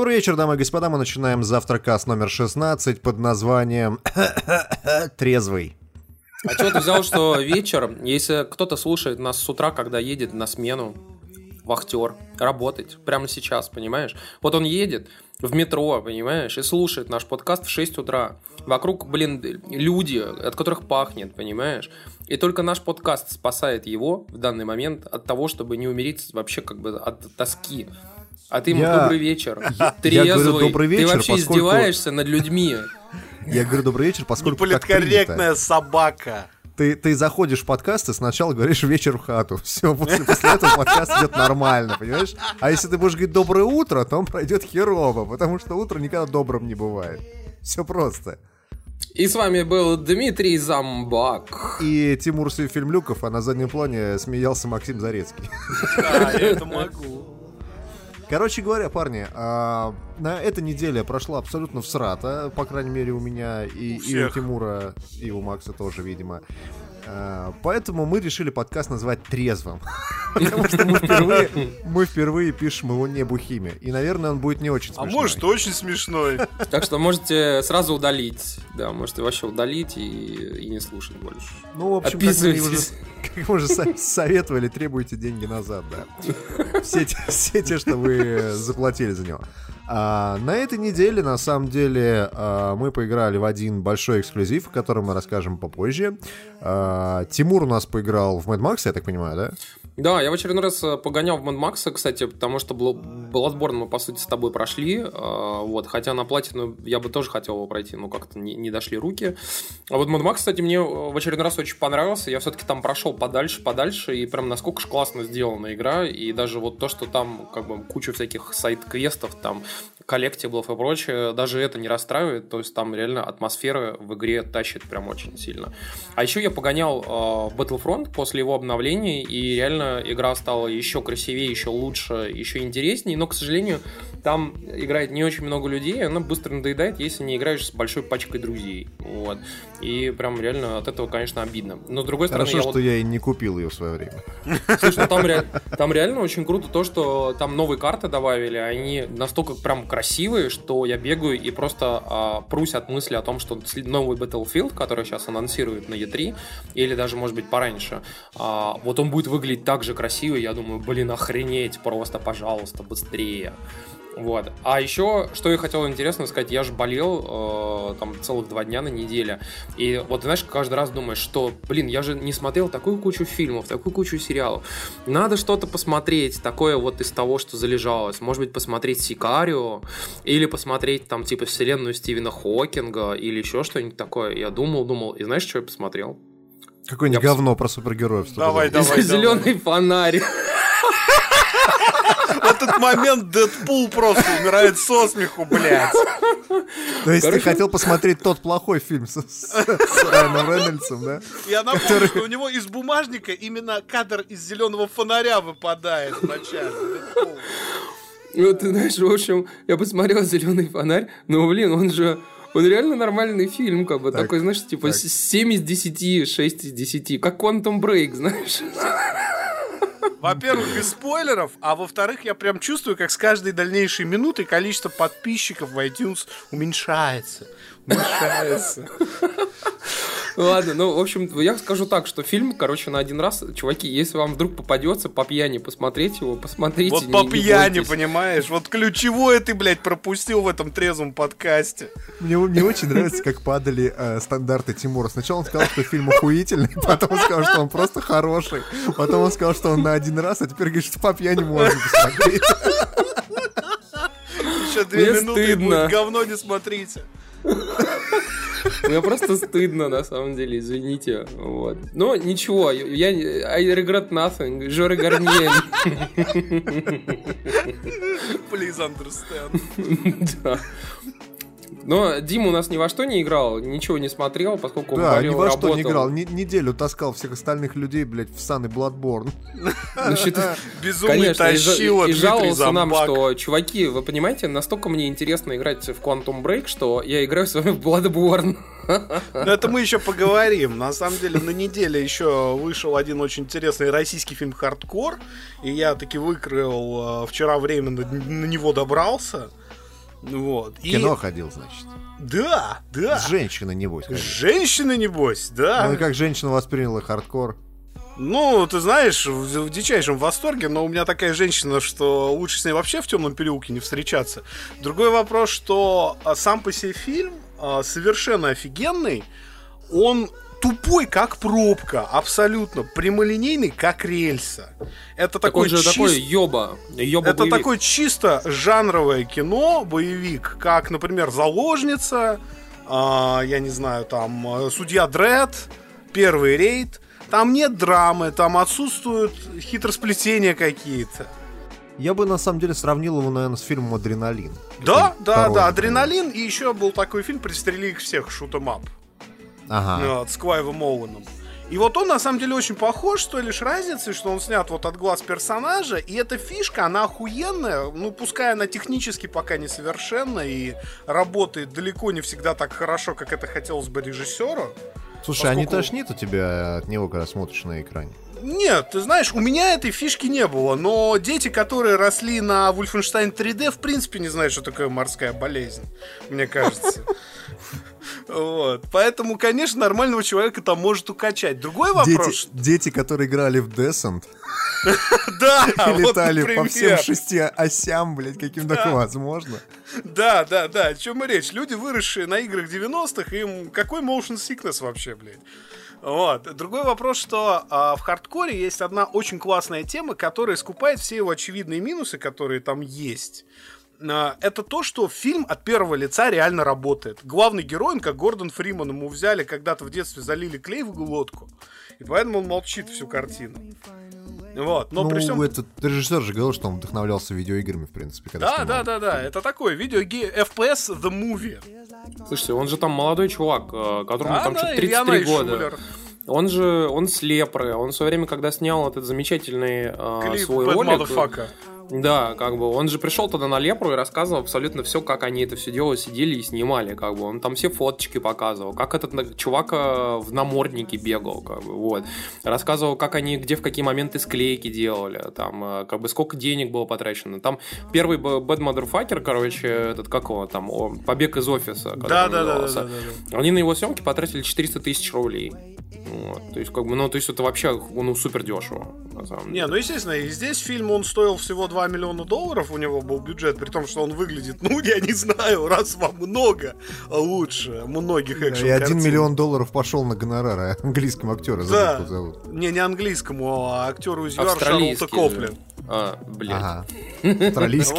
Добрый вечер, дамы и господа. Мы начинаем завтракас номер 16 под названием «Трезвый». А что ты взял, что вечер, если кто-то слушает нас с утра, когда едет на смену, вахтер, работать, прямо сейчас, понимаешь? Вот он едет в метро, понимаешь, и слушает наш подкаст в 6 утра. Вокруг, блин, люди, от которых пахнет, понимаешь? И только наш подкаст спасает его в данный момент от того, чтобы не умереть вообще как бы от тоски. А ты ему Я- добрый вечер. я Трезвый. говорю добрый вечер, Ты вообще поскольку- издеваешься над людьми. Я говорю добрый вечер, поскольку. Политкорректная собака. Ты, ты заходишь в подкаст и сначала говоришь вечер в хату. Все, после, после этого подкаст идет нормально, понимаешь? А если ты будешь говорить доброе утро, то он пройдет херово, потому что утро никогда добрым не бывает. Все просто. И с вами был Дмитрий Замбак. И Тимур Фильмлюков, а на заднем плане смеялся Максим Зарецкий. Да, я это могу. Короче говоря, парни, а, на этой неделе прошла абсолютно всрата, по крайней мере у меня и, и у. Тимура, и у Макса тоже, видимо. А, Поэтому мы решили подкаст назвать трезвым. Потому что мы впервые, мы впервые пишем его не бухими. И, наверное, он будет не очень А смешной. может, очень смешной. Так что можете сразу удалить. Да, можете вообще удалить и, и не слушать больше. Ну, в общем, как мы, уже, как мы уже со- советовали, требуйте деньги назад, да. Все те, все те, что вы заплатили за него. А, на этой неделе, на самом деле, а, мы поиграли в один большой эксклюзив, о котором мы расскажем попозже. А, Тимур у нас поиграл в Mad Max, я так понимаю, да? Да, я в очередной раз э, погонял в Mad Max, кстати, потому что Blo- Bloodborne мы, по сути, с тобой прошли. э, Вот, хотя на платину я бы тоже хотел его пройти, но как-то не, не дошли руки. А вот Mad Max, кстати, мне э, в очередной раз очень понравился. Я все-таки там прошел подальше, подальше, и прям насколько же классно сделана игра. И даже вот то, что там как бы куча всяких сайт-квестов, там коллектиблов и прочее, даже это не расстраивает. То есть там реально атмосфера в игре тащит прям очень сильно. А еще я погонял э, Battlefront после его обновления, и реально игра стала еще красивее, еще лучше, еще интереснее. Но, к сожалению, там играет не очень много людей, она быстро надоедает, если не играешь с большой пачкой друзей. Вот. И прям реально от этого, конечно, обидно. Но с другой стороны, Хорошо, я что вот я и не купил ее в свое время. Слушай, ну там, ре- там реально очень круто то, что там новые карты добавили, они настолько прям красивые, что я бегаю и просто а, прусь от мысли о том, что новый Battlefield, который сейчас анонсируют на E3, или даже, может быть, пораньше, а, вот он будет выглядеть так же красиво, я думаю, блин, охренеть, просто, пожалуйста, быстрее. Вот. А еще, что я хотел интересно сказать, я же болел э, там целых два дня на неделе. И вот, знаешь, каждый раз думаешь, что, блин, я же не смотрел такую кучу фильмов, такую кучу сериалов. Надо что-то посмотреть, такое вот из того, что залежалось. Может быть, посмотреть Сикарио, или посмотреть там, типа, вселенную Стивена Хокинга, или еще что-нибудь такое. Я думал, думал, и знаешь, что я посмотрел? Какое-нибудь Я говно про супергероев. Давай, ты давай. Зеленый фонарь. В этот момент Дэдпул просто умирает со смеху, блядь. То есть ты хотел посмотреть тот плохой фильм с, Райаном Рейнольдсом, да? Я напомню, что у него из бумажника именно кадр из зеленого фонаря выпадает вначале. Дэдпул. Ну, ты знаешь, в общем, я посмотрел «Зеленый фонарь», но, блин, он же... Он реально нормальный фильм, как бы, Так, такой, знаешь, типа так. с- 7 из 10, 6 из 10, как Quantum Break, знаешь. Во-первых, без спойлеров, а во-вторых, я прям чувствую, как с каждой дальнейшей минутой количество подписчиков в iTunes уменьшается. Уменьшается. Ладно, ну, в общем, я скажу так, что фильм, короче, на один раз, чуваки, если вам вдруг попадется по пьяни посмотреть его, посмотрите. Вот не- по не пьяни, бойтесь. понимаешь? Вот ключевое ты, блядь, пропустил в этом трезвом подкасте. Мне, мне очень нравится, как падали э, стандарты Тимура. Сначала он сказал, что фильм охуительный, потом он сказал, что он просто хороший, потом он сказал, что он на один раз, а теперь говорит, что по пьяни можно посмотреть. Еще две Мне минуты и стыдно. будет говно, не смотрите. Мне просто стыдно, на самом деле, извините. Вот. Но ничего, я I regret nothing. Жоры Гарнье. Please understand. Да. Но Дима у нас ни во что не играл, ничего не смотрел, поскольку он Да, болел, ни во что не работал. играл. Ни- неделю таскал всех остальных людей, блядь, в сан и Bloodborne. Ну, считай- Безумный Конечно, и, тащила и жаловался нам, что, чуваки, вы понимаете, настолько мне интересно играть в Quantum Break, что я играю с вами в Bloodborne. Но это мы еще поговорим. На самом деле, на неделе еще вышел один очень интересный российский фильм «Хардкор», и я таки выкрыл э, вчера время, на, на него добрался. Вот. В кино ходил, значит. Да, да. С женщиной, небось, ходил. Женщины, небось, да. Ну и как женщина восприняла хардкор? Ну, ты знаешь, в, в дичайшем восторге, но у меня такая женщина, что лучше с ней вообще в темном переулке не встречаться. Другой вопрос, что а, сам по себе фильм а, совершенно офигенный. Он тупой, как пробка, абсолютно. Прямолинейный, как рельса. Это Так такой он же чист- такой ёба. ёба Это боевик. такое чисто жанровое кино, боевик, как, например, «Заложница», а, я не знаю, там, э, «Судья Дред», «Первый рейд». Там нет драмы, там отсутствуют хитросплетения какие-то. Я бы на самом деле сравнил его, наверное, с фильмом «Адреналин». Да, да, да. «Адреналин», и еще был такой фильм «Пристрели их всех», «Шутем ап». Ага. С Клайвом Оуэном. И вот он на самом деле очень похож, с той лишь разницей, что он снят вот от глаз персонажа, и эта фишка, она охуенная, ну, пускай она технически пока несовершенна и работает далеко не всегда так хорошо, как это хотелось бы режиссеру. Слушай, а не поскольку- тошнит у тебя от него, когда смотришь на экране? Нет, ты знаешь, у меня этой фишки не было, но дети, которые росли на Wolfenstein 3D, в принципе не знают, что такое морская болезнь, мне кажется. Вот. Поэтому, конечно, нормального человека там может укачать. Другой вопрос, Дети, дети, которые играли в Descent Да, и летали по всем шести осям, блядь, каким такое возможно. Да, да, да, о чем и речь. Люди, выросшие на играх 90-х, им какой motion sickness вообще, блядь? Вот. Другой вопрос, что а, в хардкоре есть одна очень классная тема, которая скупает все его очевидные минусы, которые там есть. А, Это то, что фильм от первого лица реально работает. Главный герой, он как Гордон Фриман, ему взяли когда-то в детстве, залили клей в глотку, и поэтому он молчит всю картину. Вот, но ну, при всем... этот режиссер же говорил, что он вдохновлялся видеоиграми, в принципе, когда Да, снимал. да, да, да, это такое видео FPS The Movie. Слушайте, он же там молодой чувак, э, которому Да, там да, что-то Илья 33 года. Найшулер. Он же, он с лепры, он в свое время, когда снял этот замечательный э, Клип свой Bad ролик, Motherfucker. Да, как бы, он же пришел тогда на лепру и рассказывал абсолютно все, как они это все дело сидели и снимали, как бы, он там все фоточки показывал, как этот чувак э, в наморднике бегал, как бы, вот, рассказывал, как они, где в какие моменты склейки делали, там, э, как бы, сколько денег было потрачено, там, первый Bad Motherfucker, короче, этот, как его там, побег из офиса, Да, да, да, да, да, да. Они на его съемки потратили 400 тысяч рублей. Вот. То есть, как бы, ну, то есть это вообще, ну, супер дешево, на самом Не, ну естественно, и здесь фильм он стоил всего 2 миллиона долларов, у него был бюджет, при том, что он выглядит, ну, я не знаю, раз во много лучше многих экшн И один миллион долларов пошел на гонорары английским актерам. Да. зовут. Не, не английскому, а актеру из ЮАР Австралийский Коплин. же. А, блядь. Ага.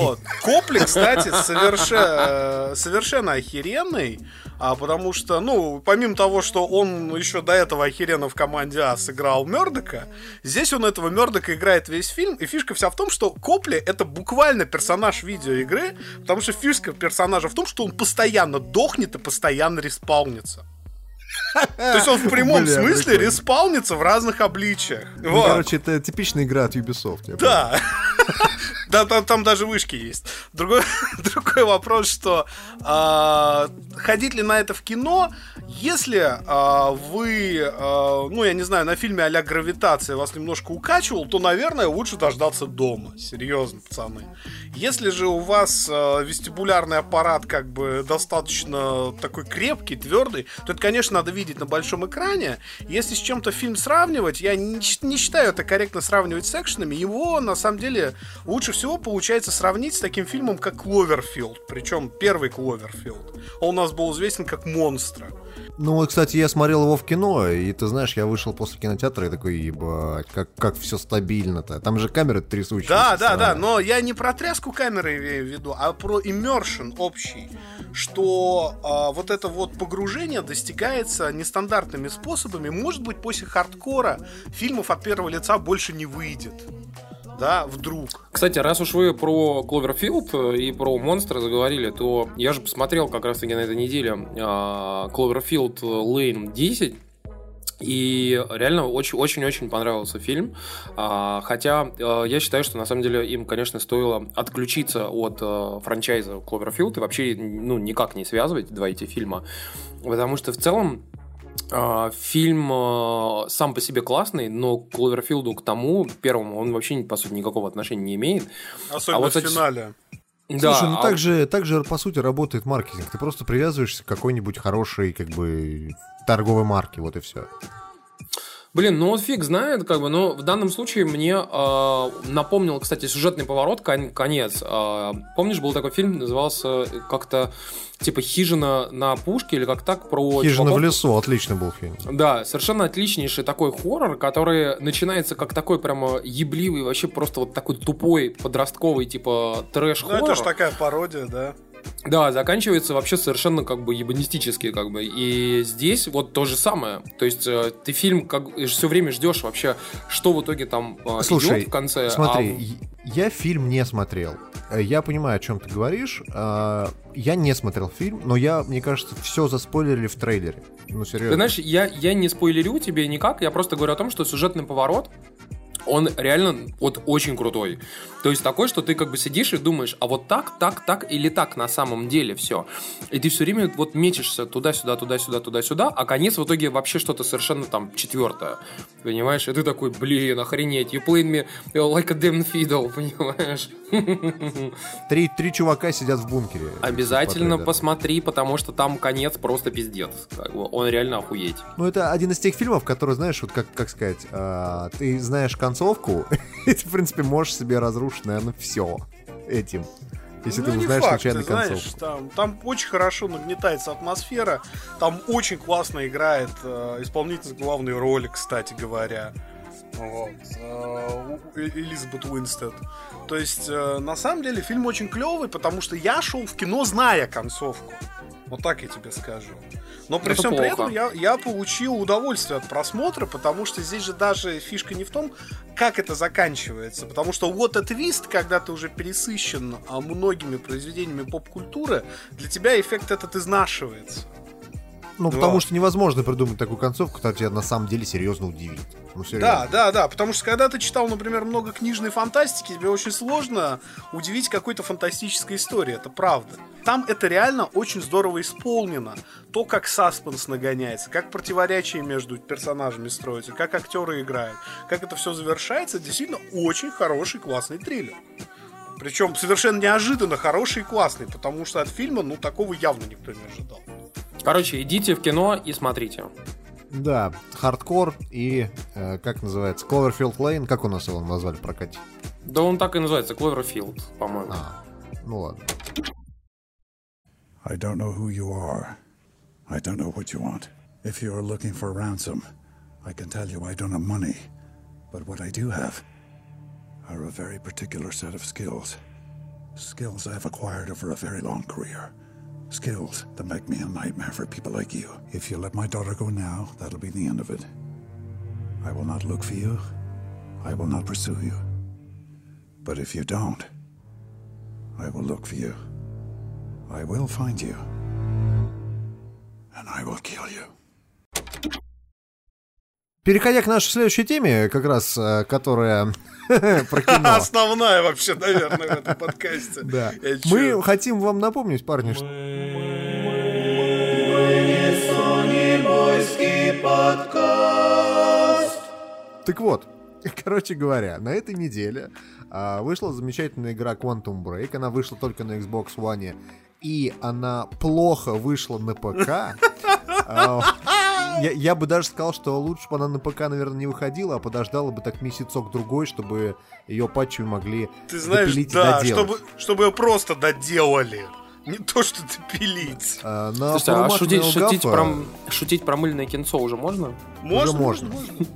Вот. Коплин, кстати, соверше- э, совершенно охеренный, а, потому что, ну, помимо того, что он еще до этого охеренно в команде А сыграл Мердока, здесь он этого Мердока играет весь фильм, и фишка вся в том, что Копли это буквально персонаж видеоигры, потому что фишка персонажа в том, что он постоянно дохнет и постоянно респаунится. То есть он в прямом Бля, смысле прикольно. респаунится в разных обличиях. Ну, Вот. короче, это типичная игра от Ubisoft. Да. Да, там, там даже вышки есть. Другой, другой вопрос, что а, ходить ли на это в кино, если а, вы, а, ну, я не знаю, на фильме а-ля «Гравитация» вас немножко укачивал, то, наверное, лучше дождаться дома. Серьезно, пацаны. Если же у вас а, вестибулярный аппарат как бы достаточно такой крепкий, твердый, то это, конечно, надо видеть на большом экране. Если с чем-то фильм сравнивать, я не, не считаю это корректно сравнивать с экшенами, его, на самом деле, лучше всего получается сравнить с таким фильмом, как «Кловерфилд». Причем первый «Кловерфилд». Он у нас был известен как «Монстра». Ну, вот, кстати, я смотрел его в кино, и ты знаешь, я вышел после кинотеатра и такой, ебать, как, как все стабильно-то. Там же камеры трясущиеся. Да, да, да, но я не про тряску камеры имею в виду, а про immersion общий, что а, вот это вот погружение достигается нестандартными способами. Может быть, после хардкора фильмов от первого лица больше не выйдет. Да, вдруг. Кстати, раз уж вы про Кловерфилд и про монстра заговорили, то я же посмотрел как раз таки на этой неделе Кловерфилд Лейн 10. И реально очень-очень-очень понравился фильм. А, Хотя э, я считаю, что на самом деле им, конечно, стоило отключиться от э, франчайза Cloverfield и вообще ну, никак не связывать два эти фильма. Потому что в целом Фильм э, сам по себе классный, но к Кловерфилду к тому, первому, он вообще, по сути, никакого отношения не имеет. Особенно А вот, в кстати, финале. Да, Слушай, ну а... так, же, так же, по сути, работает маркетинг. Ты просто привязываешься к какой-нибудь хорошей, как бы, торговой марке, вот и все. Блин, ну вот фиг знает, как бы, но в данном случае мне э, напомнил, кстати, сюжетный поворот, кон- конец. Э, помнишь, был такой фильм, назывался как-то типа «Хижина на пушке» или как так, про... «Хижина чуваков. в лесу», отличный был фильм. Да, совершенно отличнейший такой хоррор, который начинается как такой прямо ебливый, вообще просто вот такой тупой подростковый типа трэш-хоррор. Ну, это же такая пародия, да? Да, заканчивается вообще совершенно как бы ебанистически, как бы. И здесь вот то же самое. То есть э, ты фильм как все время ждешь вообще, что в итоге там э, Слушай, идет в конце. Смотри, а... я фильм не смотрел. Э, я понимаю, о чем ты говоришь. Я не смотрел фильм, но я, мне кажется, все заспойлерили в трейлере. Ну, серьезно. Ты знаешь, я, я не спойлерю тебе никак, я просто говорю о том, что сюжетный поворот он реально вот очень крутой. То есть такой, что ты как бы сидишь и думаешь, а вот так, так, так или так на самом деле все. И ты все время вот мечешься туда-сюда, туда-сюда, туда-сюда, а конец в итоге вообще что-то совершенно там четвертое. Понимаешь? И ты такой, блин, охренеть, you played me like a damn fiddle, понимаешь? Три, три чувака сидят в бункере. Обязательно посмотри, потому что там конец просто пиздец. Он реально охуеть. Ну, это один из тех фильмов, которые, знаешь, вот как, как сказать, э, ты знаешь концовку, и ты, в принципе, можешь себе разрушить, наверное, все этим. Если ну, ты узнаешь факт, случайно ты знаешь, концовку. Там, там очень хорошо нагнетается атмосфера. Там очень классно играет э, исполнитель главной роли, кстати говоря. Вот. Э, Элизабет Уинстед. То есть, э, на самом деле, фильм очень клевый, потому что я шел в кино, зная концовку. Вот так я тебе скажу. Но при Это всем плохо. при этом я, я получил удовольствие от просмотра, потому что здесь же даже фишка не в том, как это заканчивается. Потому что вот этот твист, когда ты уже пересыщен а, многими произведениями поп-культуры, для тебя эффект этот изнашивается. Ну, да. потому что невозможно придумать такую концовку, которая тебя на самом деле серьезно удивит. Ну, да, да, да, потому что когда ты читал, например, много книжной фантастики, тебе очень сложно удивить какой-то фантастической историей, это правда. Там это реально очень здорово исполнено. То, как саспенс нагоняется, как противоречие между персонажами строится, как актеры играют, как это все завершается, действительно очень хороший, классный триллер. Причем совершенно неожиданно хороший и классный, потому что от фильма, ну, такого явно никто не ожидал. Короче, идите в кино и смотрите. Да, хардкор и, э, как называется, Cloverfield Lane, как у нас его назвали в прокате? Да он так и называется, Cloverfield, по-моему. А, ну ладно. I don't know who you are. I don't know what you want. If you are looking for ransom, I can tell you I don't have money. But what I do have are a very particular set of skills. Skills I've acquired over a very long career. Skills that make me a nightmare for people like you. If you let my daughter go now, that'll be the end of it. I will not look for you. I will not pursue you. But if you don't, I will look for you. I will find you. And I will kill you. Переходя к нашей следующей теме, как раз, э, которая про кино. Основная вообще, наверное, в этом подкасте. Да. Мы хотим вам напомнить, парни, что... Так вот, короче говоря, на этой неделе а, вышла замечательная игра Quantum Break. Она вышла только на Xbox One, и она плохо вышла на ПК. А, я, я бы даже сказал, что лучше бы она на ПК, наверное, не выходила, а подождала бы так месяцок-другой, чтобы ее патчами могли Ты знаешь, да, и доделать. чтобы, чтобы ее просто доделали. Не то, что допилить. А, на Слушайте, а шутить, шутить, про, шутить про мыльное кинцо уже можно? Можно, уже можно. можно.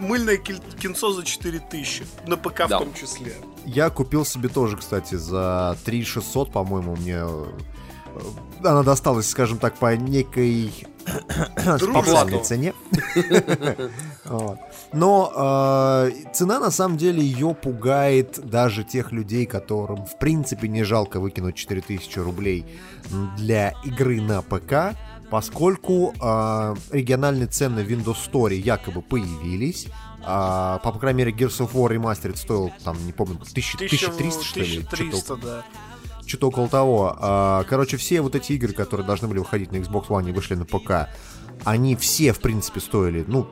Мыльное кинцо за 4000. На ПК в том числе. Я купил себе тоже, кстати, за 3600, по-моему, мне она досталась, скажем так, по некой специальной цене. Но э, цена на самом деле ее пугает даже тех людей, которым в принципе не жалко выкинуть 4000 рублей для игры на ПК, поскольку э, региональные цены в Windows Store якобы появились. А, по, по крайней мере, Gears of War Remastered стоил, там, не помню, 1300, что ли? 1300, да что-то около того. А, короче, все вот эти игры, которые должны были выходить на Xbox One и вышли на ПК, они все, в принципе, стоили, ну,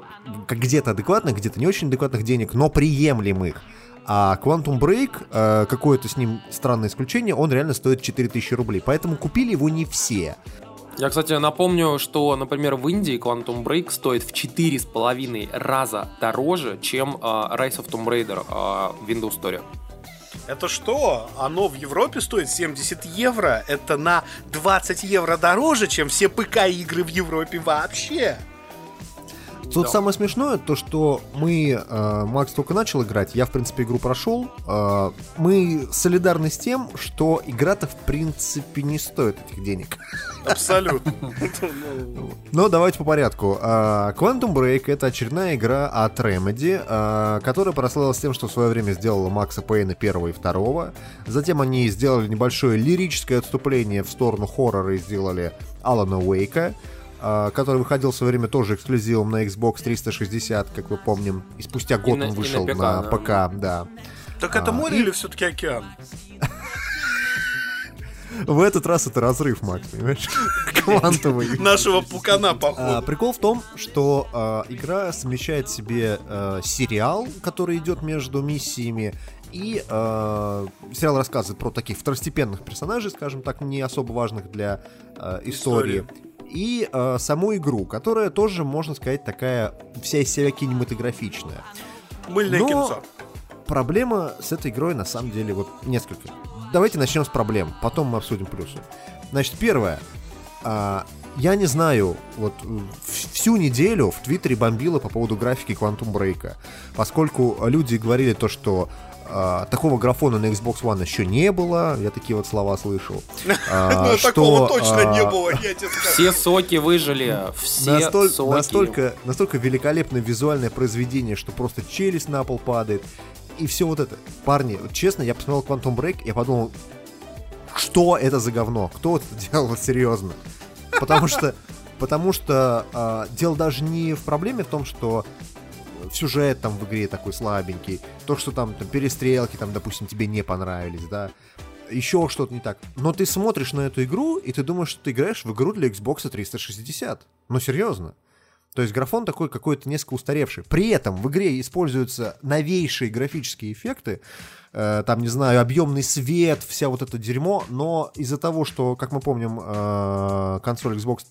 где-то адекватных, где-то не очень адекватных денег, но приемлемых. А Quantum Break, э, какое-то с ним странное исключение, он реально стоит 4000 рублей. Поэтому купили его не все. Я, кстати, напомню, что, например, в Индии Quantum Break стоит в 4,5 раза дороже, чем э, Rise of Tomb Raider э, в Windows Store. Это что? Оно в Европе стоит 70 евро. Это на 20 евро дороже, чем все ПК-игры в Европе вообще. Тут да. самое смешное, то что мы, э, Макс только начал играть, я, в принципе, игру прошел. Э, мы солидарны с тем, что игра-то, в принципе, не стоит этих денег. Абсолютно. Но давайте по порядку. Э, Quantum Break — это очередная игра от Remedy, э, которая прославилась тем, что в свое время сделала Макса Пейна первого и второго. Затем они сделали небольшое лирическое отступление в сторону хоррора и сделали Алана Уэйка. А, который выходил в свое время тоже эксклюзивом на Xbox 360, как вы помним, и спустя год и он на, вышел на ПК, на ПК да. Так это а, море и... или все-таки океан? В этот раз это разрыв, Макс, понимаешь? Квантовый. Нашего пукана, походу. А, прикол в том, что а, игра совмещает в себе а, сериал, который идет между миссиями, и э, сериал рассказывает про таких второстепенных персонажей, скажем так, не особо важных для э, истории. истории и э, саму игру, которая тоже, можно сказать, такая вся из себя кинематографичная. Мыльное Но кинцо. проблема с этой игрой на самом деле вот несколько. Давайте начнем с проблем, потом мы обсудим плюсы. Значит, первое. Э, я не знаю, вот всю неделю в Твиттере бомбило по поводу графики Quantum Break, поскольку люди говорили то, что а, такого графона на Xbox One еще не было. Я такие вот слова слышал. А, ну, такого точно не а, было, я тебе скажу. Все соки выжили, все соки. Настолько, настолько великолепное визуальное произведение, что просто челюсть на пол падает. И все вот это. Парни, честно, я посмотрел Quantum Break, я подумал, что это за говно? Кто это делал серьезно? Потому что Потому что э, дело даже не в проблеме в том, что сюжет там в игре такой слабенький, то, что там, там перестрелки, там, допустим, тебе не понравились, да, еще что-то не так. Но ты смотришь на эту игру, и ты думаешь, что ты играешь в игру для Xbox 360. Ну, серьезно. То есть графон такой какой-то несколько устаревший. При этом в игре используются новейшие графические эффекты, э, там, не знаю, объемный свет, вся вот это дерьмо, но из-за того, что, как мы помним, э, консоль Xbox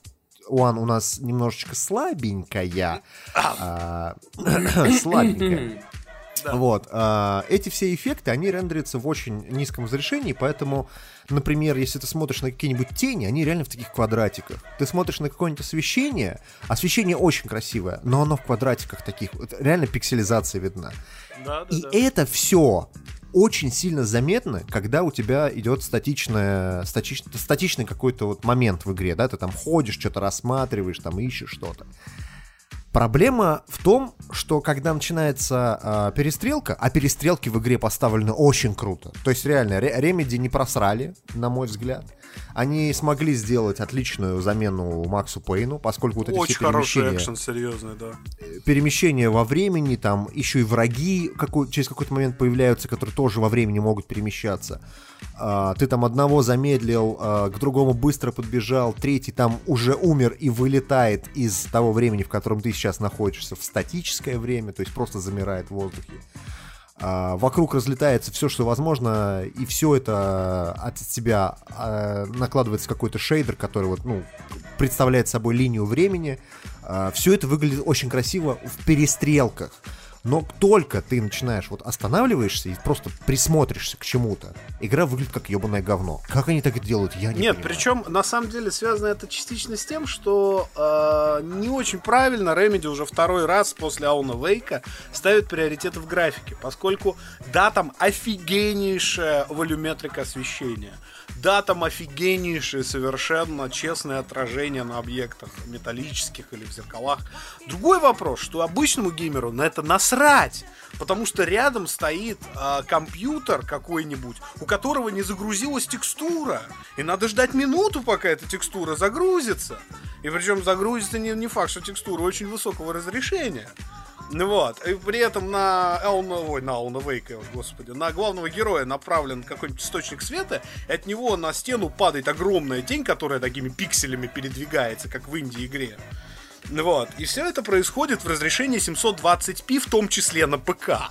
One у нас немножечко слабенькая. А, слабенькая. Да. Вот. А, эти все эффекты, они рендерятся в очень низком разрешении, поэтому, например, если ты смотришь на какие-нибудь тени, они реально в таких квадратиках. Ты смотришь на какое-нибудь освещение, освещение очень красивое, но оно в квадратиках таких. Реально пикселизация видна. Да, да, И да. это все очень сильно заметно, когда у тебя идет статичная, статич, статичный какой-то вот момент в игре, да, ты там ходишь, что-то рассматриваешь, там ищешь что-то. Проблема в том, что когда начинается э, перестрелка, а перестрелки в игре поставлены очень круто. То есть реально, Ремеди не просрали, на мой взгляд. Они смогли сделать отличную замену Максу Пейну, поскольку вот эти Очень все хороший экшен, серьезный, да. Перемещения во времени, там еще и враги какой, через какой-то момент появляются, которые тоже во времени могут перемещаться. А, ты там одного замедлил, а, к другому быстро подбежал, третий там уже умер и вылетает из того времени, в котором ты сейчас находишься, в статическое время, то есть просто замирает в воздухе. А, вокруг разлетается все, что возможно, и все это от себя накладывается какой-то шейдер, который вот, ну, представляет собой линию времени. все это выглядит очень красиво в перестрелках. Но только ты начинаешь, вот останавливаешься и просто присмотришься к чему-то, игра выглядит как ебаное говно. Как они так это делают, я не Нет, понимаю. причем на самом деле связано это частично с тем, что э, не очень правильно Remedy уже второй раз после Ауна Вейка ставит приоритеты в графике, поскольку да, там офигеннейшая волюметрика освещения – да, там офигеннейшие совершенно честные отражения на объектах металлических или в зеркалах. Другой вопрос, что обычному геймеру на это насрать, потому что рядом стоит э, компьютер какой-нибудь, у которого не загрузилась текстура, и надо ждать минуту, пока эта текстура загрузится. И причем загрузится не, не факт, что текстура очень высокого разрешения. Ну вот. И при этом на Элна, ой, на Элна Вейка, господи, на главного героя направлен какой-нибудь источник света, и от него на стену падает огромная тень, которая такими пикселями передвигается, как в инди-игре. Вот. И все это происходит в разрешении 720p, в том числе на ПК.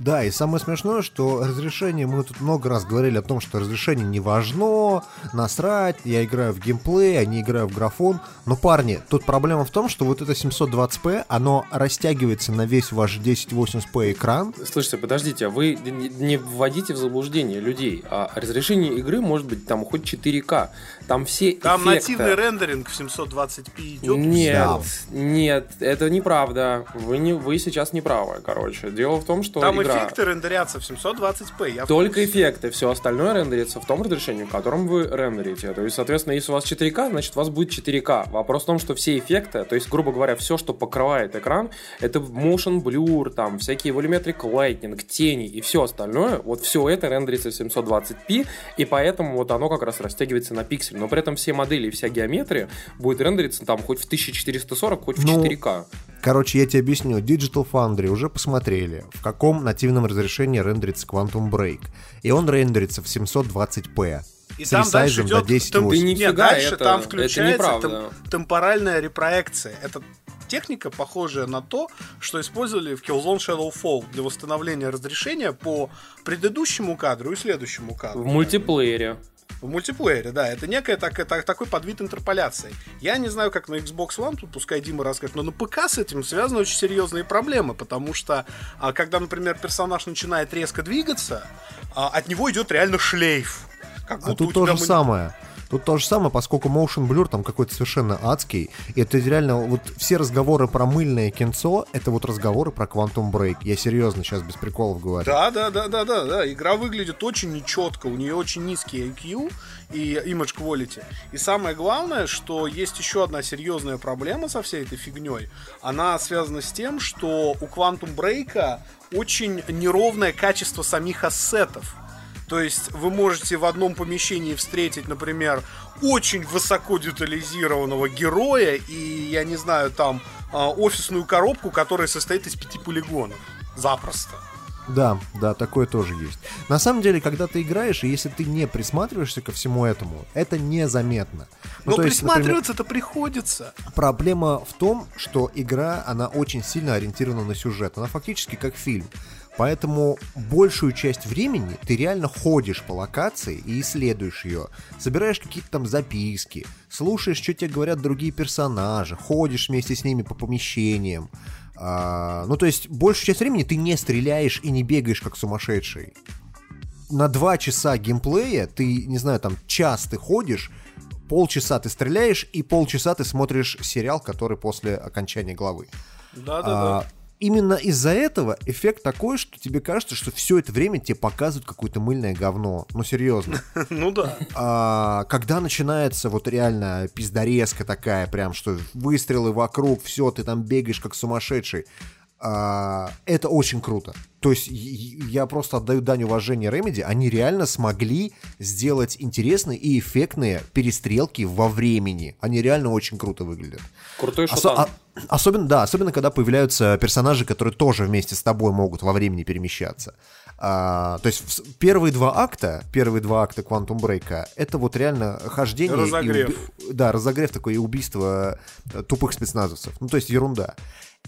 Да, и самое смешное, что разрешение, мы тут много раз говорили о том, что разрешение не важно, насрать, я играю в геймплей, а не играю в графон. Но, парни, тут проблема в том, что вот это 720p, оно растягивается на весь ваш 1080p экран. Слушайте, подождите, а вы не вводите в заблуждение людей. А разрешение игры может быть там хоть 4К. Там все Там эффекты... нативный рендеринг в 720p идет. Нет, Да. нет, это неправда. Вы, не, вы сейчас не правы, короче. Дело в том, что Там игра... эффекты рендерятся в 720p. Я Только эффекты, все остальное рендерится в том разрешении, в котором вы рендерите. То есть, соответственно, если у вас 4К, значит у вас будет 4К. Вопрос в том, что все эффекты, то есть, грубо говоря, все, что покрывает экран, это motion blur, там, всякие volumetric lighting, тени и все остальное, вот все это рендерится в 720p, и поэтому вот оно как раз растягивается на пиксель. Но при этом все модели и вся геометрия будет рендериться там хоть в 1440, хоть в Ну, 4К. Короче, я тебе объясню. Digital Foundry уже посмотрели, в каком нативном разрешении рендерится Quantum Break. И он рендерится в 720p. И там дальше идет до 1080. тем- Да Нет, дальше это- там это включается неправда. тем- темпоральная репроекция. Это техника, похожая на то, что использовали в Killzone Shadowfall для восстановления разрешения по предыдущему кадру и следующему В кадру. мультиплеере. В мультиплеере, да, это некая так, так- такой подвид интерполяции. Я не знаю, как на Xbox One, тут пускай Дима расскажет, но на ПК с этим связаны очень серьезные проблемы, потому что, а, когда, например, персонаж начинает резко двигаться, а, от него идет реально шлейф. Как А будто у тут то же мы- самое. Тут то же самое, поскольку motion blur там какой-то совершенно адский. И это реально, вот все разговоры про мыльное кинцо, это вот разговоры про Quantum Break. Я серьезно сейчас без приколов говорю. Да, да, да, да, да, да. Игра выглядит очень нечетко, у нее очень низкий IQ и image quality. И самое главное, что есть еще одна серьезная проблема со всей этой фигней. Она связана с тем, что у Quantum Break очень неровное качество самих ассетов. То есть вы можете в одном помещении встретить, например, очень высоко детализированного героя и, я не знаю, там а, офисную коробку, которая состоит из пяти полигонов. Запросто. Да, да, такое тоже есть. На самом деле, когда ты играешь, и если ты не присматриваешься ко всему этому, это незаметно. Ну, Но то есть, например, присматриваться-то приходится. Проблема в том, что игра, она очень сильно ориентирована на сюжет. Она фактически как фильм. Поэтому большую часть времени ты реально ходишь по локации и исследуешь ее. Собираешь какие-то там записки, слушаешь, что тебе говорят другие персонажи, ходишь вместе с ними по помещениям. А, ну, то есть, большую часть времени ты не стреляешь и не бегаешь как сумасшедший. На два часа геймплея ты, не знаю, там час ты ходишь, полчаса ты стреляешь и полчаса ты смотришь сериал, который после окончания главы. Да-да-да. А, именно из-за этого эффект такой, что тебе кажется, что все это время тебе показывают какое-то мыльное говно. Ну, серьезно. Ну да. А, когда начинается вот реально пиздорезка такая, прям, что выстрелы вокруг, все, ты там бегаешь как сумасшедший, это очень круто. То есть и- и я просто отдаю дань уважения Remedy, они реально смогли сделать интересные и эффектные перестрелки во времени. Они реально очень круто выглядят. Крутой Осо- шутан. а- особенно, да, особенно когда появляются персонажи, которые тоже вместе с тобой могут во времени перемещаться. А, то есть первые два акта, первые два акта Quantum Break, это вот реально хождение. и Разогрев. уби- да, разогрев такой и убийство э, тупых спецназовцев. Ну, то есть ерунда.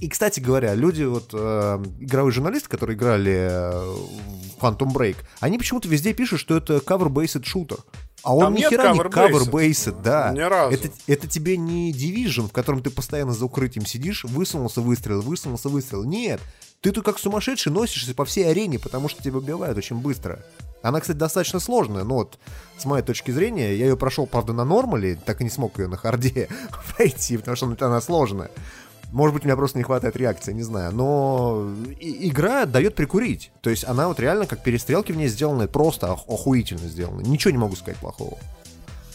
И, кстати говоря, люди, вот э, игровые журналисты, которые играли э, в Quantum Break, они почему-то везде пишут, что это cover-based шутер. А он Там ни хера не cover-based, да. Ни разу. Это, это тебе не Division, в котором ты постоянно за укрытием сидишь, высунулся выстрел, высунулся выстрел. Нет, ты тут как сумасшедший носишься по всей арене, потому что тебя убивают очень быстро. Она, кстати, достаточно сложная, но вот с моей точки зрения, я ее прошел, правда, на нормале, так и не смог ее на харде пройти, потому что она сложная. Может быть, у меня просто не хватает реакции, не знаю. Но и- игра дает прикурить. То есть она вот реально, как перестрелки в ней сделаны, просто ох- охуительно сделаны. Ничего не могу сказать плохого.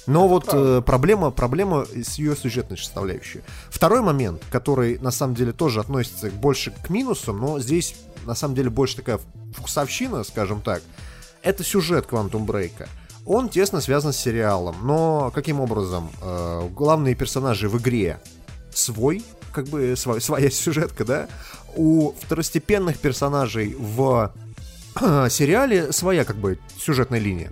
Но вот э, проблема, проблема с ее сюжетной составляющей. Второй момент, который на самом деле тоже относится больше к минусам, но здесь на самом деле больше такая вкусовщина, скажем так, это сюжет Quantum Break. Он тесно связан с сериалом, но каким образом? Э, главные персонажи в игре свой, как бы сва- своя сюжетка, да? У второстепенных персонажей в сериале своя как бы сюжетная линия.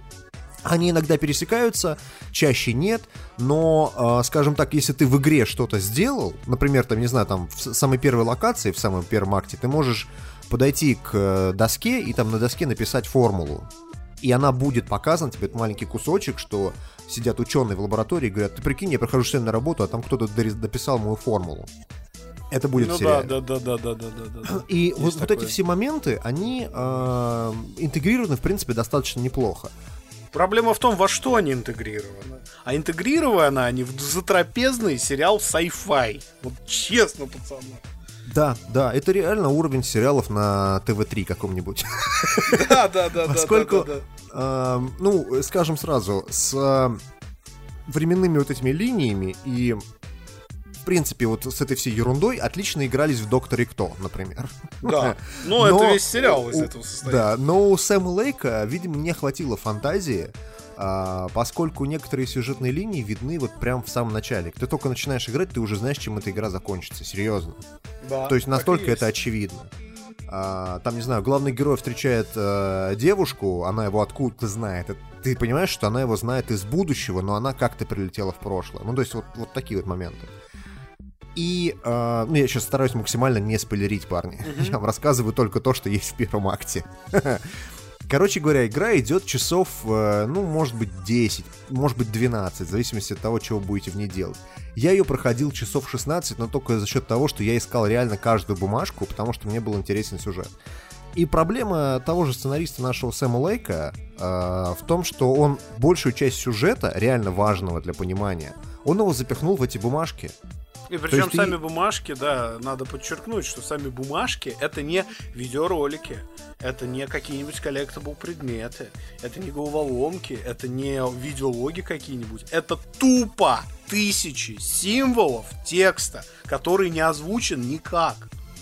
Они иногда пересекаются, чаще нет, но, э, скажем так, если ты в игре что-то сделал, например, там, не знаю, там, в самой первой локации, в самом первом акте, ты можешь подойти к э, доске и там на доске написать формулу. И она будет показана тебе, этот маленький кусочек, что сидят ученые в лаборатории и говорят, ты прикинь, я прохожу сегодня на работу, а там кто-то дописал мою формулу. Это будет ну, в сериале. Да, да, да, да, да, да, да. И вот, вот эти все моменты, они э, интегрированы, в принципе, достаточно неплохо. Проблема в том, во что они интегрированы. А интегрированы они в затрапезный сериал sci-fi. Вот честно, пацаны. Да, да, это реально уровень сериалов на ТВ-3 каком-нибудь. Да, да, да. Поскольку, э, ну, скажем сразу, с э, временными вот этими линиями и в принципе, вот с этой всей ерундой отлично игрались в Докторе Кто, например. Да, но, но это весь сериал из этого состоит. Да, но у Сэма Лейка, видимо, не хватило фантазии, а, поскольку некоторые сюжетные линии видны вот прям в самом начале. Ты только начинаешь играть, ты уже знаешь, чем эта игра закончится, серьезно. Да, То есть настолько это очевидно. А, там, не знаю, главный герой встречает а, девушку, она его откуда-то знает. Ты понимаешь, что она его знает из будущего, но она как-то прилетела в прошлое. Ну, то есть вот, вот такие вот моменты. И, э, ну, я сейчас стараюсь максимально не спойлерить, парни. Mm-hmm. Я вам рассказываю только то, что есть в первом акте. Короче говоря, игра идет часов, э, ну, может быть, 10, может быть, 12, в зависимости от того, чего будете в ней делать. Я ее проходил часов 16, но только за счет того, что я искал реально каждую бумажку, потому что мне был интересен сюжет. И проблема того же сценариста нашего Сэма Лейка э, в том, что он большую часть сюжета, реально важного для понимания, он его запихнул в эти бумажки. И причем сами ты... бумажки, да, надо подчеркнуть, что сами бумажки это не видеоролики, это не какие-нибудь collectable предметы, это не головоломки, это не видеологи какие-нибудь, это тупо тысячи символов текста, который не озвучен никак.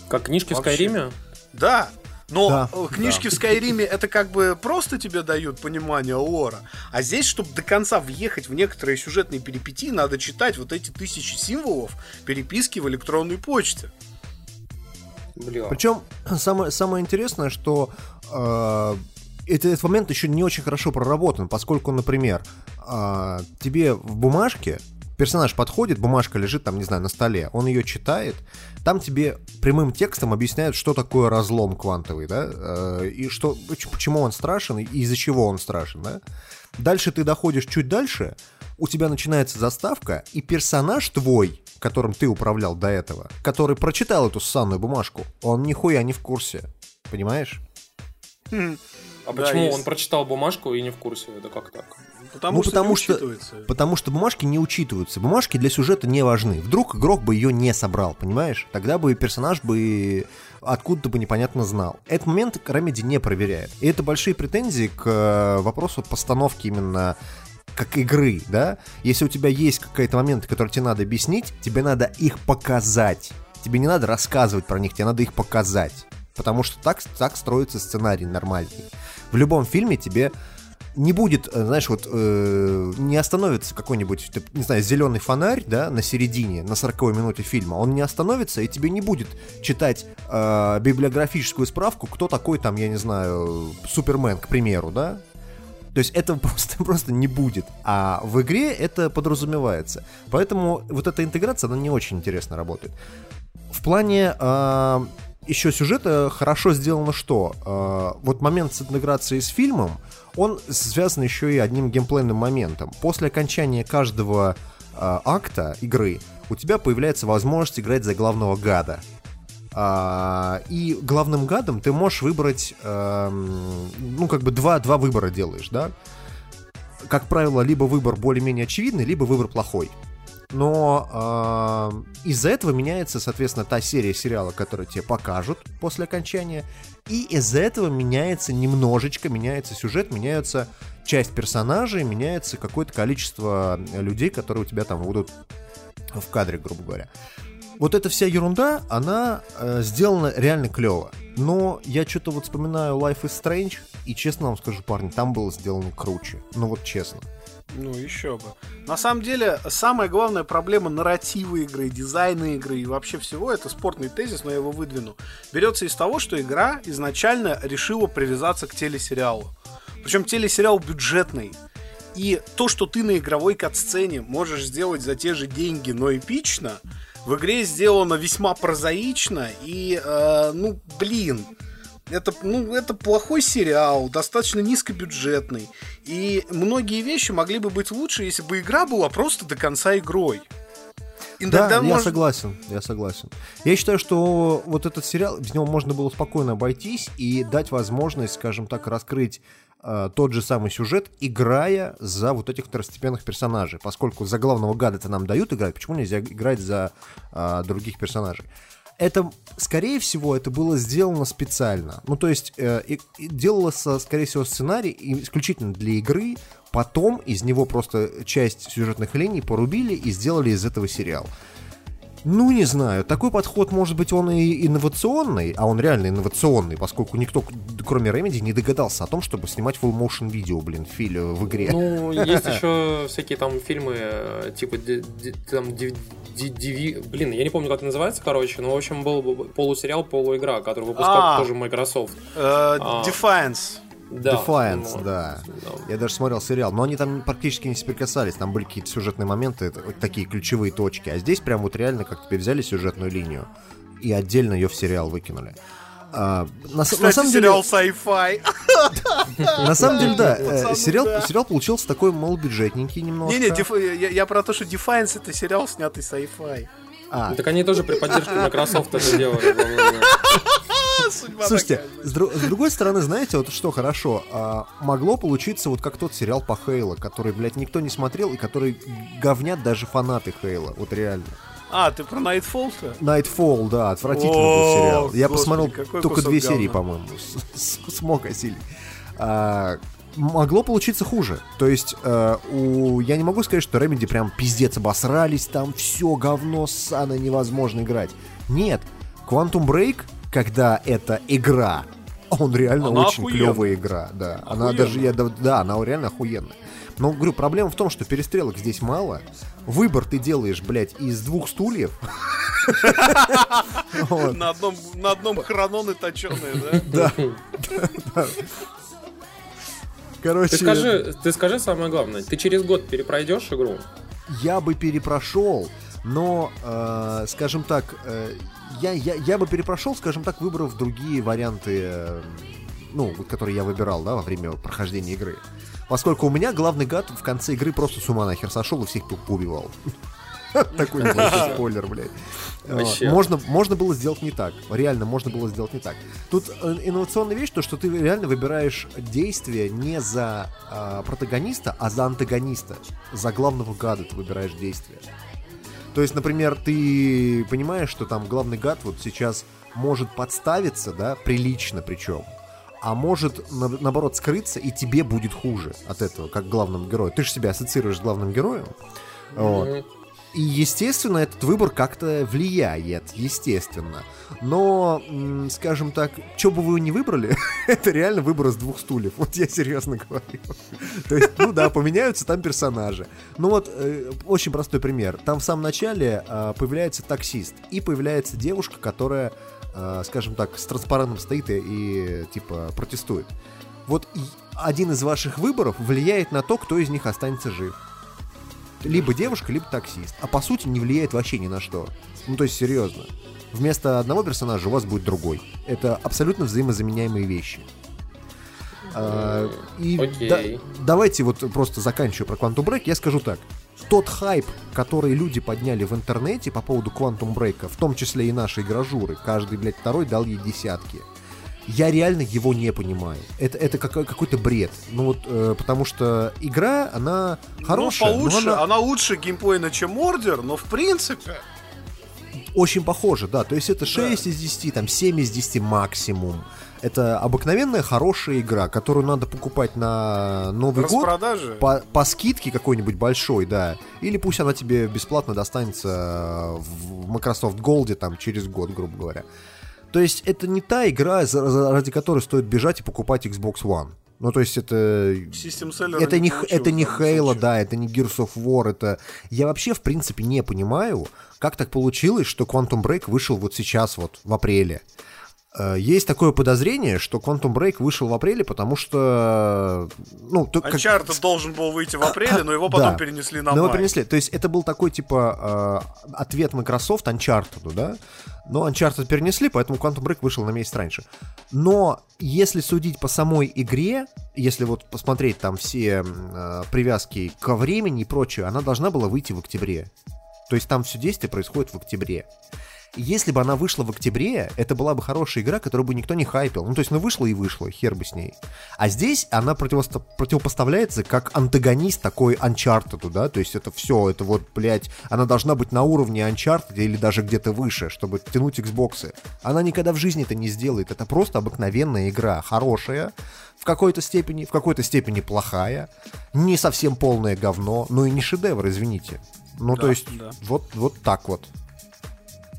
Как книжки Вообще. в Скайриме? Да, но да, книжки да. в Скайриме это как бы просто тебе дают понимание лора. А здесь, чтобы до конца въехать в некоторые сюжетные перипетии, надо читать вот эти тысячи символов переписки в электронной почте. Бля. Причем самое, самое интересное, что э, это, этот момент еще не очень хорошо проработан, поскольку, например, э, тебе в бумажке персонаж подходит, бумажка лежит там, не знаю, на столе, он ее читает, там тебе прямым текстом объясняют, что такое разлом квантовый, да, э, и что, почему он страшен, и из-за чего он страшен, да. Дальше ты доходишь чуть дальше, у тебя начинается заставка, и персонаж твой, которым ты управлял до этого, который прочитал эту ссанную бумажку, он нихуя не в курсе, понимаешь? Хм. А да, почему есть. он прочитал бумажку и не в курсе? Это как так? Потому ну, что потому что, потому что бумажки не учитываются. Бумажки для сюжета не важны. Вдруг игрок бы ее не собрал, понимаешь? Тогда бы персонаж бы откуда-то бы непонятно знал. Этот момент Remedy не проверяет. И это большие претензии к э, вопросу постановки именно как игры, да? Если у тебя есть какие-то моменты, которые тебе надо объяснить, тебе надо их показать. Тебе не надо рассказывать про них, тебе надо их показать. Потому что так, так строится сценарий нормальный. В любом фильме тебе не будет, э, знаешь, вот э, не остановится какой-нибудь, не знаю, зеленый фонарь, да, на середине, на 40 минуте фильма, он не остановится, и тебе не будет читать э, библиографическую справку, кто такой там, я не знаю, Супермен, к примеру, да, то есть этого просто, просто не будет. А в игре это подразумевается. Поэтому вот эта интеграция, она не очень интересно работает. В плане э, еще сюжета хорошо сделано что? Э, вот момент с интеграцией с фильмом, он связан еще и одним геймплейным моментом. После окончания каждого э, акта игры у тебя появляется возможность играть за главного гада. А, и главным гадом ты можешь выбрать, э, ну, как бы два, два выбора делаешь, да? Как правило, либо выбор более-менее очевидный, либо выбор плохой но э, из-за этого меняется, соответственно, та серия сериала, которую тебе покажут после окончания, и из-за этого меняется немножечко, меняется сюжет, меняется часть персонажей, меняется какое-то количество людей, которые у тебя там будут в кадре, грубо говоря. Вот эта вся ерунда, она э, сделана реально клево. Но я что-то вот вспоминаю Life is Strange, и честно вам скажу, парни, там было сделано круче. Ну вот честно. Ну, еще бы. На самом деле, самая главная проблема нарратива игры, дизайна игры и вообще всего, это спортный тезис, но я его выдвину, берется из того, что игра изначально решила привязаться к телесериалу. Причем телесериал бюджетный. И то, что ты на игровой кат-сцене можешь сделать за те же деньги, но эпично, в игре сделано весьма прозаично и, э, ну, блин, это, ну, это плохой сериал, достаточно низкобюджетный. И многие вещи могли бы быть лучше, если бы игра была просто до конца игрой. И да, я может... согласен, я согласен. Я считаю, что вот этот сериал, без него можно было спокойно обойтись и дать возможность, скажем так, раскрыть э, тот же самый сюжет, играя за вот этих второстепенных персонажей. Поскольку за главного гада-то нам дают играть, почему нельзя играть за э, других персонажей? Это, скорее всего, это было сделано специально. Ну, то есть, э, и, и делалось, скорее всего, сценарий исключительно для игры, потом из него просто часть сюжетных линий порубили и сделали из этого сериал. Ну, не знаю. Такой подход, может быть, он и инновационный, а он реально инновационный, поскольку никто, кроме Remedy, не догадался о том, чтобы снимать full motion видео, блин, филь в игре. Ну, есть еще всякие там фильмы, э, типа, там, блин, я не помню, как это называется, короче, но, в общем, был полусериал, полуигра, который выпускал а, тоже Microsoft. Э, а. Defiance. Да, Defiance, да. да. Я даже смотрел сериал, но они там практически не соприкасались, там были какие-то сюжетные моменты, такие ключевые точки, а здесь прям вот реально как тебе взяли сюжетную линию и отдельно ее в сериал выкинули. А, на, Кстати, на самом сериал деле, sci-fi. На самом деле, да, э, сериал, сериал получился такой малобюджетненький немножко. Не-не, я, я про то, что Defiance это сериал, снятый sci-fi. А. Так они тоже при поддержке Microsoft это делали. Слушайте, с, дру- с другой стороны, знаете, вот что хорошо, а, могло получиться вот как тот сериал по Хейла, который, блядь, никто не смотрел и который говнят даже фанаты Хейла, вот реально. А, ты про Nightfall-то? Nightfall, да, отвратительный был сериал. Я посмотрел только две серии, по-моему, смог осилить. А, могло получиться хуже. То есть, э, у... я не могу сказать, что Remedy прям пиздец обосрались, там все говно, сано невозможно играть. Нет, Quantum Break когда это игра. Он реально она очень охуенная. клевая игра, да. Охуенная. Она даже, я, да, она реально охуенная. Но, говорю, проблема в том, что перестрелок здесь мало. Выбор ты делаешь, блядь, из двух стульев. На одном, на одном хрононы точеные, да? Да. Короче... Ты скажи, ты скажи самое главное, ты через год перепройдешь игру? Я бы перепрошел, но, э, скажем так, э, я, я, я бы перепрошел, скажем так, выбрав другие варианты, э, ну, которые я выбирал, да, во время прохождения игры. Поскольку у меня главный гад в конце игры просто с ума нахер сошел и всех поубивал. Такой небольшой спойлер, блядь. Можно, можно было сделать не так. Реально, можно было сделать не так. Тут э, инновационная вещь, то, что ты реально выбираешь действие не за э, протагониста, а за антагониста. За главного гада ты выбираешь действие. То есть, например, ты понимаешь, что там главный гад вот сейчас может подставиться, да, прилично причем, а может, на, наоборот, скрыться, и тебе будет хуже от этого, как главному герою. Ты же себя ассоциируешь с главным героем. Mm-hmm. Вот. И, естественно, этот выбор как-то влияет, естественно. Но, скажем так, что бы вы ни выбрали, это реально выбор из двух стульев. Вот я серьезно говорю. То есть, ну да, поменяются там персонажи. Ну вот, э, очень простой пример. Там в самом начале э, появляется таксист, и появляется девушка, которая, э, скажем так, с транспарентом стоит и типа, протестует. Вот один из ваших выборов влияет на то, кто из них останется жив либо девушка, либо таксист. А по сути не влияет вообще ни на что. Ну, то есть, серьезно. Вместо одного персонажа у вас будет другой. Это абсолютно взаимозаменяемые вещи. А, и да, давайте вот просто заканчиваю про Quantum Break. Я скажу так. Тот хайп, который люди подняли в интернете по поводу Quantum Break, в том числе и нашей гражуры, каждый, блядь, второй дал ей десятки я реально его не понимаю. Это, это как, какой-то бред. Ну вот, э, потому что игра, она хорошая. Ну, получше, она... она лучше геймплейна, чем Ордер, но в принципе... Очень похоже, да. То есть это 6 да. из 10, там 7 из 10 максимум. Это обыкновенная хорошая игра, которую надо покупать на Новый год по, по скидке какой-нибудь большой, да. Или пусть она тебе бесплатно достанется в Microsoft Gold там через год, грубо говоря. То есть это не та игра, ради которой стоит бежать и покупать Xbox One. Ну, то есть это... Это не, это не Halo, да, это не Gears of War, это... Я вообще, в принципе, не понимаю, как так получилось, что Quantum Break вышел вот сейчас, вот, в апреле. Э, есть такое подозрение, что Quantum Break вышел в апреле, потому что... Ну, то, как... Uncharted должен был выйти в апреле, но его потом да. перенесли на но май. его перенесли. То есть это был такой, типа, э, ответ Microsoft Uncharted, да? Но Uncharted перенесли, поэтому Quantum Break вышел на месяц раньше. Но если судить по самой игре, если вот посмотреть там все э, привязки ко времени и прочее, она должна была выйти в октябре. То есть там все действие происходит в октябре. Если бы она вышла в октябре, это была бы хорошая игра, которую бы никто не хайпил. Ну, то есть, ну, вышла и вышла, хер бы с ней. А здесь она противосто- противопоставляется как антагонист такой Uncharted, да? То есть, это все, это вот, блядь, она должна быть на уровне Uncharted или даже где-то выше, чтобы тянуть Xbox. Она никогда в жизни это не сделает. Это просто обыкновенная игра, хорошая, в какой-то степени, в какой-то степени плохая, не совсем полное говно, но и не шедевр, извините. Ну, да, то есть, да. вот, вот так вот.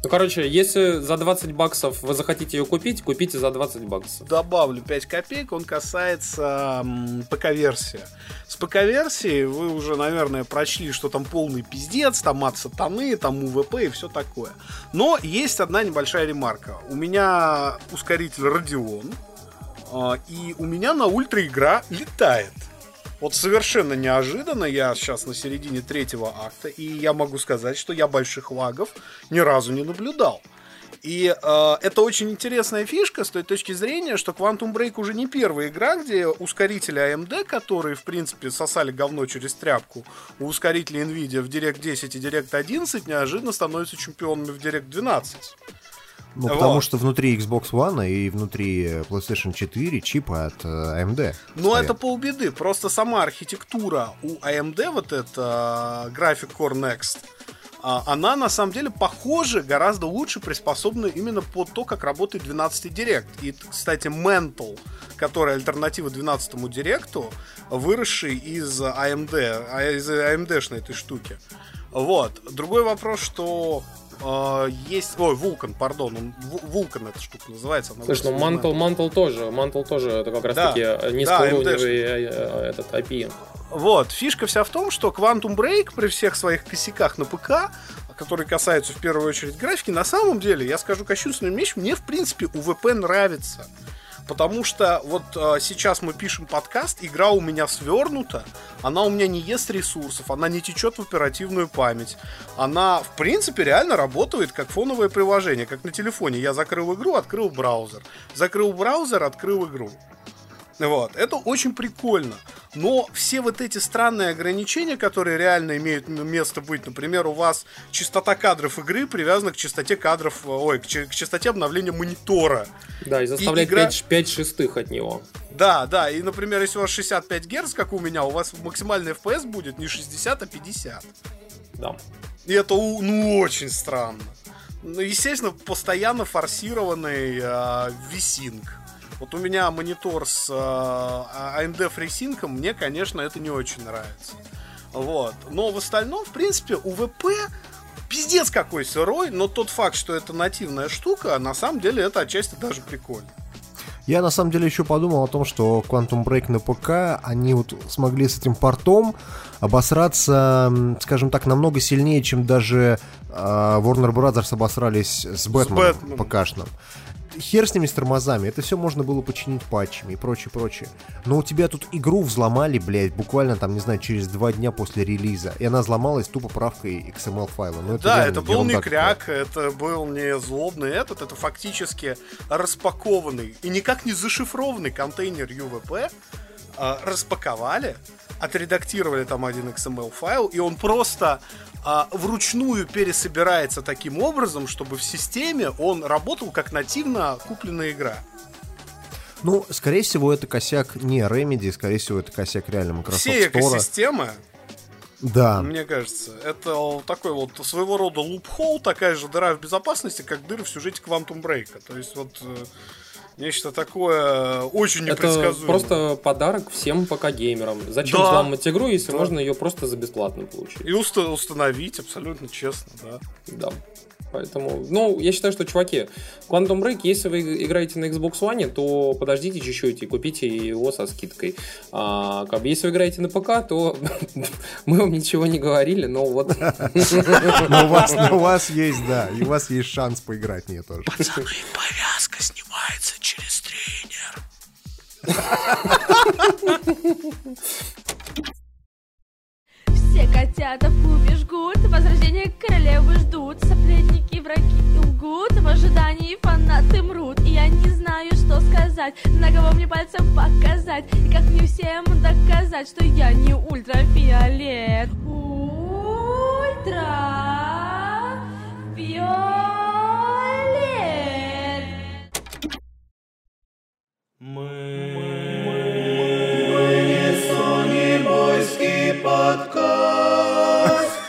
Ну, короче, если за 20 баксов вы захотите ее купить, купите за 20 баксов. Добавлю 5 копеек, он касается ПК-версии. С ПК-версией вы уже, наверное, прочли, что там полный пиздец, там от сатаны, там УВП и все такое. Но есть одна небольшая ремарка. У меня ускоритель Radeon, а, и у меня на ультра игра летает. Вот совершенно неожиданно, я сейчас на середине третьего акта, и я могу сказать, что я больших лагов ни разу не наблюдал. И э, это очень интересная фишка с той точки зрения, что Quantum Break уже не первая игра, где ускорители AMD, которые, в принципе, сосали говно через тряпку, у ускорителей NVIDIA в Direct 10 и Direct 11 неожиданно становятся чемпионами в Direct 12. Ну, вот. потому что внутри Xbox One и внутри PlayStation 4 чипы от AMD. Ну, стоят. это полбеды. Просто сама архитектура у AMD, вот это Graphic Core Next, а, она на самом деле похоже гораздо лучше приспособлена именно под то, как работает 12 Direct. И, кстати, Mental, который альтернатива 12 Директу, выросший из AMD, а, из AMD-шной этой штуки. Вот. Другой вопрос, что Uh, есть... Ой, Вулкан, пардон. Он, Вулкан эта штука называется. Слушай, ну Мантл, Мантл тоже. Мантл тоже это как раз да, таки низкоуровневый да, э, этот API. Вот. Фишка вся в том, что Quantum Break при всех своих косяках на ПК которые касаются в первую очередь графики, на самом деле, я скажу кощунственную вещь, мне в принципе УВП нравится. Потому что вот э, сейчас мы пишем подкаст, игра у меня свернута, она у меня не ест ресурсов, она не течет в оперативную память. Она, в принципе, реально работает как фоновое приложение, как на телефоне. Я закрыл игру, открыл браузер. Закрыл браузер, открыл игру. Вот. Это очень прикольно. Но все вот эти странные ограничения, которые реально имеют место быть, например, у вас частота кадров игры привязана к частоте кадров, ой, к, к частоте обновления монитора. Да, и заставляет и игра... 5, 5 шестых от него. Да, да, и, например, если у вас 65 Гц, как у меня, у вас максимальный FPS будет не 60, а 50. Да. И это, ну, очень странно. Ну, естественно, постоянно форсированный э, висинг. Вот у меня монитор с э, AMD FreeSync, мне, конечно, это не очень нравится. Вот. Но в остальном, в принципе, УВП пиздец какой сырой, но тот факт, что это нативная штука, на самом деле это отчасти даже прикольно. Я на самом деле еще подумал о том, что Quantum Break на ПК, они вот смогли с этим портом обосраться, скажем так, намного сильнее, чем даже э, Warner Brothers обосрались с Бэтменом, с ПКшным хер с ними с тормозами, это все можно было починить патчами и прочее, прочее. Но у тебя тут игру взломали, блядь, буквально там, не знаю, через два дня после релиза, и она взломалась тупо правкой XML файла. Ну, это да, это был не кряк, это был не злобный этот, это фактически распакованный и никак не зашифрованный контейнер UVP, э, распаковали, отредактировали там один XML файл, и он просто а, вручную пересобирается таким образом, чтобы в системе он работал как нативно купленная игра. Ну, скорее всего, это косяк не Remedy, скорее всего, это косяк реально Microsoft Все экосистемы, да. Мне кажется, это такой вот своего рода лупхол, такая же дыра в безопасности, как дыры в сюжете Quantum Break. То есть вот э, Нечто такое очень непредсказуемое. Это просто подарок всем пока геймерам. Зачем да. взломать игру, если да. можно ее просто за бесплатно получить? И уст- установить, абсолютно честно, да. Да. Поэтому, ну, я считаю, что, чуваки, Quantum Break, если вы играете на Xbox One, то подождите чуть-чуть и купите его со скидкой. А, как бы, если вы играете на ПК, то мы вам ничего не говорили, но вот... Но у вас, есть, да, и у вас есть шанс поиграть в нее тоже. Повязка снимается через тренер. Все котята в клубе жгут, возрождение королевы ждут, соплетники враги лгут, в ожидании фанаты мрут, и я не знаю, что сказать, на кого мне пальцем показать, и как мне всем доказать, что я не ультрафиолет. Ультрафиолет.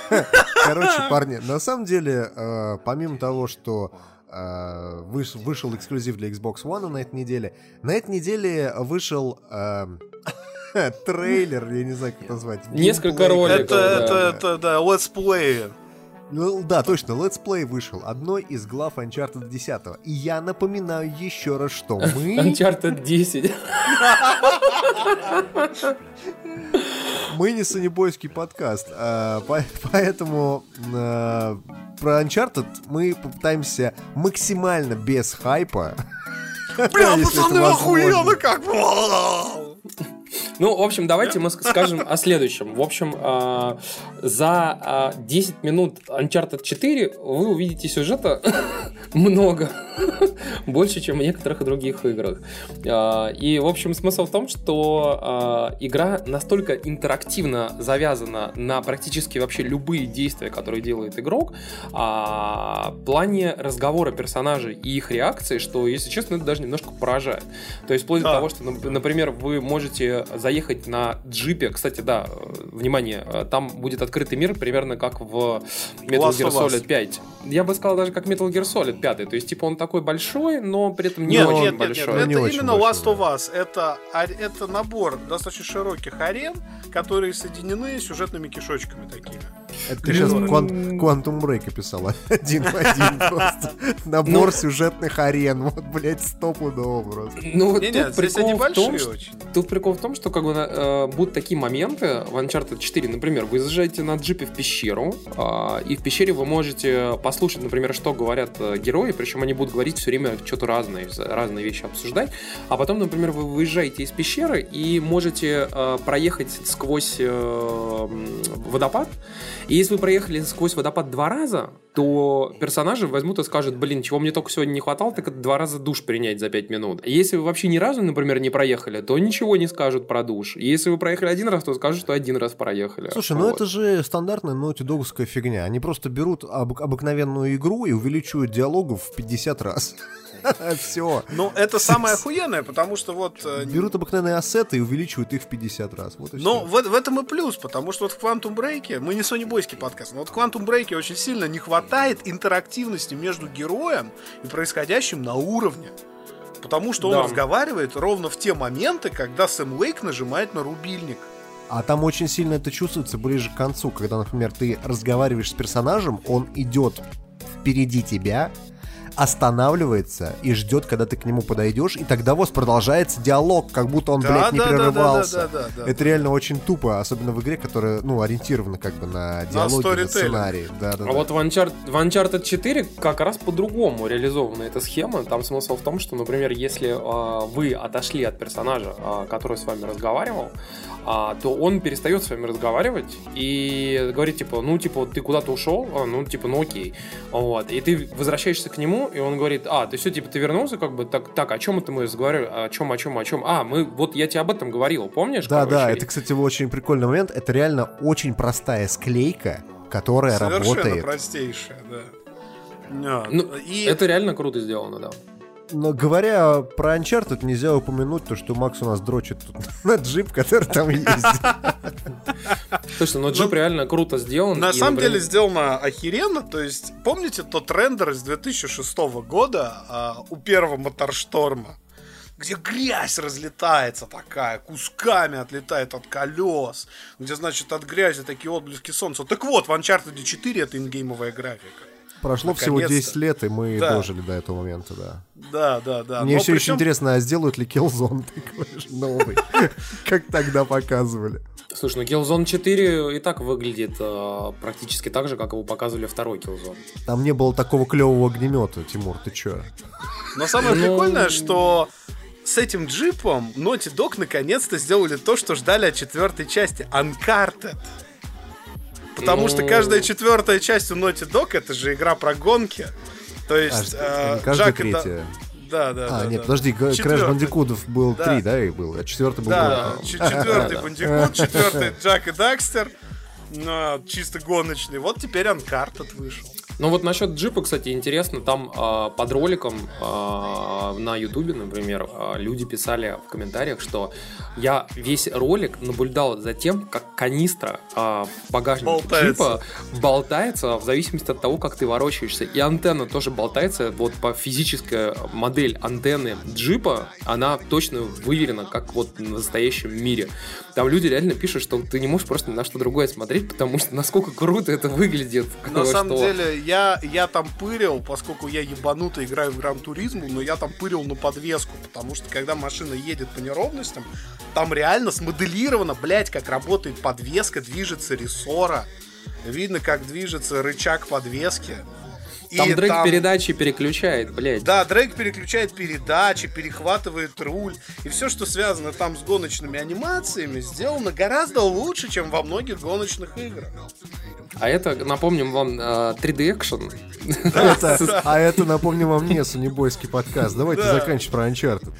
Короче, парни, на самом деле, э, помимо того, что э, выш- вышел эксклюзив для Xbox One на этой неделе, на этой неделе вышел э, трейлер, я не знаю, как это назвать. Несколько роликов. Это, да. это, это, да, Let's Play. Ну, да, точно, Let's Play вышел. Одной из глав Uncharted 10. И я напоминаю еще раз, что мы... Uncharted 10. Мы не санебойский подкаст, а, по- поэтому а, про Uncharted мы попытаемся максимально без хайпа. Бля, пацаны, охуенно как! Ну, в общем, давайте мы ск- скажем о следующем. В общем, а, за а, 10 минут Uncharted 4 вы увидите сюжета много. Больше, чем в некоторых других играх. А, И, в общем, смысл в том, что а, игра настолько интерактивно завязана на практически вообще любые действия, которые делает игрок, а, в плане разговора персонажей и их реакции, что, если честно, это даже немножко поражает. То есть, вплоть до того, что, нап- например, вы можете заехать на джипе. Кстати, да, внимание, э, там будет открытый мир примерно как в Metal Gear. Solid 5. Я бы сказал даже как Metal Gear Solid 5. То есть, типа, он такой большой, но при этом не Нет, очень нет, нет, большой. нет, Не это очень именно большой, Last of Us. Это, ар- это набор достаточно широких арен, которые соединены сюжетными кишочками такими. Это ты сейчас Quantum Break описал. Один в один просто. Набор сюжетных арен. Вот, блядь, стопудово просто. Ну, вот тут прикол в том. Тут прикол в том, что как бы э, будут такие моменты в Uncharted 4. Например, вы заезжаете на джипе в пещеру, э, и в пещере вы можете послушать, например, что говорят э, герои, причем они будут говорить все время что-то разное, разные вещи обсуждать. А потом, например, вы выезжаете из пещеры и можете э, проехать сквозь водопад. И если вы проехали сквозь водопад два раза, то персонажи возьмут и скажут, блин, чего мне только сегодня не хватало, так это два раза душ принять за пять минут. Если вы вообще ни разу, например, не проехали, то ничего не скажут про душ. Если вы проехали один раз, то скажут, что один раз проехали. Слушай, ну Вот. это же стандартная ноутидоговская фигня. Они просто берут обык- обыкновенную игру и увеличивают диалогов в 50 раз. Все. Ну, это самое охуенное, потому что вот... э, Берут обыкновенные ассеты и увеличивают их в 50 раз. Вот Но всё. в, в этом и плюс, потому что вот в Quantum Break, мы не Sony Бойский подкаст, но вот в Quantum Break очень сильно не хватает интерактивности между героем и происходящим на уровне. Потому что он Да. разговаривает ровно в те моменты, когда Сэм Лейк нажимает на рубильник. А там очень сильно это чувствуется ближе к концу, когда, например, ты разговариваешь с персонажем, он идет впереди тебя, останавливается и ждет, когда ты к нему подойдешь, и тогда у вас продолжается диалог, как будто он, Да, блядь, не да, да, да, прерывался. да, да, да, да. Это реально очень тупо, особенно в игре, которая, ну, ориентирована как бы на диалоги, на, storytelling. сценарий. Да, да, А да. вот в Uncharted, в Uncharted 4 как раз по-другому реализована эта схема. Там смысл в том, что, например, если э, вы отошли от персонажа, э, который с вами разговаривал, а, то он перестает с вами разговаривать и говорит, типа, ну, типа, ты куда-то ушел, А, ну, типа, ну, окей. Вот. И ты возвращаешься к нему, и он говорит, а, ты все, типа, ты вернулся, как бы, так, так, о чем это мы разговаривали, о чем, о чем, о чем? А, мы, вот я тебе об этом говорил, помнишь? Да, да, это, кстати, очень прикольный момент. Это реально очень простая склейка, которая Совершенно работает. простейшее, да. Да. Ну, и это реально круто сделано, да. Но говоря про Uncharted, нельзя упомянуть то, что Макс у нас дрочит тут на джип, который там ездит. Точно, но джип реально круто сделан. На самом деле сделано охеренно. То есть, помните тот рендер из 2006 года а, у первого Моторшторма? Где грязь разлетается такая, кусками отлетает от колес, где, значит, от грязи такие отблески солнца. Так вот, в Uncharted 4 это ингеймовая графика. Прошло всего 10 лет, и мы да. дожили до этого момента, да. Да, да, да. Мне Но все причем... очень интересно, а сделают ли Killzone такой же новый, как тогда показывали? Слушай, ну Killzone 4 и так выглядит э, практически так же, как его показывали второй Killzone. Там не было такого клевого огнемета, Тимур, ты чё? Но самое ну... прикольное, что с этим джипом Naughty Dog наконец-то сделали то, что ждали от четвертой части. Uncharted. Потому ну... что каждая четвертая часть у Naughty Dog это же игра про гонки. То есть а, э, Джак третья. Да, да, а, да. нет, да. подожди, Crash Бандикутов был да. три, да, и был, а четвертый был Да, четвертый Бандикут, четвертый Джак и Дакстер, чисто гоночный. Вот теперь Uncharted вышел. Ну вот насчет джипа, кстати, интересно, там э, под роликом э, на ютубе, например, э, люди писали в комментариях, что я весь ролик наблюдал за тем, как канистра э, в багажнике болтается. джипа болтается в зависимости от того, как ты ворочаешься. И антенна тоже болтается, вот по физической модель антенны джипа, она точно выверена, как вот в настоящем мире. Там люди реально пишут, что ты не можешь просто на что другое смотреть, потому что насколько круто это выглядит. На самом что... деле, я, я там пырил, поскольку я ебануто играю в Гран Туризму, но я там пырил на подвеску, потому что когда машина едет по неровностям, там реально смоделировано, блядь, как работает подвеска, движется рессора, видно, как движется рычаг подвески. Там Дрейк там... передачи переключает, блядь. Да, Дрейк переключает передачи, перехватывает руль. И все, что связано там с гоночными анимациями, сделано гораздо лучше, чем во многих гоночных играх. А это, напомним вам, 3D Action. А это, напомним вам, не Сонибойский подкаст. Давайте заканчивать про Uncharted.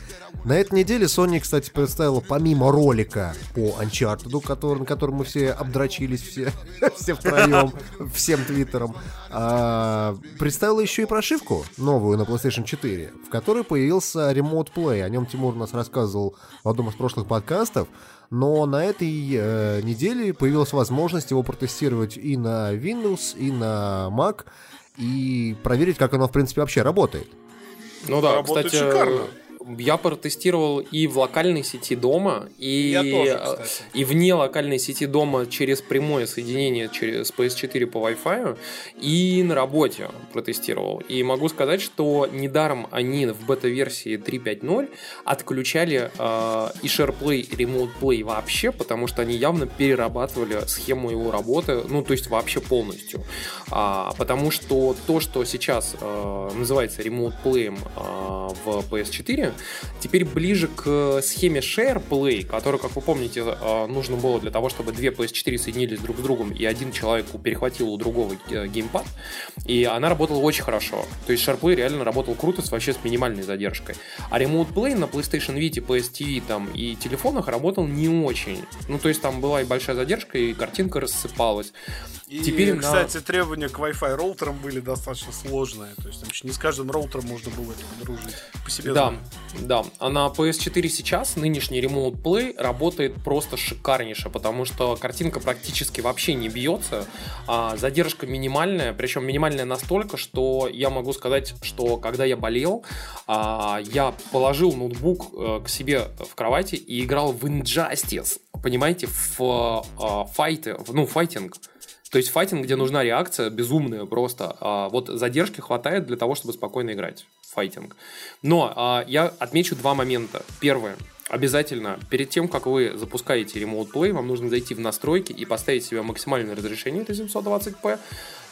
На этой неделе Sony, кстати, представила помимо ролика по Uncharted, который, на котором мы все обдрочились, все, все втроем, всем твиттером, а, представила еще и прошивку новую на PlayStation 4, в которой появился Remote Play. О нем Тимур нас рассказывал в одном из прошлых подкастов. Но на этой э, неделе появилась возможность его протестировать и на Windows, и на Mac, и проверить, как оно, в принципе, вообще работает. Ну да, работает кстати, шикарно я протестировал и в локальной сети дома, и, тоже, и вне локальной сети дома через прямое соединение через PS4 по Wi-Fi, и на работе протестировал. И могу сказать, что недаром они в бета-версии 3.5.0 отключали э, и SharePlay, и Remote Play вообще, потому что они явно перерабатывали схему его работы, ну, то есть вообще полностью. А, потому что то, что сейчас э, называется Remote Play э, в PS4, теперь ближе к схеме SharePlay, которая, как вы помните, э, нужно было для того, чтобы две PS4 соединились друг с другом, и один человек перехватил у другого э, геймпад, и она работала очень хорошо. То есть SharePlay реально работал круто, с, вообще с минимальной задержкой. А Remote Play на PlayStation Vita, PS TV там, и телефонах работал не очень. Ну, то есть там была и большая задержка, и картинка рассыпалась. И, Теперь, кстати, на... требования к Wi-Fi роутерам были достаточно сложные. То есть там не с каждым роутером можно было это подружить. По себе да, знаю. да. А на PS4 сейчас нынешний Remote Play работает просто шикарнейше, потому что картинка практически вообще не бьется. А задержка минимальная, причем минимальная настолько, что я могу сказать, что когда я болел, а, я положил ноутбук а, к себе в кровати и играл в Injustice. Понимаете, в а, файте, ну, файтинг. То есть файтинг, где нужна реакция, безумная просто. А вот задержки хватает для того, чтобы спокойно играть файтинг. Но а, я отмечу два момента. Первое. Обязательно, перед тем, как вы запускаете Remote Play, вам нужно зайти в настройки и поставить себе максимальное разрешение, это 720p,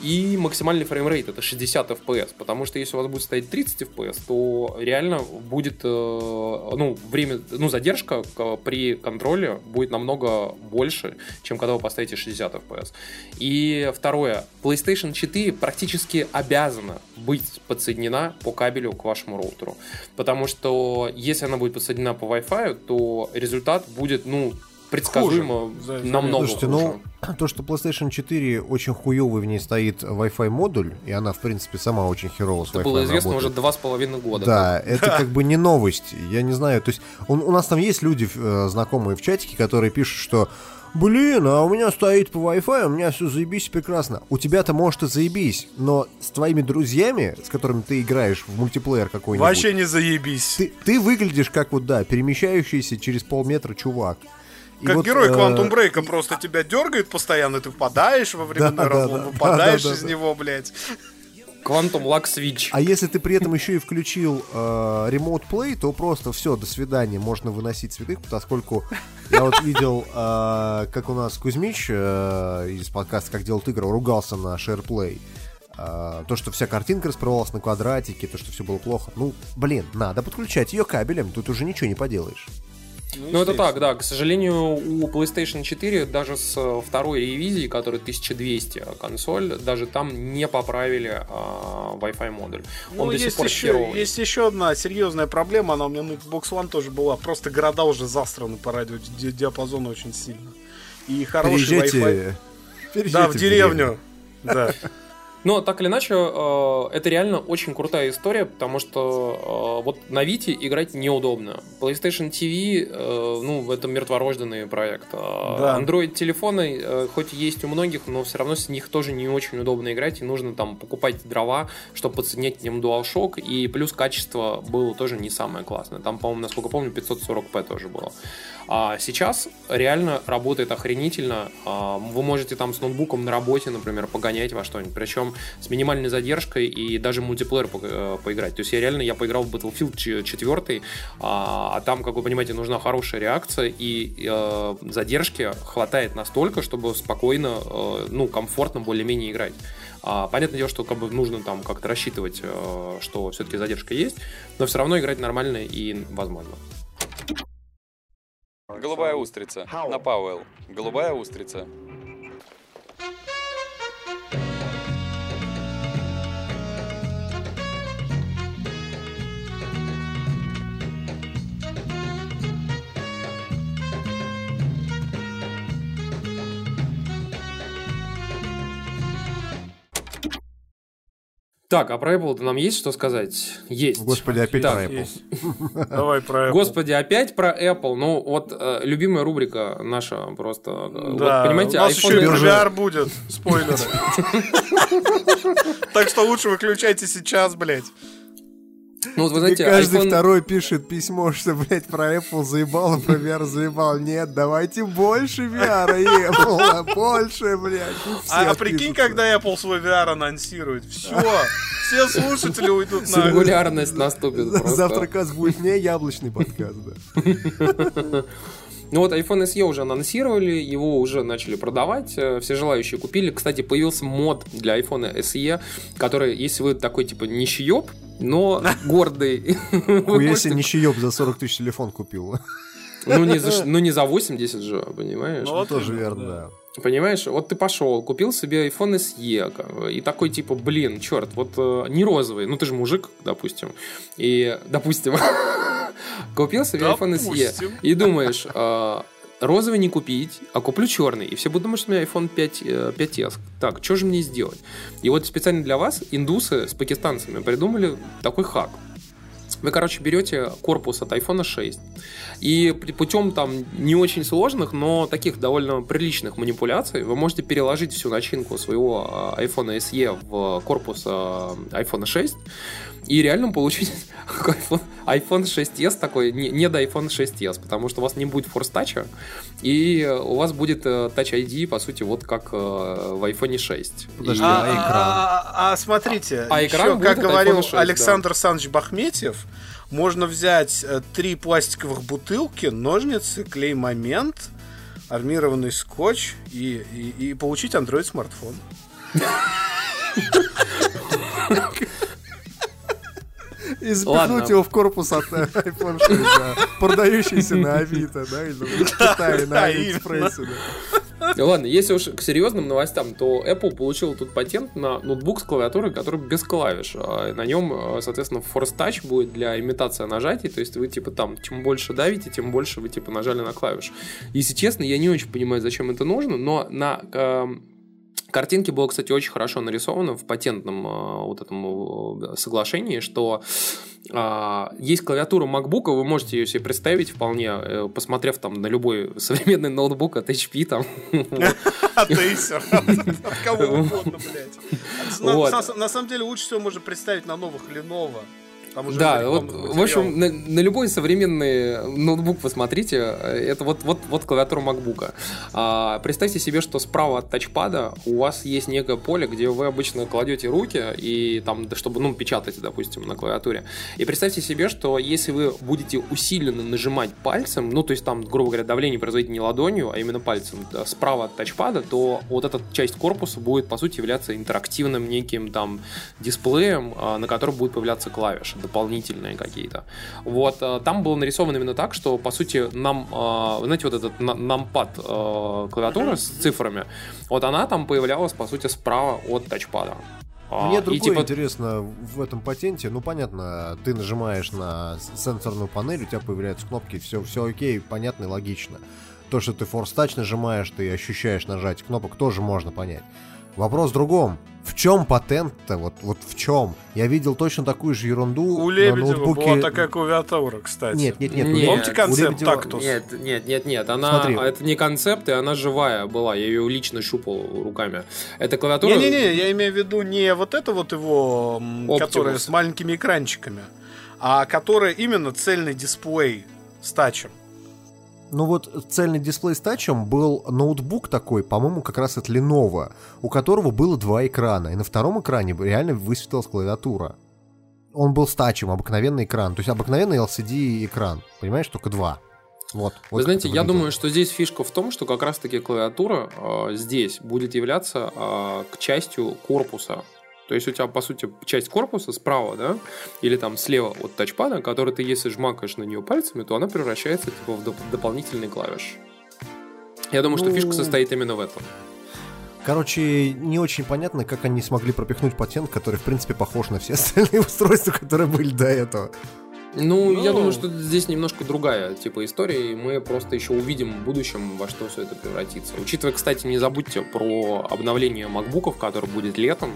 и максимальный framerate это 60 FPS, потому что если у вас будет стоять 30 FPS, то реально будет, э, ну, время, ну, задержка при контроле будет намного больше, чем когда вы поставите 60 FPS. И второе, PlayStation 4 практически обязана быть подсоединена по кабелю к вашему роутеру, потому что если она будет подсоединена по Wi-Fi, то результат будет, ну, предсказуемо хуже. намного Слушайте, хуже. ну, то, что PlayStation 4 очень хуёвый в ней стоит Wi-Fi модуль, и она, в принципе, сама очень херово с Это было известно работает. уже два с половиной года. Да, это как бы не новость. Я не знаю, то есть он, у нас там есть люди, э, знакомые в чатике, которые пишут, что Блин, а у меня стоит по Wi-Fi, у меня все заебись прекрасно. У тебя-то может и заебись, но с твоими друзьями, с которыми ты играешь в мультиплеер какой-нибудь... Вообще не заебись. Ты, ты выглядишь как вот, да, перемещающийся через полметра чувак. Как вот, герой Квантум э... Брейка просто тебя дергает постоянно, ты впадаешь во временной да, разлом, да, выпадаешь да, да, из да. него, блядь. Quantum Lock Switch. А если ты при этом еще и включил э, Remote Play, то просто все, до свидания, можно выносить цветы, поскольку я вот видел, э, как у нас Кузьмич э, из подкаста «Как делают игры» ругался на SharePlay. Э, то, что вся картинка расплывалась на квадратике, то, что все было плохо. Ну, блин, надо подключать ее кабелем, тут уже ничего не поделаешь. Ну, это так, да. К сожалению, у PlayStation 4 даже с э, второй ревизии, которая 1200 консоль, даже там не поправили а, Wi-Fi модуль. Ну, Он до есть, сих пор еще, херовый. есть еще одна серьезная проблема, она у меня на Xbox One тоже была. Просто города уже засраны по радио ди- диапазону очень сильно. И хороший Wi-Fi. Переезжайте, Да, в деревню. Да. Но так или иначе, э, это реально очень крутая история, потому что э, вот на Вите играть неудобно. PlayStation TV, э, ну, это мертворожденный проект. А Да. Android-телефоны, хоть есть у многих, но все равно с них тоже не очень удобно играть, и нужно там покупать дрова, чтобы подсоединять к ним DualShock, и плюс качество было тоже не самое классное. Там, по-моему, насколько помню, 540p тоже было. А сейчас реально работает охренительно. А, Вы можете там с ноутбуком на работе, например, погонять во что-нибудь. Причем с минимальной задержкой и даже мультиплеер по- э, поиграть. То есть я реально я поиграл в Battlefield 4, а, а там, как вы понимаете, нужна хорошая реакция и э, задержки хватает настолько, чтобы спокойно, э, ну, комфортно более-менее играть. А, понятное дело, что как бы нужно там как-то рассчитывать, э, что все-таки задержка есть, но все равно играть нормально и возможно. Голубая устрица. На Пауэлл. Голубая устрица. Так, а про Apple нам есть что сказать? Есть. Господи, опять Так, про Apple. Есть. Давай про Apple. Господи, опять про Apple. Ну, вот э, любимая рубрика наша просто. э, Да, вот, понимаете, у нас еще и. VR будет. Спойлеры. Так что лучше выключайте сейчас, блядь. Ну, вот вы знаете, каждый iPhone- второй пишет письмо, что, блядь, про Apple заебал, а про VR заебал. Нет, давайте больше VR и Apple, а больше, блядь. Все А, а прикинь, когда Apple свой VR анонсирует. Все. Все слушатели уйдут на... Сингулярность наступит просто. Завтра каз будет не яблочный подкаст, да. Ну вот iPhone SE уже анонсировали, его уже начали продавать, э, все желающие купили. Кстати, появился мод для iPhone SE, который, если вы такой типа нищеёб, но гордый, себе нищеёб за 40 тысяч телефон купил. ну не за ну не за 80 же, понимаешь? Ну, вот Тоже верно, да. Понимаешь, вот ты пошел, купил себе iPhone SE, и такой типа, блин, черт, вот э, не розовый, ну ты же мужик, допустим, и, допустим, купил себе iPhone SE, Допустим. и думаешь, э, розовый не купить, а куплю черный, и все будут думать, что у меня iPhone 5, э, 5s. Так, что же мне сделать? И вот специально для вас индусы с пакистанцами придумали такой хак. Вы, короче, берете корпус от iPhone 6 и путем там не очень сложных, но таких довольно приличных манипуляций вы можете переложить всю начинку своего а, iPhone SE в корпус а, iPhone 6 и реально получить iPhone, iPhone 6s такой, не, не до iPhone 6s, потому что у вас не будет Force Touch, и у вас будет э, Touch ID, по сути, вот как э, в iPhone 6. Подожди, И- а А, экран? а- а- а смотрите, А еще, экран будет как говорил iPhone 6, Александр Саныч Бахметьев, можно взять э, три пластиковых бутылки, ножницы, клей-момент, армированный скотч и, и, и получить Android смартфон. И запихнуть его в корпус от э, iPhone 6, да. Продающийся на Авито, да, или в Китае, на Алиэкспрессе, да. Ладно, если уж к серьезным новостям, то Apple получил тут патент на ноутбук с клавиатурой, который без клавиш. А На нем, э, соответственно, Force Touch будет для имитации нажатий, то есть вы, типа, там, чем больше давите, тем больше вы, типа, нажали на клавиш. Если честно, я не очень понимаю, зачем это нужно, но на эм, Картинки было, кстати, очень хорошо нарисовано в патентном э, вот этом э, соглашении, что э, есть клавиатура MacBook, вы можете ее себе представить вполне, э, посмотрев там на любой современный ноутбук от HP там. От Acer, от кого угодно, блядь. На самом деле лучше всего можно представить на новых Lenovo. Там уже Да, вот, в общем, на, на любой современный ноутбук посмотрите, это вот, вот, вот клавиатура MacBook. А, представьте себе, что справа от тачпада у вас есть некое поле, где вы обычно кладете руки, и там, чтобы, ну, печатать, допустим, на клавиатуре. И представьте себе, что если вы будете усиленно нажимать пальцем, ну, то есть там, грубо говоря, давление производить не ладонью, а именно пальцем, да, справа от тачпада, то вот эта часть корпуса будет, по сути, являться интерактивным неким там дисплеем, а, на котором будут появляться клавиши дополнительные какие-то. Вот, а, там было нарисовано именно так, что, по сути, нам, а, знаете, вот этот на- нампад а, клавиатуры с цифрами, вот она там появлялась, по сути, справа от тачпада. А, Мне и другое типа- интересно в этом патенте. Ну, понятно, ты нажимаешь на сенсорную панель, у тебя появляются кнопки, все, все окей, понятно и логично. То, что ты Touch нажимаешь, ты ощущаешь нажатие кнопок, тоже можно понять. Вопрос в другом. В чем патент-то? Вот, вот в чем? Я видел точно такую же ерунду У на Лебедева ноутбуке. была такая клавиатура, кстати. Нет, нет, нет. Нет. Помните концепт Лебедева- «Тактус»? Нет, нет, нет, нет, она Смотри. это не концепт, и она живая была. Я ее лично щупал руками. Это клавиатура. Не-не-не, я имею в виду не вот это вот его, Optimus. которое с маленькими экранчиками, а которое именно цельный дисплей с тачем. Ну вот цельный дисплей с тачем был ноутбук такой, по-моему, как раз от Lenovo, у которого было два экрана, и на втором экране реально высветилась клавиатура. Он был с тачем, обыкновенный экран, то есть обыкновенный LCD экран, понимаешь, только два. Вот. Вы вот знаете, как я думаю, что здесь фишка в том, что как раз-таки клавиатура э, здесь будет являться э, к частью корпуса. То есть у тебя, по сути, часть корпуса справа, да, или там слева от тачпада, который ты, если жмакаешь на нее пальцами, то она превращается типа, в доп- дополнительный клавиш. Я думаю, что Ну, фишка состоит именно в этом. Короче, не очень понятно, как они смогли пропихнуть патент, который, в принципе, похож на все остальные устройства, которые были до этого. Ну, я Ну. думаю, что здесь немножко другая типа история, и мы просто еще увидим в будущем, во что все это превратится. Учитывая, кстати, не забудьте про обновление макбуков, который будет летом,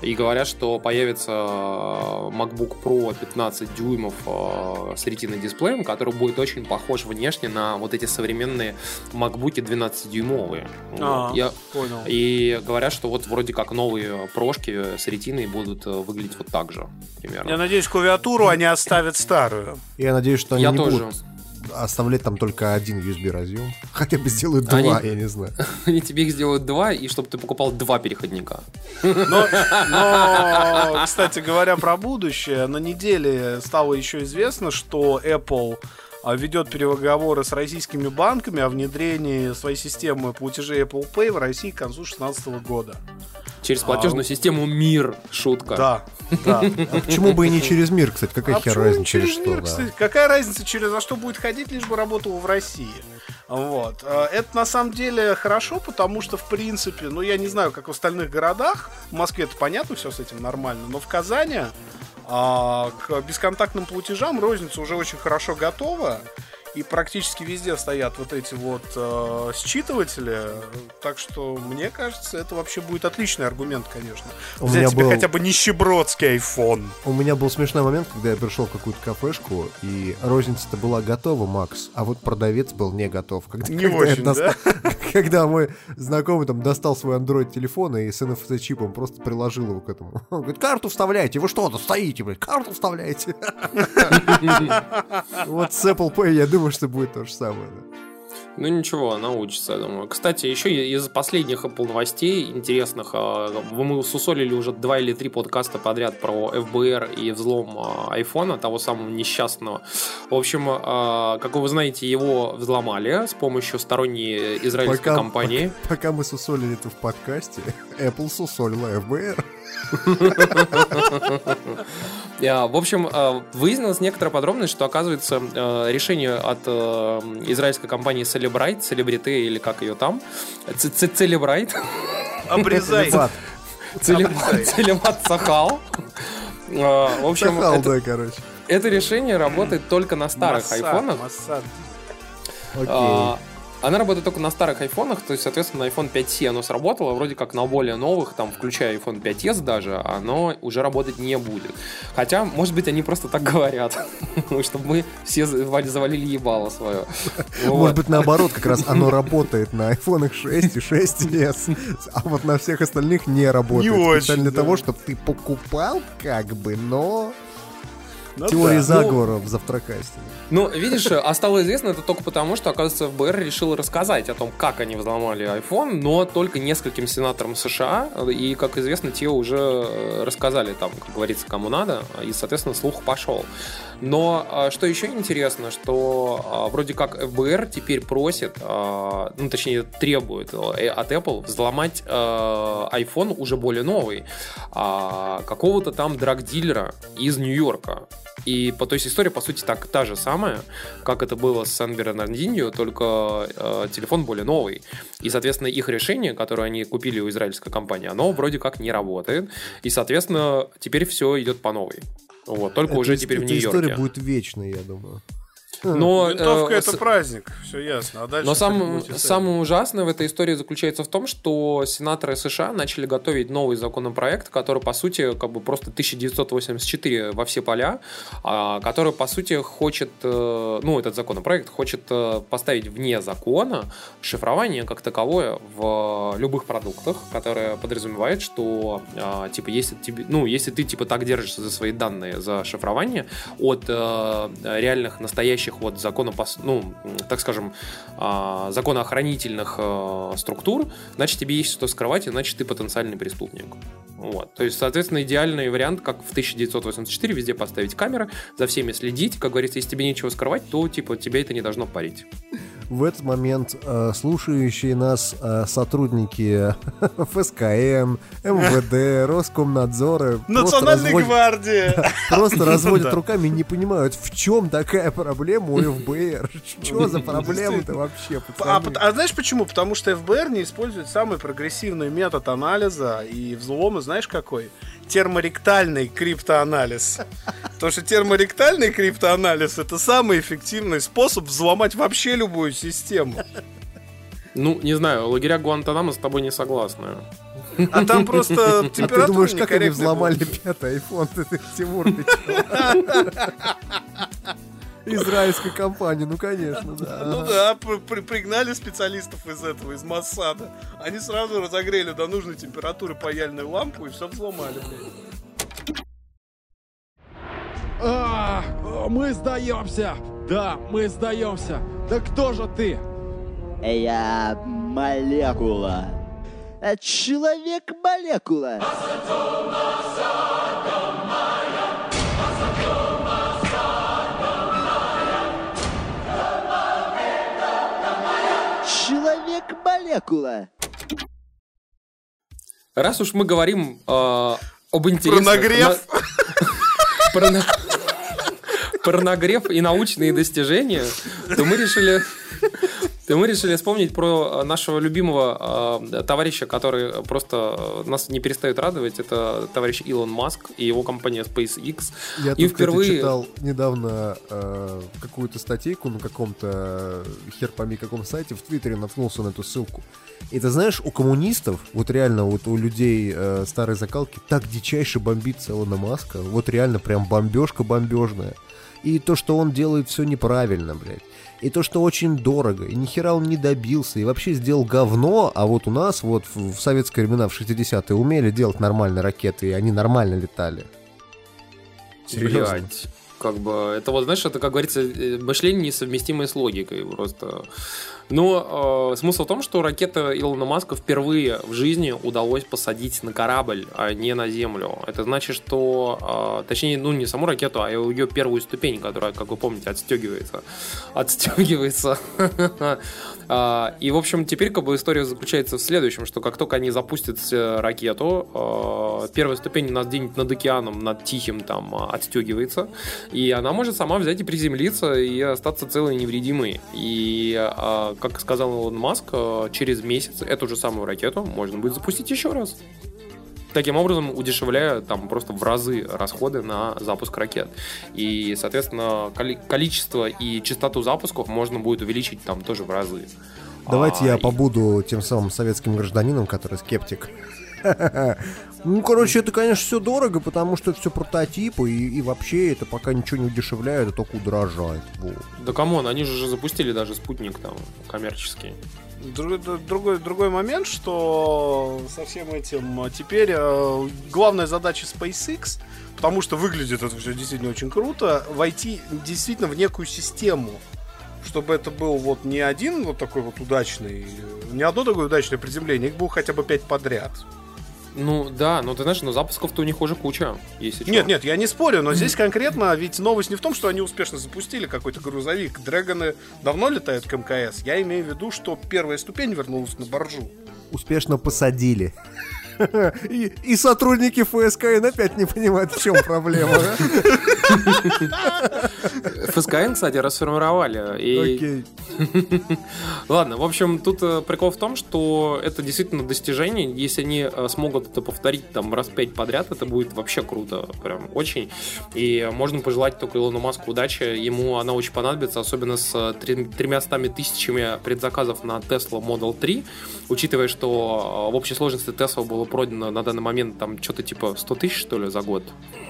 и говорят, что появится MacBook Pro 15 дюймов э, с ретиной дисплеем, который будет очень похож внешне на вот эти современные MacBook 12-дюймовые. А. Вот. Я, Понял. и говорят, что вот вроде как новые прошки с ретиной будут э, выглядеть вот так же, примерно. Я надеюсь, клавиатуру они оставят старую. Я надеюсь, что они Я не тоже. будут оставлять там только один USB разъем. Хотя бы сделают Они- два, я не знаю. Они тебе их сделают два, и чтобы ты покупал два переходника. Но, но, кстати говоря про будущее, на неделе стало еще известно, что Apple ведет переговоры с российскими банками о внедрении своей системы платежей Apple Pay в России к концу 2016 года. Через платежную систему МИР. Шутка. Да, да. А почему бы и не через мир, кстати, какая А хер разница через через что, мир, да. кстати? Какая разница, через за что будет ходить, лишь бы работал в России. Вот. А, Это на самом деле хорошо, потому что, в принципе, ну, я не знаю, как в остальных городах, в Москве это понятно, все с этим нормально, но в Казани а, к бесконтактным платежам розница уже очень хорошо готова. И практически везде стоят вот эти вот э, считыватели. Так что, мне кажется, это вообще будет отличный аргумент, конечно. У Взять меня себе был- хотя бы нищебродский iPhone. У меня был смешной момент, когда я пришел в какую-то кафешку, и розница-то была готова, Макс, а вот продавец был не готов. Когда, Не когда очень, да? Когда мой знакомый там достал свой Android-телефон и с NFC-чипом просто приложил его к этому. Он говорит, карту вставляйте, вы что, стоите, блядь, карту вставляете. Вот с Apple Pay я думаю, что будет то же самое. да. Ну ничего, научится, я думаю. Кстати, еще из последних Apple новостей интересных, а, мы сусолили уже два или три подкаста подряд про ФБР и взлом а, айфона, того самого несчастного. В общем, а, как вы знаете, его взломали с помощью сторонней израильской Пока- компании. Пока мы сусолили это в подкасте, Apple сусолила ФБР. А, В общем, а, выяснилась некоторая подробность, что, оказывается, а, решение от а, израильской компании Celebrite, Celebrity или как ее там, Celebrite, Обрезай. Бат, Целемат Целемат Сахал. А, В общем, Сахал, это, да, короче. это решение работает только на старых айфонах. Окей. Она работает только на старых айфонах, то есть, соответственно, на iPhone 5C оно сработало, вроде как на более новых, там, включая iPhone 5s даже, оно уже работать не будет. Хотя, может быть, они просто так говорят, чтобы мы все завали- завалили ебало свое. Может быть, наоборот, как раз оно работает на iPhone 6 и 6s, а вот на всех остальных не работает. Не очень, Специально для того, чтобы ты покупал, как бы, но... Ну Теории да. заговора в завтракасте. Ну, видишь, а стало известно это только потому, что, оказывается, ФБР решил рассказать о том, как они взломали iPhone, но только нескольким сенаторам США, и, как известно, те уже э, рассказали там, как говорится, кому надо, и, соответственно, слух пошел. Но а, что еще интересно, что а, вроде как ФБР теперь просит, а, ну, точнее, требует э, от Apple взломать э, iPhone уже более новый, какого-то там драг-дилера из Нью-Йорка. И по то есть история, по сути, так та же самая, как это было с Сан Бернардиньо, только э, телефон более новый. И, соответственно, их решение, которое они купили у израильской компании, оно вроде как не работает. И, соответственно, теперь все идет по новой. Вот, только уже Эта- теперь в Нью-Йорке. история будет вечной, я думаю. Но, Винтовка э, это с- праздник, все ясно. А дальше Но сам, самое ужасное в этой истории заключается в том, что сенаторы США начали готовить новый законопроект, который, по сути, как бы просто 1984 во все поля, а, который, по сути, хочет, э, ну, этот законопроект хочет э, поставить вне закона шифрование как таковое в любых продуктах, которое подразумевает, что, а, типа, если тебе, ну, если ты, типа, так держишься за свои данные, за шифрование от э, реальных, настоящих вот законопос... ну, м, так скажем, а, законоохранительных э, структур, значит, тебе есть что скрывать, иначе ты потенциальный преступник. Вот. То есть, соответственно, идеальный вариант, как в 1984, везде поставить камеры, за всеми следить. Как говорится, если тебе нечего скрывать, то, типа, тебя это не должно парить. В этот момент э, слушающие нас э, сотрудники ФСКН, МВД, Роскомнадзора просто Национальной разводят- гвардии. просто разводят руками и не понимают, в чем такая проблема у ФБР. Что за проблема-то вообще, А, пацаны? а знаешь почему? Потому что ФБР не использует самый прогрессивный метод анализа и взлома, знаешь какой? Терморектальный криптоанализ. Потому что терморектальный криптоанализ это самый эффективный способ взломать вообще любую систему. Ну, не знаю, лагеря Гуантанамо с тобой не согласны. А там просто А температура ты думаешь, как они взломали пятый айфон? Ты, Тимур, ты? Израильской компании, ну конечно, да. Ну да, при- пригнали специалистов из этого, из Моссада. Они сразу разогрели до нужной температуры паяльную лампу и все взломали, блядь. А, мы сдаемся! Да, мы сдаемся! Да кто же ты? Я молекула. Э, Человек-молекула. Человек-молекула. Раз уж мы говорим э, об Про интересных... нагрев. на- Про про нагрев и научные достижения, то мы решили... То мы решили вспомнить про э, нашего любимого э, товарища, который просто э, нас не перестает радовать. Это товарищ Илон Маск и его компания SpaceX. Я и тут, впервые... кстати, читал недавно э, какую-то статейку на каком-то, э, хер пойми каком сайте, в Твиттере наткнулся на эту ссылку. И ты знаешь, у коммунистов, вот реально вот у людей э, старой закалки, так дичайше бомбит Илона Маска. Вот реально прям бомбежка бомбежная. И то, что он делает все неправильно, блядь. И то, что очень дорого, и нихера он не добился, и вообще сделал говно, а вот у нас вот в, в советские времена, в 60-е, умели делать нормальные ракеты, и они нормально летали. Серьезно. Блядь. Как бы, это вот, знаешь, это, как говорится, э, мышление несовместимое с логикой просто. Но э, смысл в том, что ракета Илона Маска впервые в жизни удалось посадить на корабль, а не на Землю. Это значит, что, э, точнее, ну не саму ракету, а ее первую ступень, которая, как вы помните, отстегивается. Отстегивается. А, И, в общем, теперь как бы история заключается в следующем, что как только они запустят э, ракету, э, первая ступень у нас где-нибудь над океаном, над Тихим там э, отстегивается, и она может сама взять и приземлиться и остаться целой и невредимой. И, как сказал Илон Маск, через месяц эту же самую ракету можно будет запустить еще раз. Таким образом, удешевляя там просто в разы расходы на запуск ракет. И, соответственно, коли- количество и частоту запусков можно будет увеличить там тоже в разы. Давайте А, я и- побуду тем самым советским гражданином, который скептик. Ну, короче, это, конечно, все дорого, потому что это все прототипы, и, и вообще это пока ничего не удешевляет, а только удорожает. Вот. Да come on, они же уже запустили даже спутник там коммерческий. Дру- Другой, другой момент, что со всем этим теперь э, главная задача SpaceX, потому что выглядит это все действительно очень круто, войти действительно в некую систему, чтобы это был вот не один вот такой вот удачный, не одно такое удачное приземление, их было хотя бы пять подряд. Ну да, но ты знаешь, но запусков-то у них уже куча, если Нет, нет, я не спорю, но здесь конкретно ведь новость не в том, что они успешно запустили какой-то грузовик. Дрэгоны давно летают к МКС. Я имею в виду, что первая ступень вернулась на боржу. Успешно посадили. И, и сотрудники ФСКН опять не понимают, в чем проблема. ФСКН, кстати, расформировали. Окей. Ладно, в общем, тут э, прикол в том, что это действительно достижение. Если они э, смогут это повторить там раз пять подряд, это будет вообще круто. Прям очень. И можно пожелать только Илону Маску удачи. Ему она очень понадобится, особенно с э, тремястами тысячами предзаказов на Tesla Model 3. Учитывая, что в общей сложности Tesla было продано на данный момент там что-то типа 100 тысяч, что ли, за год.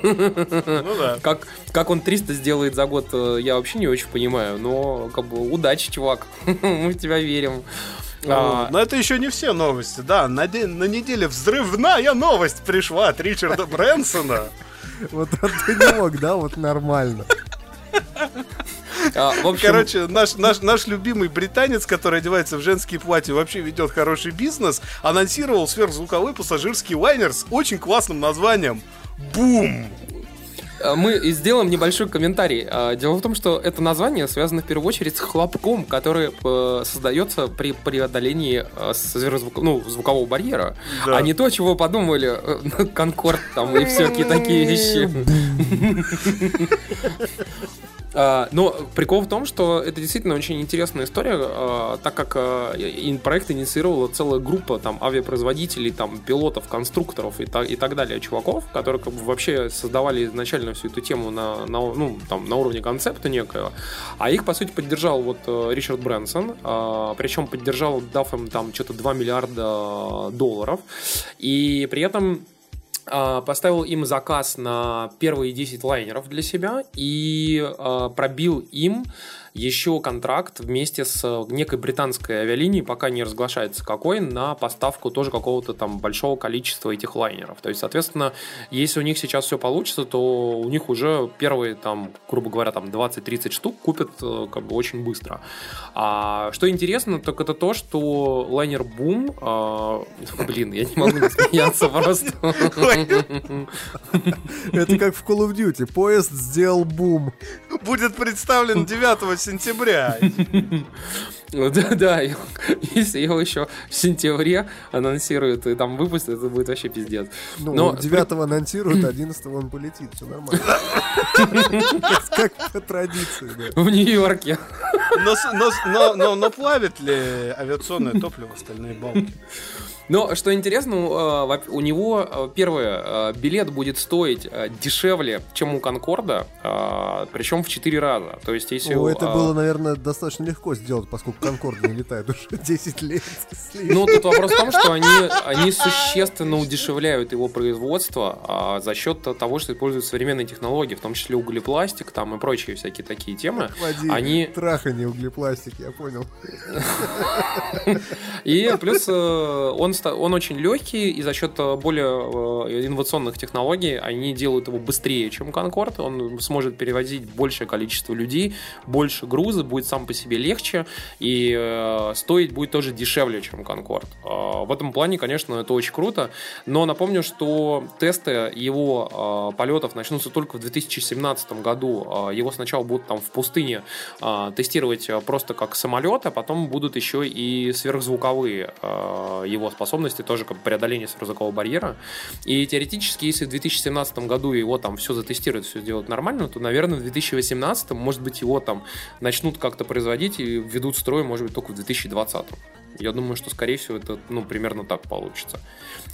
Ну да. Как, как он 300 сделает за год, э, я вообще не очень понимаю. Но как бы удачи, чувак. Мы в тебя верим. А, Но это еще не все новости, да. На, де- на неделе взрывная новость пришла от Ричарда Брэнсона. Вот это ты не мог, да? Вот нормально. А, в общем, Короче, наш, наш, наш любимый британец, который одевается в женские платья, вообще ведет хороший бизнес, анонсировал сверхзвуковой пассажирский лайнер с очень классным названием «Бум». а, мы сделаем небольшой комментарий. А, Дело в том, что это название связано в первую очередь с хлопком, который э, создается при преодолении э, ну, звукового барьера, Да. а не то, чего подумали э, Конкорд там и всякие такие вещи. А, Но прикол в том, что это действительно очень интересная история, а, так как а, проект инициировала целая группа там авиапроизводителей, там пилотов, конструкторов и, та- и так далее, чуваков, которые как бы вообще создавали изначально всю эту тему на, на, ну, там, на уровне концепта некоего, а их, по сути, поддержал вот э, Ричард Брэнсон, причем поддержал, дав им там что-то 2 миллиарда долларов, и при этом поставил им заказ на первые 10 лайнеров для себя и а, пробил им еще контракт вместе с э, некой британской авиалинией, пока не разглашается какой, на поставку тоже какого-то там большого количества этих лайнеров. То есть, соответственно, если у них сейчас все получится, то у них уже первые там, грубо говоря, там 20-30 штук купят э, как бы очень быстро. А что интересно, так это то, что лайнер Boom, а, блин, я не могу не смеяться просто. Это как в Call of Duty. Поезд сделал бум. Будет представлен 9 сентября. Ну Да, да, и- если его еще в сентябре анонсируют и там выпустят, это будет вообще пиздец. Ну, Но 9 анонсируют, 11 он полетит. Все нормально. Как по традиции, да. в Нью-Йорке. Но, плавит ли авиационное топливо стальные балки? Но что интересно, э, у него э, первое, э, билет будет стоить э, дешевле, чем у Конкорда, э, причем в 4 раза. То есть, если... Ну, это э, было, наверное, достаточно легко сделать, поскольку Конкорд не летает уже 10 лет. Ну, тут вопрос в том, что они, они существенно удешевляют его производство а, за счет того, что используют современные технологии, в том числе углепластик там и прочие всякие такие темы. Води, Они трахание углепластик, я понял. И плюс э, он, он очень легкий, и за счет э, более э, инновационных технологий они делают его быстрее, чем Конкорд. Он сможет перевозить большее количество людей, больше груза, будет сам по себе легче, и э, стоить будет тоже дешевле, чем Конкорд. В этом плане, конечно, это очень круто. Но напомню, что тесты его полетов начнутся только в 2017 году. Его сначала будут там в пустыне тестировать просто как самолет, а потом будут еще и сверхзвуковые его способности, тоже как преодоление сверхзвукового барьера. И теоретически, если в 2017 году его там все затестируют, все сделают нормально, то, наверное, в 2018, может быть, его там начнут как-то производить и введут в строй, может быть, только в 2020. Я думаю, что, скорее всего, это, ну, примерно так получится.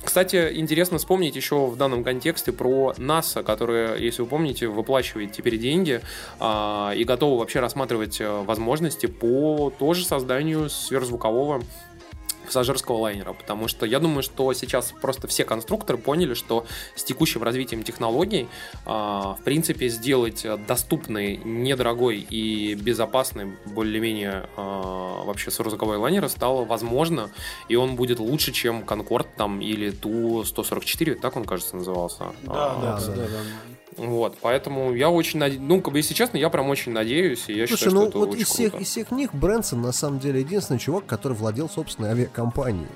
Кстати, интересно вспомнить еще в данном контексте про НАСА, которая, если вы помните, выплачивает теперь деньги а, и готова вообще рассматривать э, возможности по тоже созданию сверхзвукового пассажирского лайнера, потому что я думаю, что сейчас просто все конструкторы поняли, что с текущим развитием технологий, а, в принципе, сделать доступный, недорогой и безопасный более-менее а, вообще сорозвуковой лайнер стало возможно, и он будет лучше, чем Конкорд там или Ту-144, так он, кажется, назывался. Да, А, да, да, да. да. Вот, поэтому я очень надеюсь, ну, как бы, если честно, я прям очень надеюсь, и я Слушай, считаю, ну что это вот очень из всех, круто. из всех них Брэнсон на самом деле единственный чувак, который владел собственной авиакомпанией.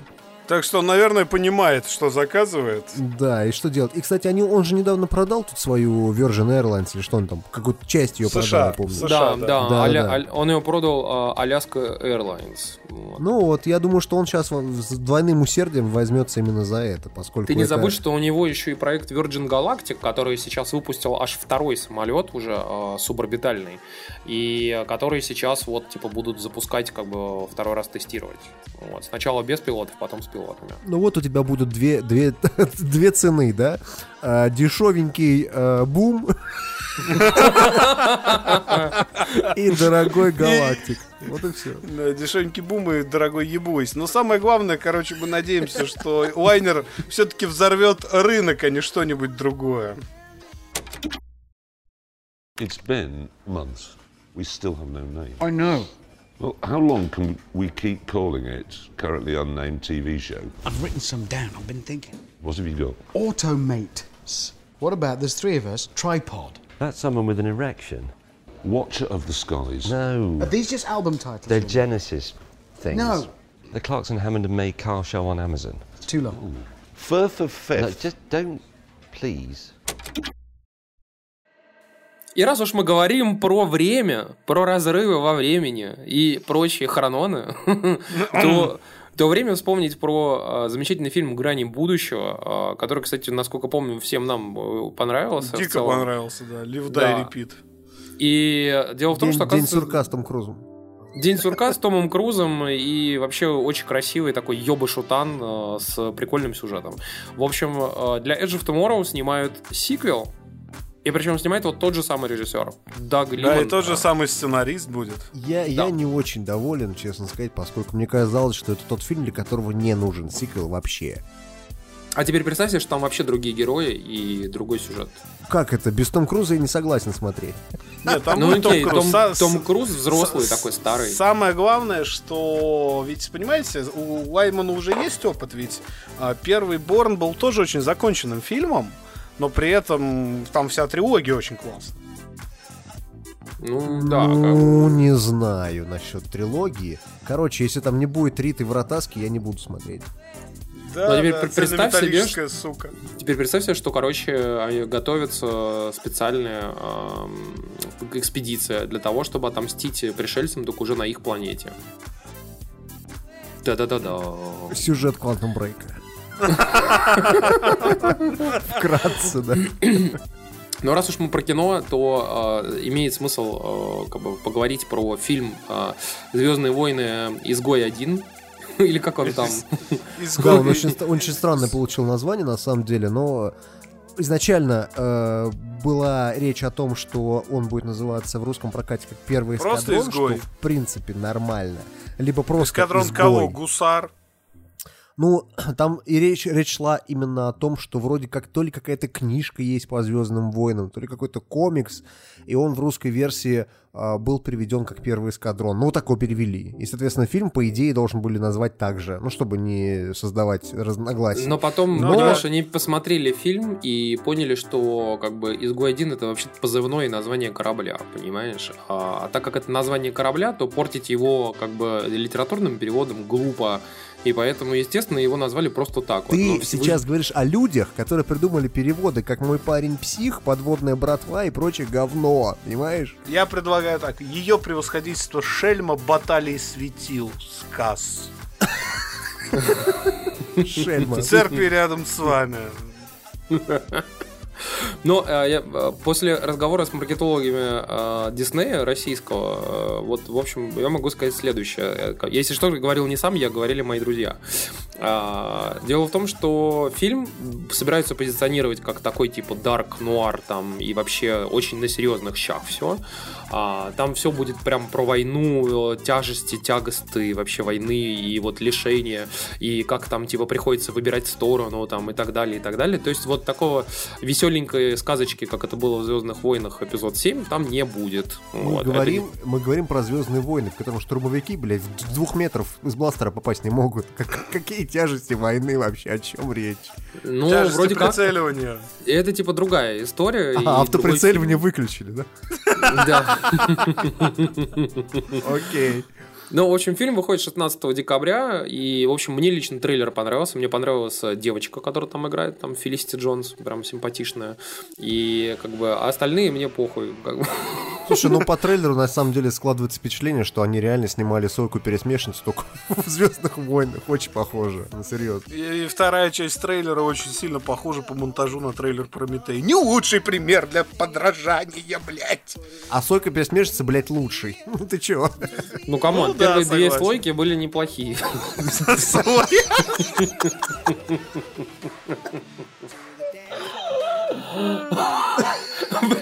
Так что он, наверное, понимает, что заказывает. Да, и что делать? И, кстати, они, он же недавно продал тут свою Virgin Airlines, или что он там, какую-то часть ее продал, США, я помню. США. Да, да. да, Да, Аля- да. Аль- он его продал а, Alaska Airlines. Вот. Ну вот, я думаю, что он сейчас с двойным усердием возьмется именно за это, поскольку Ты не это- забудь, что у него еще и проект Virgin Galactic, который сейчас выпустил аж второй самолет уже э, суборбитальный, и который сейчас вот типа будут запускать как бы второй раз тестировать. Вот. Сначала без пилотов, потом с пилотами. Ну вот у тебя будут две, две, две цены, да? А, дешевенький а, бум и дорогой галактик. Вот и все. Дешевенький бум и дорогой ебусь. Но самое главное, короче, мы надеемся, что лайнер все-таки взорвет рынок, а не что-нибудь другое. It's been months. We still have no name. I know. Well, how long can we keep calling it currently unnamed TV show? I've written some down. I've been thinking. What have you got? Automates. What about there's three of us? Tripod. That's someone with an erection. Watcher of the Skies. No. Are these just album titles? They're Genesis things. No. The Clarkson Hammond and May car show on Amazon. It's too long. Firth of Fifth. No, just don't, please. И раз уж мы говорим про время, про разрывы во времени и прочие хрононы, то то время вспомнить про э, замечательный фильм «Грани будущего», э, который, кстати, насколько помню, всем нам э, понравился. Дико понравился, да. Live, Да. die, repeat. И дело в том, День, что, день сурка с Том Крузом. День сурка с Томом Крузом и вообще очень красивый такой ёба-шутан э, с прикольным сюжетом. В общем, э, для Edge of Tomorrow снимают сиквел, и причем снимает вот тот же самый режиссер, Даг Да, Лимон. и тот же самый сценарист будет. Я, я не очень доволен, честно сказать, поскольку мне казалось, что это тот фильм, для которого не нужен сиквел вообще. А теперь представь себе, что там вообще другие герои и другой сюжет. Как это? Без Том Круза я не согласен смотреть. Нет, там ну будет окей, Том Круз. Том, Том Круз взрослый с- такой старый. Самое главное, что ведь, понимаете, у Лаймана уже есть опыт, ведь а, первый Борн был тоже очень законченным фильмом, но при этом там вся трилогия очень классная. Ну да, как- ну, не знаю насчет трилогии. Короче, если там не будет Риты Вратаски, я не буду смотреть. Да, Ну, а теперь да, пр- представь себе, цельнометаллическая сука. Теперь представь себе, что, короче, готовится специальная эм, экспедиция для того, чтобы отомстить пришельцам, только уже на их планете. Да-да-да-да. Сюжет Quantum Break. Вкратце, да. Но раз уж мы про кино, то э, имеет смысл э, как бы поговорить про фильм э, Звездные войны Изгой 1. Или как он там? Да, он очень, странно получил название, на самом деле, но изначально э, была речь о том, что он будет называться в русском прокате как первый Просто эскадрон, «Изгой». что в принципе нормально. Либо просто Эскадрон «Изгой». кого? Гусар? Ну, там и речь, речь шла именно о том, что вроде как то ли какая-то книжка есть по Звездным войнам, то ли какой-то комикс, и он в русской версии а, был переведен как первый эскадрон. Ну, вот так его перевели. И, соответственно, фильм, по идее, должен были назвать так же, ну, чтобы не создавать разногласий. Но потом, Но- понимаешь, они посмотрели фильм и поняли, что как бы Изгой 1 это вообще позывное название корабля, понимаешь? А, а так как это название корабля, то портить его как бы литературным переводом глупо. И поэтому, естественно, его назвали просто так. вот. Ты Но сейчас говоришь о людях, которые придумали переводы, как «Мой парень псих», «Подводная братва» и прочее говно, понимаешь? Я предлагаю так. Ее превосходительство Шельма баталии светил. Сказ. Шельма. В церкви рядом с вами. Но э, я, э, после разговора с маркетологами э, Диснея российского, э, вот, в общем, я могу сказать следующее. Э, Если что, говорил не сам я, говорили мои друзья. А, Дело в том, что фильм собираются позиционировать как такой типа дарк нуар там и вообще очень на серьезных щах все. Там все будет прям про войну, э, тяжести, тягосты вообще войны и вот лишения и как там типа приходится выбирать сторону там и так далее и так далее. То есть вот такого веселенькой сказочки, как это было в Звездных войнах эпизод 7, там не будет. Мы, Вот. говорим, мы говорим про Звездные войны, в котором штурмовики, блядь, двух метров из бластера попасть не могут. Как- какие тяжести войны вообще? О чем речь? Ну, Тяжести вроде как. прицеливания. Это типа другая история. А, другой автоприцеливание выключили, да? Да. Окей. Ну, в общем, фильм выходит 16 декабря, и, в общем, мне лично трейлер понравился. Мне понравилась девочка, которая там играет, там Фелисити Джонс, прям симпатичная. И, как бы, а остальные мне похуй. как бы. Слушай, ну по трейлеру на самом деле складывается впечатление, что они реально снимали сойку пересмешницу только в Звездных войнах. Очень похоже. Ну, серьезно. И, и вторая часть трейлера очень сильно похожа по монтажу на трейлер Прометей. Не лучший пример для подражания, блядь. А сойка пересмешница, блядь, лучший. Ну ты чё? Ну, come on, Ну первые две сойки были неплохие.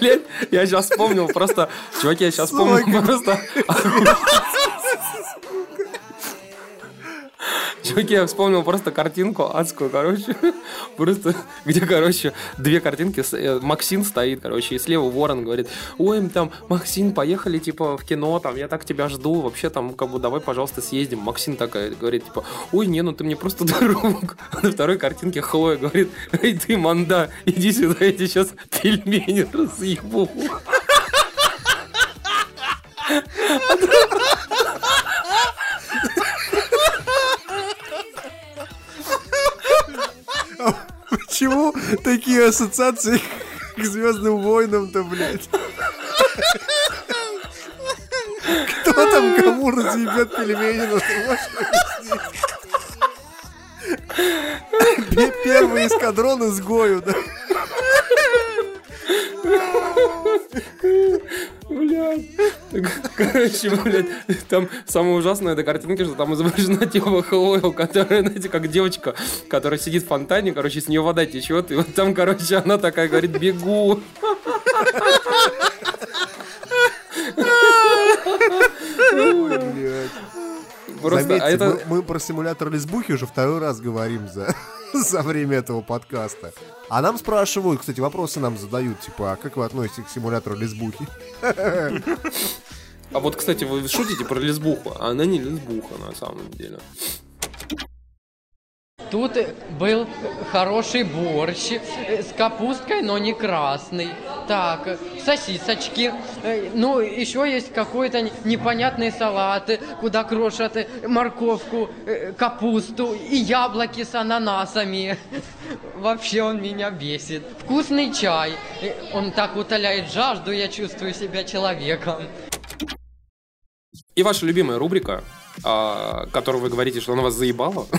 Блять, я сейчас вспомнил просто... Чуваки, я сейчас вспомнил просто... Чуваки, я вспомнил просто картинку адскую, короче. Просто, где, короче, две картинки. э, Максим стоит, короче, и слева Ворон говорит, ой, там, Максим, поехали, типа, в кино, там, я так тебя жду, вообще, там, как бы, давай, пожалуйста, съездим. Максим такая говорит, типа, ой, не, ну ты мне просто друг. А на второй картинке Хлоя говорит, эй, ты, манда, иди сюда, я тебе сейчас пельмени разъебу. Почему такие ассоциации к Звездным войнам-то, блядь? Кто там кому разъебет пельмени? Ну, ты можешь Первый эскадрон изгою, да? Блядь. Короче, блядь, там самое ужасное этой картинки, что там изображена типа Хлоя, которая, знаете, как девочка, которая сидит в фонтане, короче, с нее вода течет, и вот там, короче, она такая говорит, бегу. Блядь. Просто, Заметьте, а это... мы, мы про симулятор лесбухи уже второй раз говорим за, за время этого подкаста. А нам спрашивают, кстати, вопросы нам задают, типа, а как вы относитесь к симулятору лесбухи? А вот, кстати, вы шутите про лесбуху, а она не лесбуха на самом деле. Тут был хороший борщ э, с капусткой, но не красный. Так, сосисочки. Э, Ну, еще есть какой-то не- непонятный салат, куда крошат э, морковку, капусту и яблоки с ананасами. Вообще он меня бесит. Вкусный чай. Он так утоляет жажду, я чувствую себя человеком. И ваша любимая рубрика, а, которую вы говорите, что она вас заебала.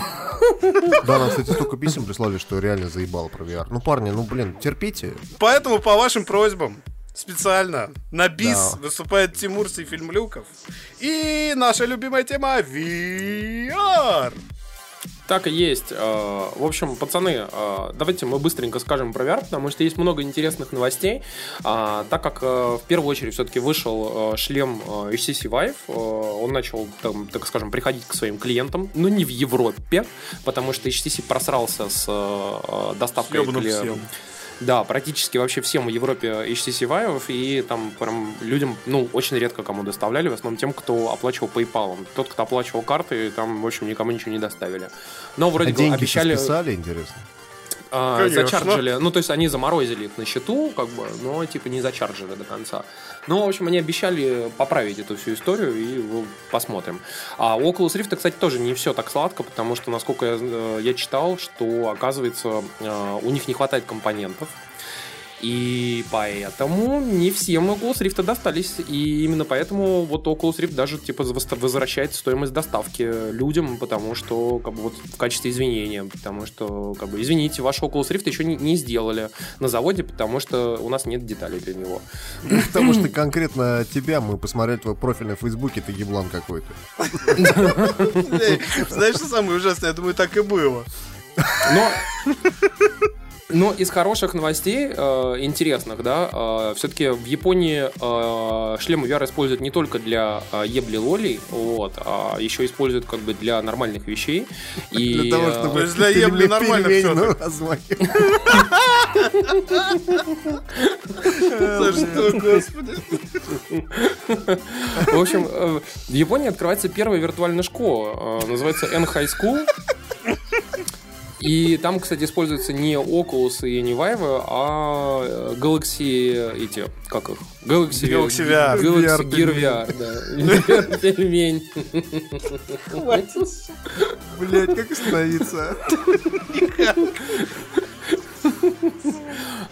Да, нам, кстати, столько писем прислали, что реально заебало про VR. Ну, парни, ну, блин, терпите. Поэтому по вашим просьбам специально на бис Да. выступает Тимур Сифильмлюков. И наша любимая тема VR. Так и есть. Э, В общем, пацаны, э, давайте мы быстренько скажем про VR, потому что есть много интересных новостей. А, Так как э, в первую очередь все-таки вышел шлем HTC Vive, он начал, там, так скажем, приходить к своим клиентам, но не в Европе, потому что HTC просрался с доставкой всем. Да, практически вообще всем в Европе HTC Vive, и там прям людям, ну, очень редко кому доставляли, в основном тем, кто оплачивал PayPal. Тот, кто оплачивал карты, там, в общем, никому ничего не доставили. Но вроде А бы обещали... списали, интересно? А, Конечно. зачарджили. Ну, то есть они заморозили их на счету, как бы, но типа не зачарджили до конца. Ну, в общем, они обещали поправить эту всю историю, и посмотрим. А у Oculus Rift, кстати, тоже не все так сладко, потому что, насколько я, э, я читал, что, оказывается, э, у них не хватает компонентов. И поэтому не всем Oculus Rift достались. И именно поэтому вот Oculus Rift даже типа воз- возвращает стоимость доставки людям, потому что как бы вот в качестве извинения. Потому что, как бы, извините, ваш Oculus Rift еще не, не сделали на заводе, потому что у нас нет деталей для него. Потому что конкретно тебя мы посмотрели твой профиль на Фейсбуке, ты еблан какой-то. Знаешь, что самое ужасное? Я думаю, так и было. Но, но из хороших новостей, э, интересных, да, э, все-таки в Японии э, шлемы VR используют не только для ебли лолей, вот, а еще используют как бы для нормальных вещей. И, Для того, чтобы То есть для ебли нормально размахе. За что, господи? В общем, в Японии открывается первая виртуальная школа. Называется N-High School. И там, кстати, используются не Oculus и не Vive, а э, Galaxy эти, как их? Galaxy, Galaxy VR. Galaxy VR Gear VR, да. Пельмень. Блять, как остановиться?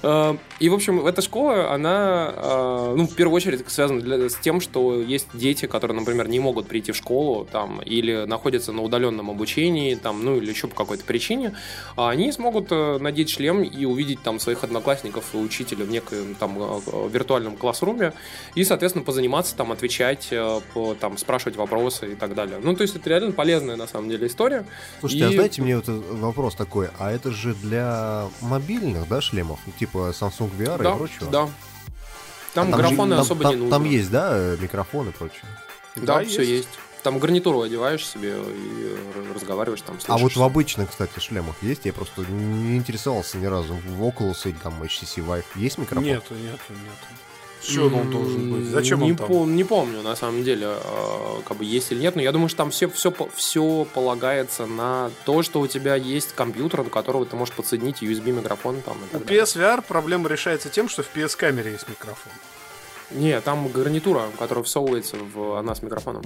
Э, И, в общем, эта школа, она, э, ну, в первую очередь связана для- с тем, что есть дети, которые, например, не могут прийти в школу, там, или находятся на удаленном обучении, там, ну, или еще по какой-то причине, а они смогут э, надеть шлем и увидеть там своих одноклассников и учителя в некоем там виртуальном классруме и, соответственно, позаниматься там, отвечать, по, там, спрашивать вопросы и так далее. Ну, то есть это реально полезная, на самом деле, история. Слушайте, а И- знаете, мне вот вопрос такой, а это же для мобильных, да, шлемов? Типа Samsung VR Да, и прочего? да. Там, А же- графоны там- особо там- не нужны. Там есть, да, микрофон и прочее? Да, Да, все есть. есть. Там гарнитуру одеваешь себе и разговариваешь там. А вот слышишь. в обычных, кстати, шлемах есть? Я просто не интересовался ни разу. В Oculus или там HTC Vive есть микрофон? Нету, нету, нету. Чего он должен быть? Зачем не он там? пом- не помню, на самом деле, э, как бы есть или нет, но я думаю, что там все, все, все полагается на то, что у тебя есть компьютер, до которого ты можешь подсоединить USB-микрофон там У. PSVR проблема решается тем, что в PS-камере есть микрофон. Не, там гарнитура, которая всовывается в она с микрофоном.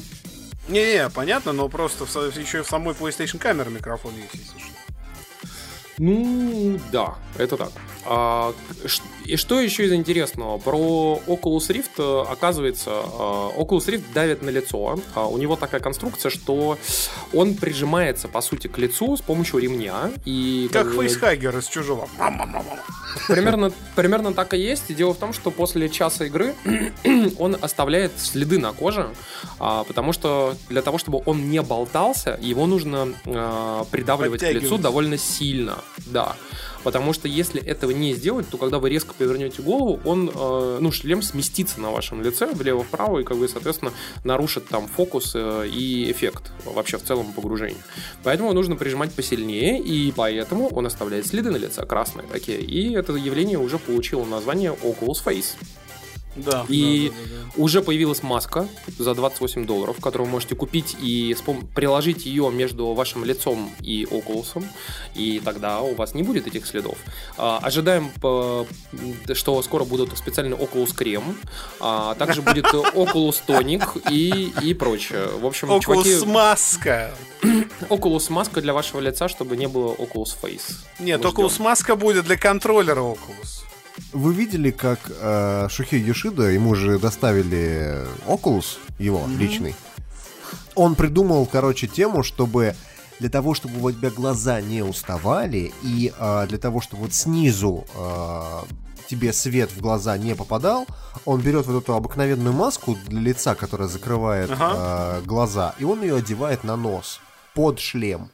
Не-не, понятно, но просто в еще и в самой PlayStation камере микрофон есть, если что. Ну, да, это так. А, и что еще из интересного? Про Oculus Rift, э, оказывается, э, Oculus Rift давит на лицо. А, У него такая конструкция, что он прижимается, по сути, к лицу с помощью ремня. И Как бы, фейсхаггер из чужого. Примерно, примерно так и есть. И Дело в том, что после часа игры он оставляет следы на коже, а, потому что для того, чтобы он не болтался, его нужно а, придавливать к лицу довольно сильно. Да. Потому что если этого не сделать, то когда вы резко повернете голову, он, э, ну, шлем сместится на вашем лице влево-вправо и, как бы, соответственно, нарушит там фокус э, и эффект вообще в целом погружения. Поэтому нужно прижимать посильнее, и поэтому он оставляет следы на лице красные такие. И это явление уже получило название Oculus Face. Да. И да, да, да, уже появилась маска за 28 долларов, которую вы можете купить и приложить ее между вашим лицом и Oculus, и тогда у вас не будет этих следов. А, ожидаем, что скоро будут специальный Oculus крем, а также будет Oculus тоник и, и прочее. В общем, Oculus чуваки, маска. Oculus маска для вашего лица, чтобы не было Oculus Face. Нет, Oculus маска будет для контроллера Oculus. Вы видели, как э, Шухей Юшида, ему же доставили Oculus, его личный. Он придумал, короче, тему, чтобы для того, чтобы у тебя глаза не уставали, и э, для того, чтобы вот снизу э, тебе свет в глаза не попадал, он берет вот эту обыкновенную маску для лица, которая закрывает э, глаза, и он ее одевает на нос под шлем.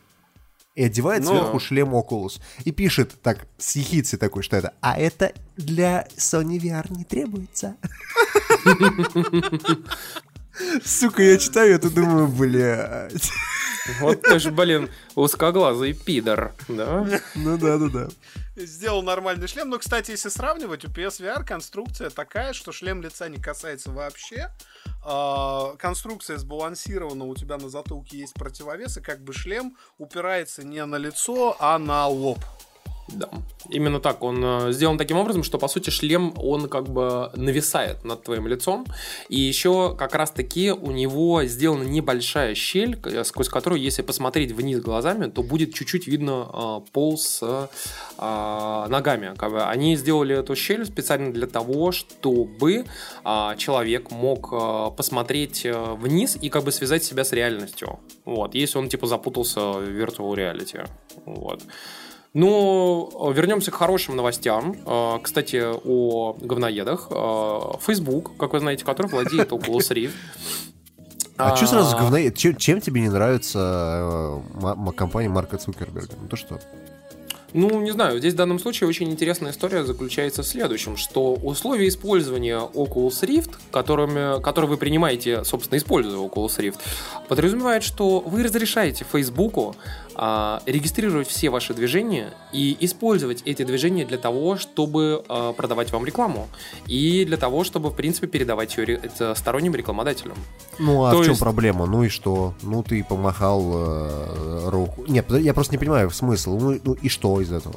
И одевает Ну. сверху шлем Oculus. И пишет так, с ехицей такой, что это. А это для Sony VR не требуется. Сука, я читаю это, думаю, блядь. Вот ты же, блин, узкоглазый пидор, да? Ну да, да, да. Сделал нормальный шлем. Но, кстати, если сравнивать, у PSVR конструкция такая, что шлем лица не касается вообще. А, конструкция сбалансирована, у тебя на затылке есть противовес, и как бы шлем упирается не на лицо, а на лоб. Да. Именно так. Он э, сделан таким образом, что, по сути, шлем, он как бы нависает над твоим лицом. И еще как раз-таки у него сделана небольшая щель, к- сквозь которую, если посмотреть вниз глазами, то будет чуть-чуть видно э, пол с э, ногами. Как бы они сделали эту щель специально для того, чтобы э, человек мог э, посмотреть э, вниз и как бы связать себя с реальностью. Вот. Если он типа запутался в virtual reality. Вот. Ну, вернемся к хорошим новостям. Э, Кстати, о говноедах. Э, Facebook, как вы знаете, который владеет Oculus Rift. А, что сразу говноед? Чем, чем тебе не нравится э, компания Марка Цукерберга? Ну то что? Ну, не знаю, здесь в данном случае очень интересная история заключается в следующем, что условия использования Oculus Rift, которыми, которые вы принимаете, собственно, используя Oculus Rift, подразумевает, что вы разрешаете а, регистрировать все ваши движения и использовать эти движения для того, чтобы а, продавать вам рекламу и для того, чтобы, в принципе, передавать ее сторонним рекламодателям. Ну а То в чем есть- проблема? Ну и что? Ну ты помахал э, руку. Нет, я просто не понимаю смысл. Ну, ну и что из этого?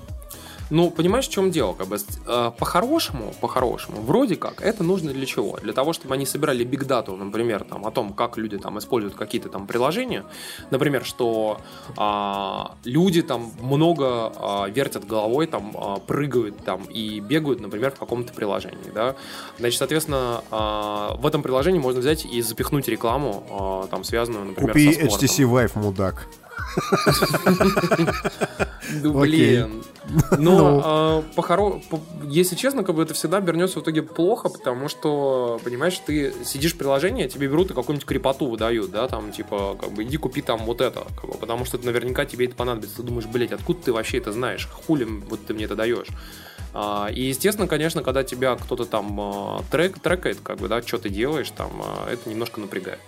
Ну, понимаешь, в чем дело? Как бы, э, по-хорошему, по-хорошему, вроде как, это нужно для чего? Для того, чтобы они собирали бигдату, например, там, о том, как люди там используют какие-то там приложения. Например, что а, люди там много а, вертят головой, там, а, прыгают там и бегают, например, в каком-то приложении, да. Значит, соответственно, а, в этом приложении можно взять и запихнуть рекламу, а, там, связанную, например, Купи со спортом. HTC Vive, мудак. Ну, блин. Но, а, похоро- по- если честно, как бы это всегда обернется в итоге плохо, потому что, понимаешь, ты сидишь в приложении, тебе берут и какую-нибудь крепоту выдают, да, там, типа, как бы, иди купи там вот это, потому что наверняка тебе это понадобится. Ты думаешь, блядь, откуда ты вообще это знаешь? Хули вот ты мне это даешь? А, И, естественно, конечно, когда тебя кто-то там а, трек, трекает, как бы, да, что ты делаешь, там, а, это немножко напрягает.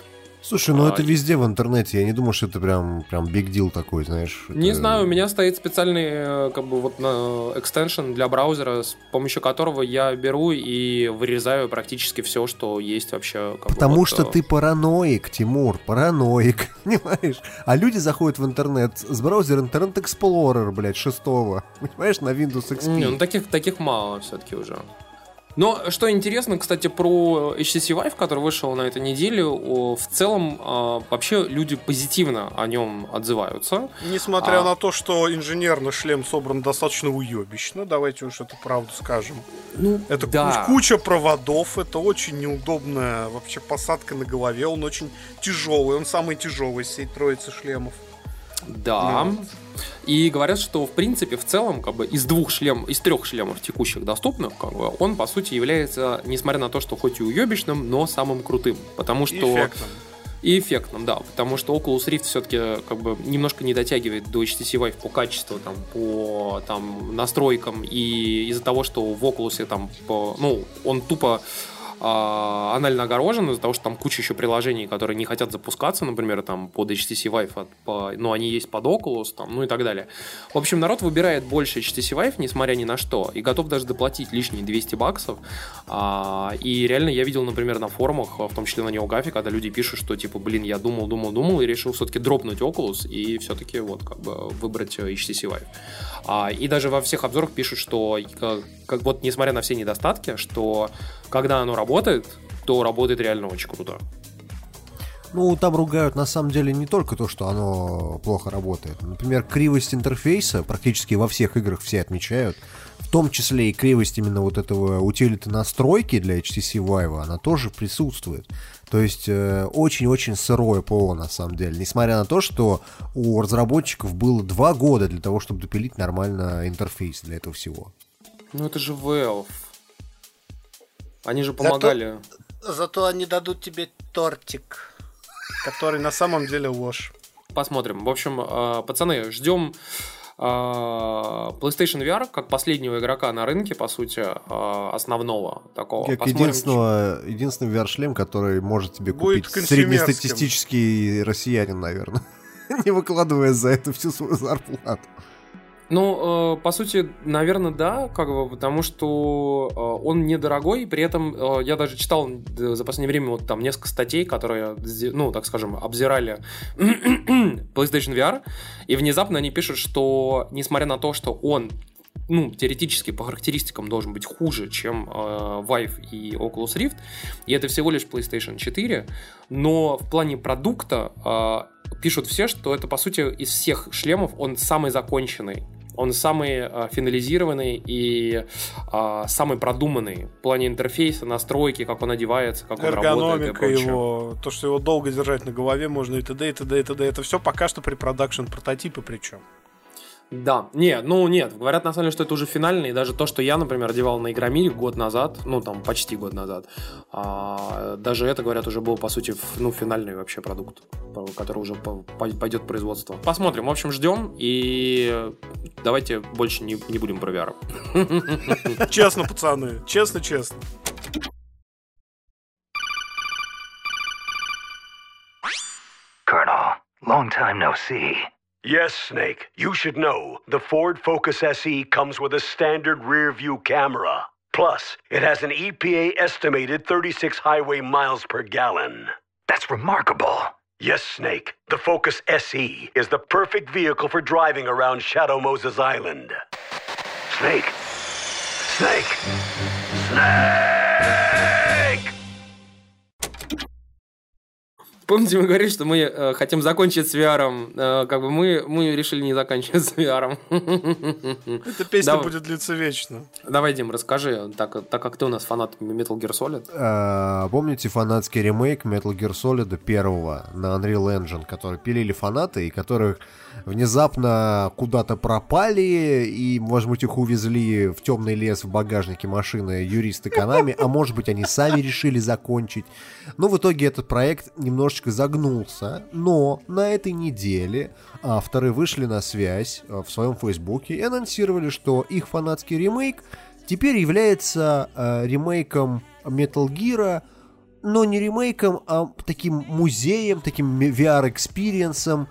Слушай, ну А, это везде в интернете. Я не думаю, что это прям прям big deal такой, знаешь. Не Это- знаю, у меня стоит специальный э, как бы вот на экстеншн для браузера, с помощью которого я беру и вырезаю практически все, что есть вообще. Потому вот, что э, ты параноик, Тимур, параноик, понимаешь? А люди заходят в интернет с браузера Internet Explorer, блядь, шестого, понимаешь, на Windows XP. Не, ну таких, таких мало все-таки уже. Но что интересно, кстати, про HTC Vive, который вышел на этой неделе, в целом а, вообще люди позитивно о нем отзываются. Несмотря А. на то, что инженерный шлем собран достаточно уебищно, давайте уж это правду скажем. Ну, это да. куч- куча проводов, это очень неудобная вообще посадка на голове, он очень тяжелый, он самый тяжелый из всей троицы шлемов. Да. Ну. И говорят, что в принципе в целом как бы из двух шлем, из трех шлемов текущих доступных, как бы, он по сути является, несмотря на то, что хоть и уебищным, но самым крутым, потому что эффектным. и эффектным, да, потому что Oculus Rift все-таки как бы немножко не дотягивает до HTC Vive по качеству, там, по там настройкам и из-за того, что в Oculus там, по, ну, он тупо анально огорожен из-за того, что там куча еще приложений, которые не хотят запускаться, например, там под HTC Vive, по- но они есть под Oculus, там, ну и так далее. В общем, народ выбирает больше HTC Vive, несмотря ни на что, и готов даже доплатить лишние 200 баксов. А, и реально я видел, например, на форумах, в том числе на NeoGAF, когда люди пишут, что типа, блин, я думал, думал, думал, и решил все-таки дропнуть Oculus и все-таки вот как бы выбрать э, HTC Vive. А, и даже во всех обзорах пишут, что как, как вот несмотря на все недостатки, что когда оно работает, то работает реально очень круто. Ну, там ругают на самом деле не только то, что оно плохо работает. Например, кривость интерфейса практически во всех играх все отмечают. В том числе и кривость именно вот этого утилиты настройки для HTC Vive, она тоже присутствует. То есть э, очень-очень сырое ПО на самом деле. Несмотря на то, что у разработчиков было два года для того, чтобы допилить нормально интерфейс для этого всего. Ну это же Valve. Они же помогали. Зато они дадут тебе тортик, который на самом деле ложь. Посмотрим. В общем, э, пацаны, ждем э, PlayStation VR как последнего игрока на рынке, по сути, э, основного такого. Как Посмотрим, единственного, единственный VR-шлем, который может тебе Будет купить среднестатистический россиянин, наверное. Не выкладывая за это всю свою зарплату. Ну, э, по сути, наверное, да, как бы, потому что э, он недорогой, при этом э, я даже читал э, за последнее время вот там несколько статей, которые, ну, так скажем, обзирали PlayStation VR, и внезапно они пишут, что несмотря на то, что он ну, теоретически по характеристикам должен быть хуже, чем э, Vive и Oculus Rift, и это всего лишь PlayStation 4, но в плане продукта э, пишут все, что это, по сути, из всех шлемов он самый законченный. Он самый э, финализированный и э, самый продуманный в плане интерфейса, настройки, как он одевается, как он работает. Эргономика его, то, что его долго держать на голове можно и т.д. и т.д. и т.д. Это все пока что при продакшн прототипы причем. Да, не, ну нет, говорят на самом деле, что это уже финальный, и даже то, что я, например, одевал на Игромире год назад, ну там почти год назад, а, даже это, говорят, уже был, по сути, ну, финальный вообще продукт, который уже по- по- пойдет в производство. Посмотрим, в общем, ждем, и давайте больше не, не будем про VR. Честно, пацаны, честно-честно. Colonel, long time no see. Yes, Snake. You should know the Ford Focus SE comes with a standard rear view camera. Plus, it has an EPA estimated 36 highway miles per gallon. That's remarkable. Yes, Snake. The Focus SE is the perfect vehicle for driving around Shadow Moses Island. Snake. Snake. Snake! Помните, мы говорили, что мы э, хотим закончить с VR, э, как бы мы, мы решили не заканчивать с VR. Эта песня Давай. будет длиться вечно. Давай, Дим, расскажи, так, так как ты у нас фанат Metal Gear Solid. А, Помните фанатский ремейк Metal Gear Solid первого на Unreal Engine, который пилили фанаты и которых внезапно куда-то пропали и, может быть, их увезли в темный лес в багажнике машины юристы Канами, а может быть, они сами решили закончить. Но в итоге этот проект немножечко загнулся, но на этой неделе авторы вышли на связь э, в своем фейсбуке и анонсировали, что их фанатский ремейк теперь является э, ремейком Metal Gear, но не ремейком, а таким музеем, таким VR- experience ом,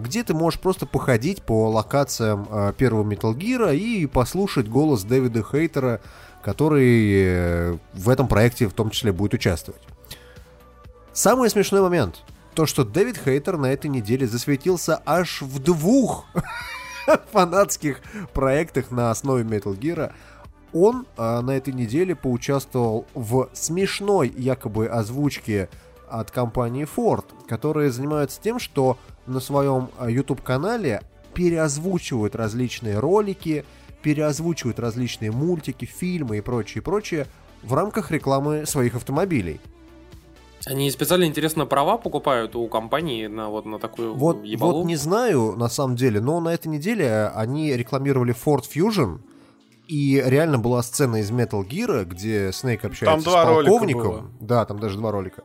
где ты можешь просто походить по локациям э, первого Metal Gear и послушать голос Дэвида Хейтера, который э, в этом проекте в том числе будет участвовать. Самый смешной момент. То, что Дэвид Хейтер на этой неделе засветился аж в двух фанатских проектах на основе Metal Gear. Он а, на этой неделе поучаствовал в смешной якобы озвучке от компании Ford, которые занимаются тем, что на своем а, YouTube-канале переозвучивают различные ролики, переозвучивают различные мультики, фильмы и прочее, прочее в рамках рекламы своих автомобилей. Они специально, интересно, права покупают у компании на вот на такую Вот, ебалу? вот не знаю, на самом деле, но на этой неделе они рекламировали Ford Fusion, и реально была сцена из Metal Gear, где Снейк общается два с ролика полковником. было. Да, там даже два ролика.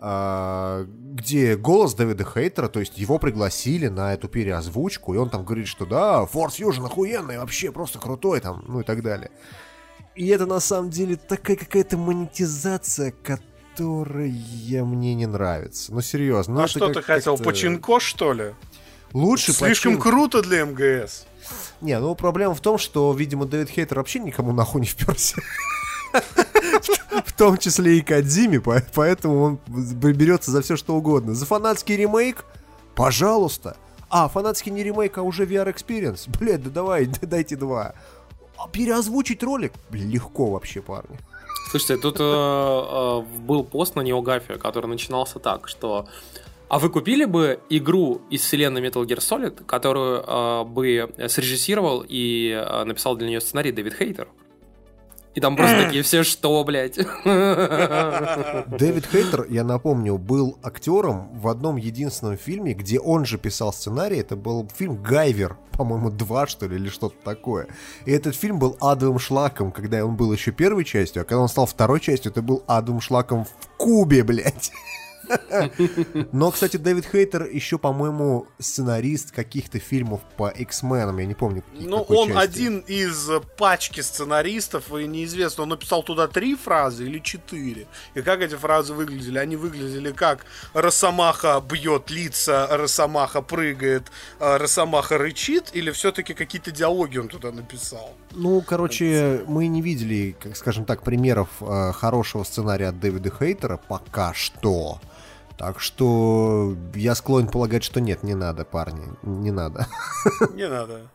А, где голос Дэвида Хейтера, то есть его пригласили на эту переозвучку, и он там говорит, что да, Ford Fusion охуенный, вообще просто крутой там, ну и так далее. И это на самом деле такая какая-то монетизация, которая мне не нравится. Ну серьезно. ну а что как- ты хотел, как-то- починко, что ли? Лучше Слишком почин- круто для МГС. Не, ну проблема в том, что, видимо, Дэвид Хейтер вообще никому нахуй не вперся. В том числе и Кадзиме, по- поэтому он берется за все что угодно. За фанатский ремейк? Пожалуйста. А, фанатский не ремейк, а уже VR Experience? Блядь, да давай, дайте два. А переозвучить ролик? Легко вообще, парни. Слушайте, тут э, э, был пост на Неогафе, который начинался так, что а вы купили бы игру из вселенной Metal Gear Solid, которую э, бы срежиссировал и э, написал для нее сценарий Дэвид Хейтер? И там просто такие все, что, блядь? Дэвид Хейтер, я напомню, был актером в одном единственном фильме, где он же писал сценарий. Это был фильм «Гайвер», по-моему, два, что ли, или что-то такое. И этот фильм был адовым шлаком, когда он был еще первой частью, а когда он стал второй частью, это был адовым шлаком в Кубе, блядь. Но, кстати, Дэвид Хейтер еще, по-моему, сценарист каких-то фильмов по X-менам, я не помню. Ну, он части. один из э, пачки сценаристов, и неизвестно, он написал туда три фразы или четыре. И как эти фразы выглядели? Они выглядели как Росомаха бьет лица, Росомаха прыгает, э, Росомаха рычит, или все-таки какие-то диалоги он туда написал? Ну, короче, мы не видели, как скажем так, примеров э, хорошего сценария от Дэвида Хейтера пока что. Так что я склонен полагать, что нет, не надо, парни, не надо. Не надо.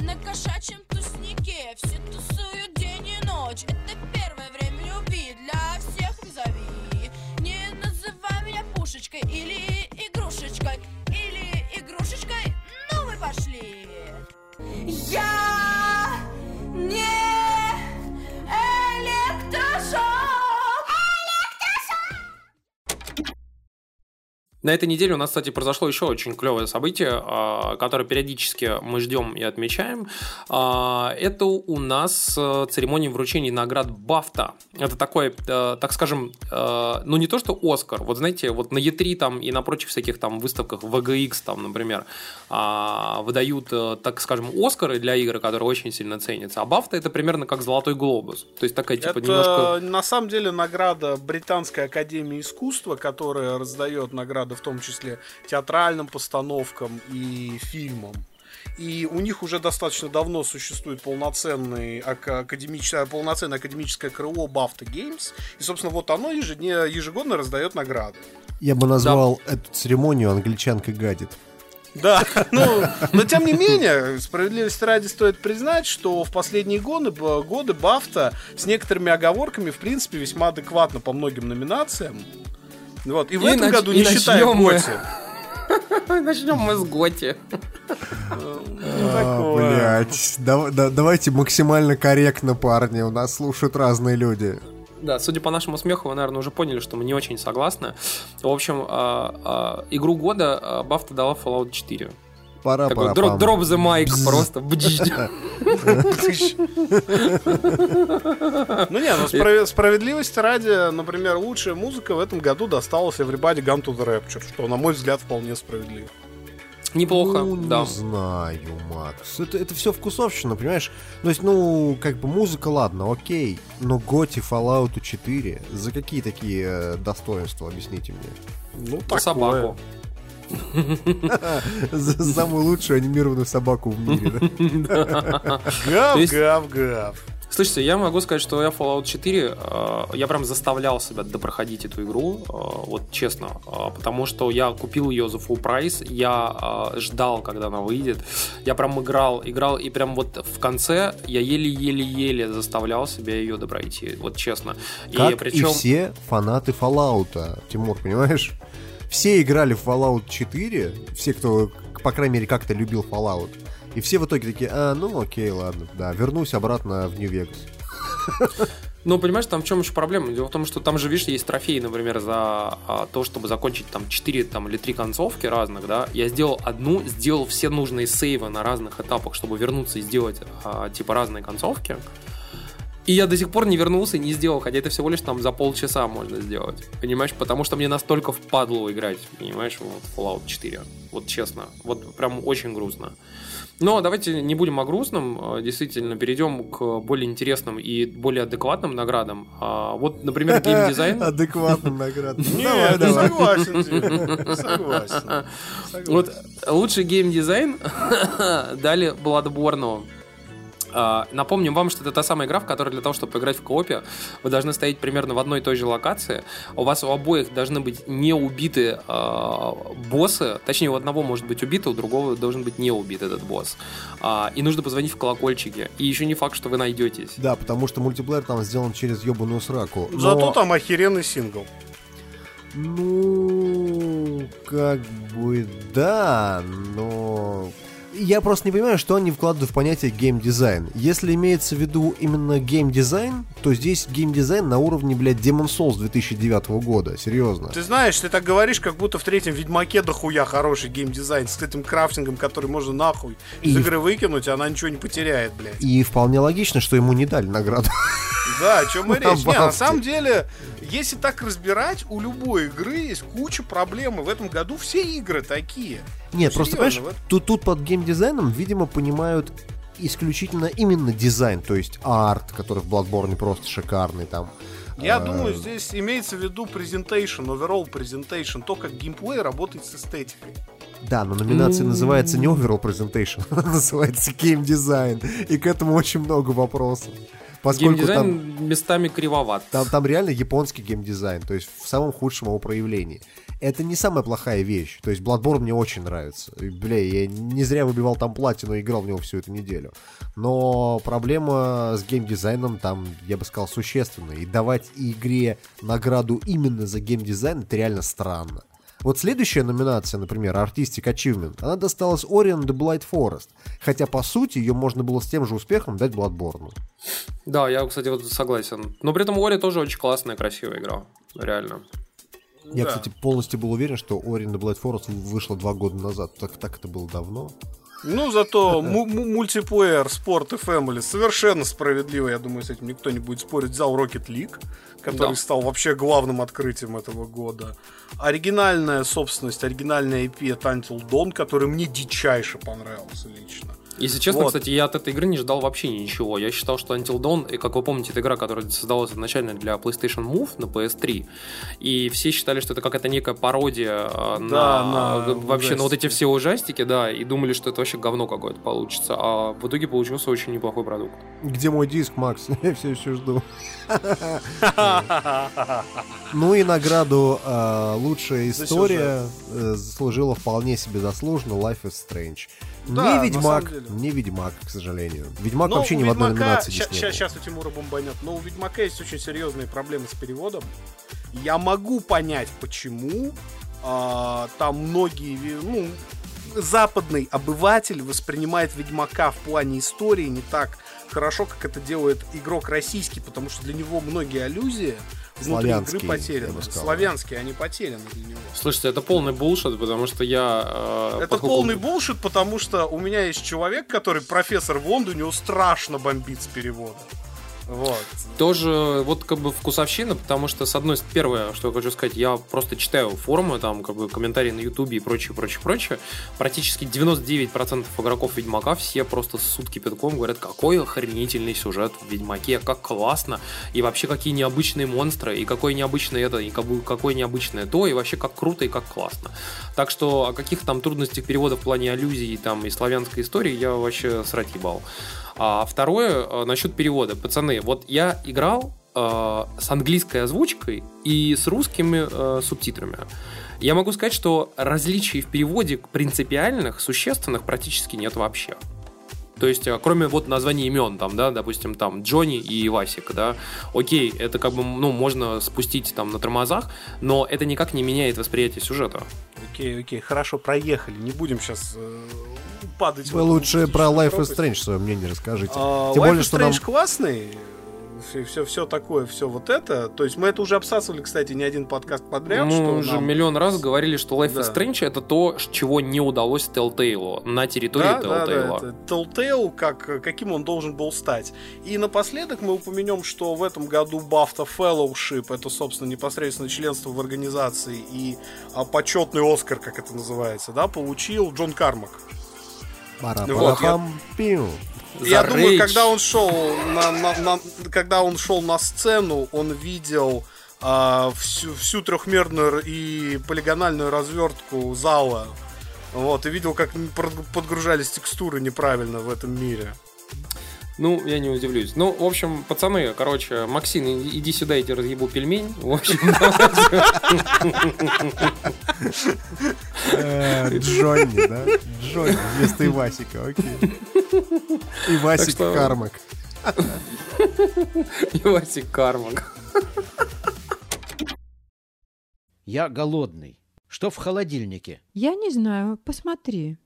На кошачьем туснике все тусуют день и ночь Это первое время любви для всех визави Не называй меня пушечкой или игрушечкой Или игрушечкой, ну вы пошли Я не электрошок На этой неделе у нас, кстати, произошло еще очень клевое событие, а, которое периодически мы ждем и отмечаем. А, Это у нас э, церемония вручения наград Бафта. Это такой, э, так скажем, э, ну не то что Оскар, вот знаете, вот на E3 там и на прочих всяких там выставках VGX там, например, а, выдают, так скажем, Оскары для игр, которые очень сильно ценятся, а Бафта это примерно как Золотой Глобус. То есть такая типа Это немножко... на самом деле награда Британской Академии Искусства, которая раздает награды в том числе театральным постановкам и фильмам. И у них уже достаточно давно существует полноценный ака- академич- полноценное академическое крыло BAFTA Games. И, собственно, вот оно ежедне- ежегодно раздает награды. Я бы назвал эту церемонию англичанка гадит. Да, ну, но тем не менее, справедливости ради стоит признать, что в последние годы, годы Бафта с некоторыми оговорками, в принципе, весьма адекватно по многим номинациям. Вот. И в И этом нач- году, не считая начнем мы. Готи. Начнем мы с Готи. А, Блять, да- да- давайте максимально корректно, парни, у нас слушают разные люди. Да, судя по нашему смеху, вы, наверное, уже поняли, что мы не очень согласны. В общем, а, а, игру года Бафта дала Fallout 4. Пора, Такой пора, дроп, дроп the mic просто. Ну не, ну справ- справедливости ради, например, лучшая музыка в этом году досталась Everybody Gone to the Rapture, что, на мой взгляд, вполне справедливо. Неплохо, ну, да. Не знаю, Макс. Это, это все вкусовщина, понимаешь? То есть, ну, как бы музыка, ладно, окей. Но Готи Fallout 4, за какие такие э, достоинства, объясните мне? Ну, За собаку. За самую лучшую анимированную собаку в мире. Гав, гав, гав. Слушайте, я могу сказать, что я Fallout 4, э, я прям заставлял себя допроходить эту игру, э, вот честно, э, потому что я купил ее за full прайс, я ждал, когда она выйдет, я прям играл, играл, и прям вот в конце я еле-еле-еле заставлял себя ее допройти, вот честно. Как и причем... и все фанаты Fallout, Тимур, понимаешь? Все играли в Fallout 4, все, кто, по крайней мере, как-то любил Fallout. И все в итоге такие, а, ну окей, ладно, да, вернусь обратно в Нью-Вегас. Ну, понимаешь, там в чем еще проблема? Дело в том, что там же, видишь, есть трофеи, например, за а, то, чтобы закончить там 4 там, или 3 концовки разных, да. Я сделал одну, сделал все нужные сейвы на разных этапах, чтобы вернуться и сделать а, типа разные концовки. И я до сих пор не вернулся и не сделал, хотя это всего лишь там за полчаса можно сделать. Понимаешь? Потому что мне настолько впадло играть, понимаешь, вот в Fallout 4. Вот честно. Вот прям очень грустно. Но давайте не будем о грустном, э, действительно, перейдем к более интересным и более адекватным наградам. А, Вот, например, геймдизайн. Адекватным наградам. Нет, давай, давай. согласен, согласен. Вот лучший геймдизайн дали Bloodborne. А, Напомним вам, что это та самая игра, в которой для того, чтобы поиграть в коопе, вы должны стоять примерно в одной и той же локации. У вас у обоих должны быть не убиты а, боссы. Точнее, у одного может быть убито, у другого должен быть не убит этот босс. А, и нужно позвонить в колокольчики. И еще не факт, что вы найдетесь. Да, потому что мультиплеер там сделан через ебаную сраку. Но- Зато там охеренный сингл. Ну, как бы да, но... Я просто не понимаю, что они вкладывают в понятие геймдизайн. Если имеется в виду именно геймдизайн, то здесь геймдизайн на уровне, блядь, Demon Souls 2009 года. Серьезно. Ты знаешь, ты так говоришь, как будто в третьем Ведьмаке дохуя хороший геймдизайн с этим крафтингом, который можно нахуй из И- игры выкинуть, и она ничего не потеряет, блядь. И вполне логично, что ему не дали награду. Да, о чем На речь. Не, на самом деле, если так разбирать, у любой игры есть куча проблем. И в этом году все игры такие. Нет, Ну, просто, серьезно, понимаешь, тут, тут под геймдизайном, видимо, понимают исключительно именно дизайн, то есть арт, который в Bloodborne просто шикарный там. Я А, думаю, здесь имеется в виду presentation, overall presentation, то, как геймплей работает с эстетикой. Да, но номинация называется не Overall Presentation, она называется Game Design, и к этому очень много вопросов. Поскольку Геймдизайн там, местами кривоват. там, там реально японский геймдизайн, то есть в самом худшем его проявлении. Это не самая плохая вещь. То есть Bloodborne мне очень нравится. Бля, я не зря выбивал там платину и играл в него всю эту неделю. Но проблема с геймдизайном там, я бы сказал, существенная. И давать игре награду именно за геймдизайн, это реально странно. Вот следующая номинация, например, Artistic Achievement, она досталась Ori and the Blind Forest. Хотя, по сути, ее можно было с тем же успехом дать Bloodborne. Да, я, кстати, вот согласен. Но при этом Ори тоже очень классная, красивая игра. Реально. Я, Да. кстати, полностью был уверен, что Ori and the Blind Forest вышла два года назад. Так, так это было давно. Ну, зато му- му- мультиплеер, спорт и фэмили совершенно справедливо, я думаю, с этим никто не будет спорить, взял Rocket League, который Да. стал вообще главным открытием этого года. Оригинальная собственность, оригинальная IP это Until Dawn, который мне дичайше понравился лично. Если честно, Вот. кстати, я от этой игры не ждал вообще ничего. Я считал, что Until Dawn, и как вы помните, это игра, которая создавалась изначально для PlayStation Move на PS3, и все считали, что это какая-то некая пародия э, Да, на, на вообще на вот эти ужастики. все ужастики, да, и думали, что это вообще говно какое-то получится. А в итоге получился очень неплохой продукт. Где мой диск, Макс? Я все еще жду. Ну и награду э, «Лучшая история» э, заслужила вполне себе заслуженно Life is Strange. Да, не Ведьмак, не Ведьмак, к сожалению. Ведьмак Но вообще ни в одной номинации ща- был. Сейчас у Тимура бомбанет. Но у Ведьмака есть очень серьезные проблемы с переводом. Я могу понять, почему а, там многие, ну, западный обыватель воспринимает Ведьмака в плане истории не так хорошо, как это делает игрок российский, потому что для него многие аллюзии внутри Славянские, игры потеряны. Славянские, они потеряны для него. Слушайте, это полный булшит, потому что я... э, Это поскольку- полный булшит, потому что у меня есть человек, который профессор в Лондоне, у него страшно бомбит с перевода. Вот. Тоже вот как бы вкусовщина, потому что, с одной стороны, первое, что я хочу сказать, я просто читаю форумы, там, как бы комментарии на ютубе и прочее, прочее, прочее. Практически 99% игроков Ведьмака все просто сутки кипятком говорят, какой охренительный сюжет в Ведьмаке, как классно, и вообще какие необычные монстры, и какое необычное это, и как бы какое необычное то, и вообще как круто и как классно. Так что о каких там трудностях перевода в плане аллюзий там, и славянской истории я вообще срать ебал. А второе, э, насчет перевода. Пацаны, вот я играл э, с английской озвучкой и с русскими э, субтитрами. Я могу сказать, что различий в переводе принципиальных, существенных практически нет вообще. То есть, э, кроме вот названий имен, там, да, допустим, там Джонни и Васик, да, окей, это как бы, ну, можно спустить там на тормозах, но это никак не меняет восприятие сюжета. Окей, окей, хорошо, проехали. Не будем сейчас падать. в Вы лучше про Life is. Strange свое мнение расскажите. А, Тем Life более, is что нам... Strange классный. Все, все, все такое, все вот это. То есть мы это уже обсасывали, кстати, не один подкаст подряд. Мы что уже нам- миллион раз говорили, что Life Да. is Strange это то, чего не удалось Telltale на территории Да, да, да, Telltale. это Telltale, как, каким он должен был стать. И напоследок мы упомянем, что в этом году BAFTA Fellowship, это, собственно, непосредственно членство в организации и а, почетный Оскар, как это называется, да, получил Джон Кармак. Пара-пара-пам-пиу. Я За думаю, Rage. когда он шел на, на- на- когда он шел на сцену, он видел а, всю, всю трехмерную и полигональную развертку зала. Вот, и видел, как под- подгружались текстуры неправильно в этом мире. Ну, я не удивлюсь. Ну, в общем, пацаны, короче, Максим, иди сюда, я тебе разъебу пельмень. В общем, Э, Джонни, да? Джонни вместо Ивасика, окей. Ивасик Кармак. Ивасик Кармак. Я голодный. Что в холодильнике? Я не знаю, посмотри.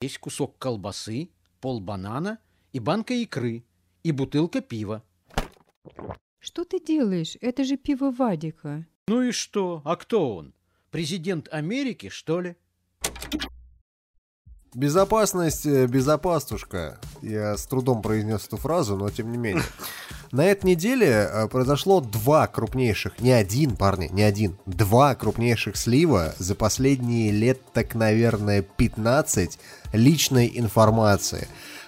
Есть кусок колбасы, пол банана и банка икры, и бутылка пива. Что ты делаешь? Это же пиво Вадика. Ну и что? А кто он? Президент Америки, что ли? Безопасность, э, безопастушка. Я с трудом произнес эту фразу, но тем не менее. На этой неделе э, произошло два крупнейших, не один, парни, не один, два крупнейших слива за последние лет, так, наверное, 15 личной информации.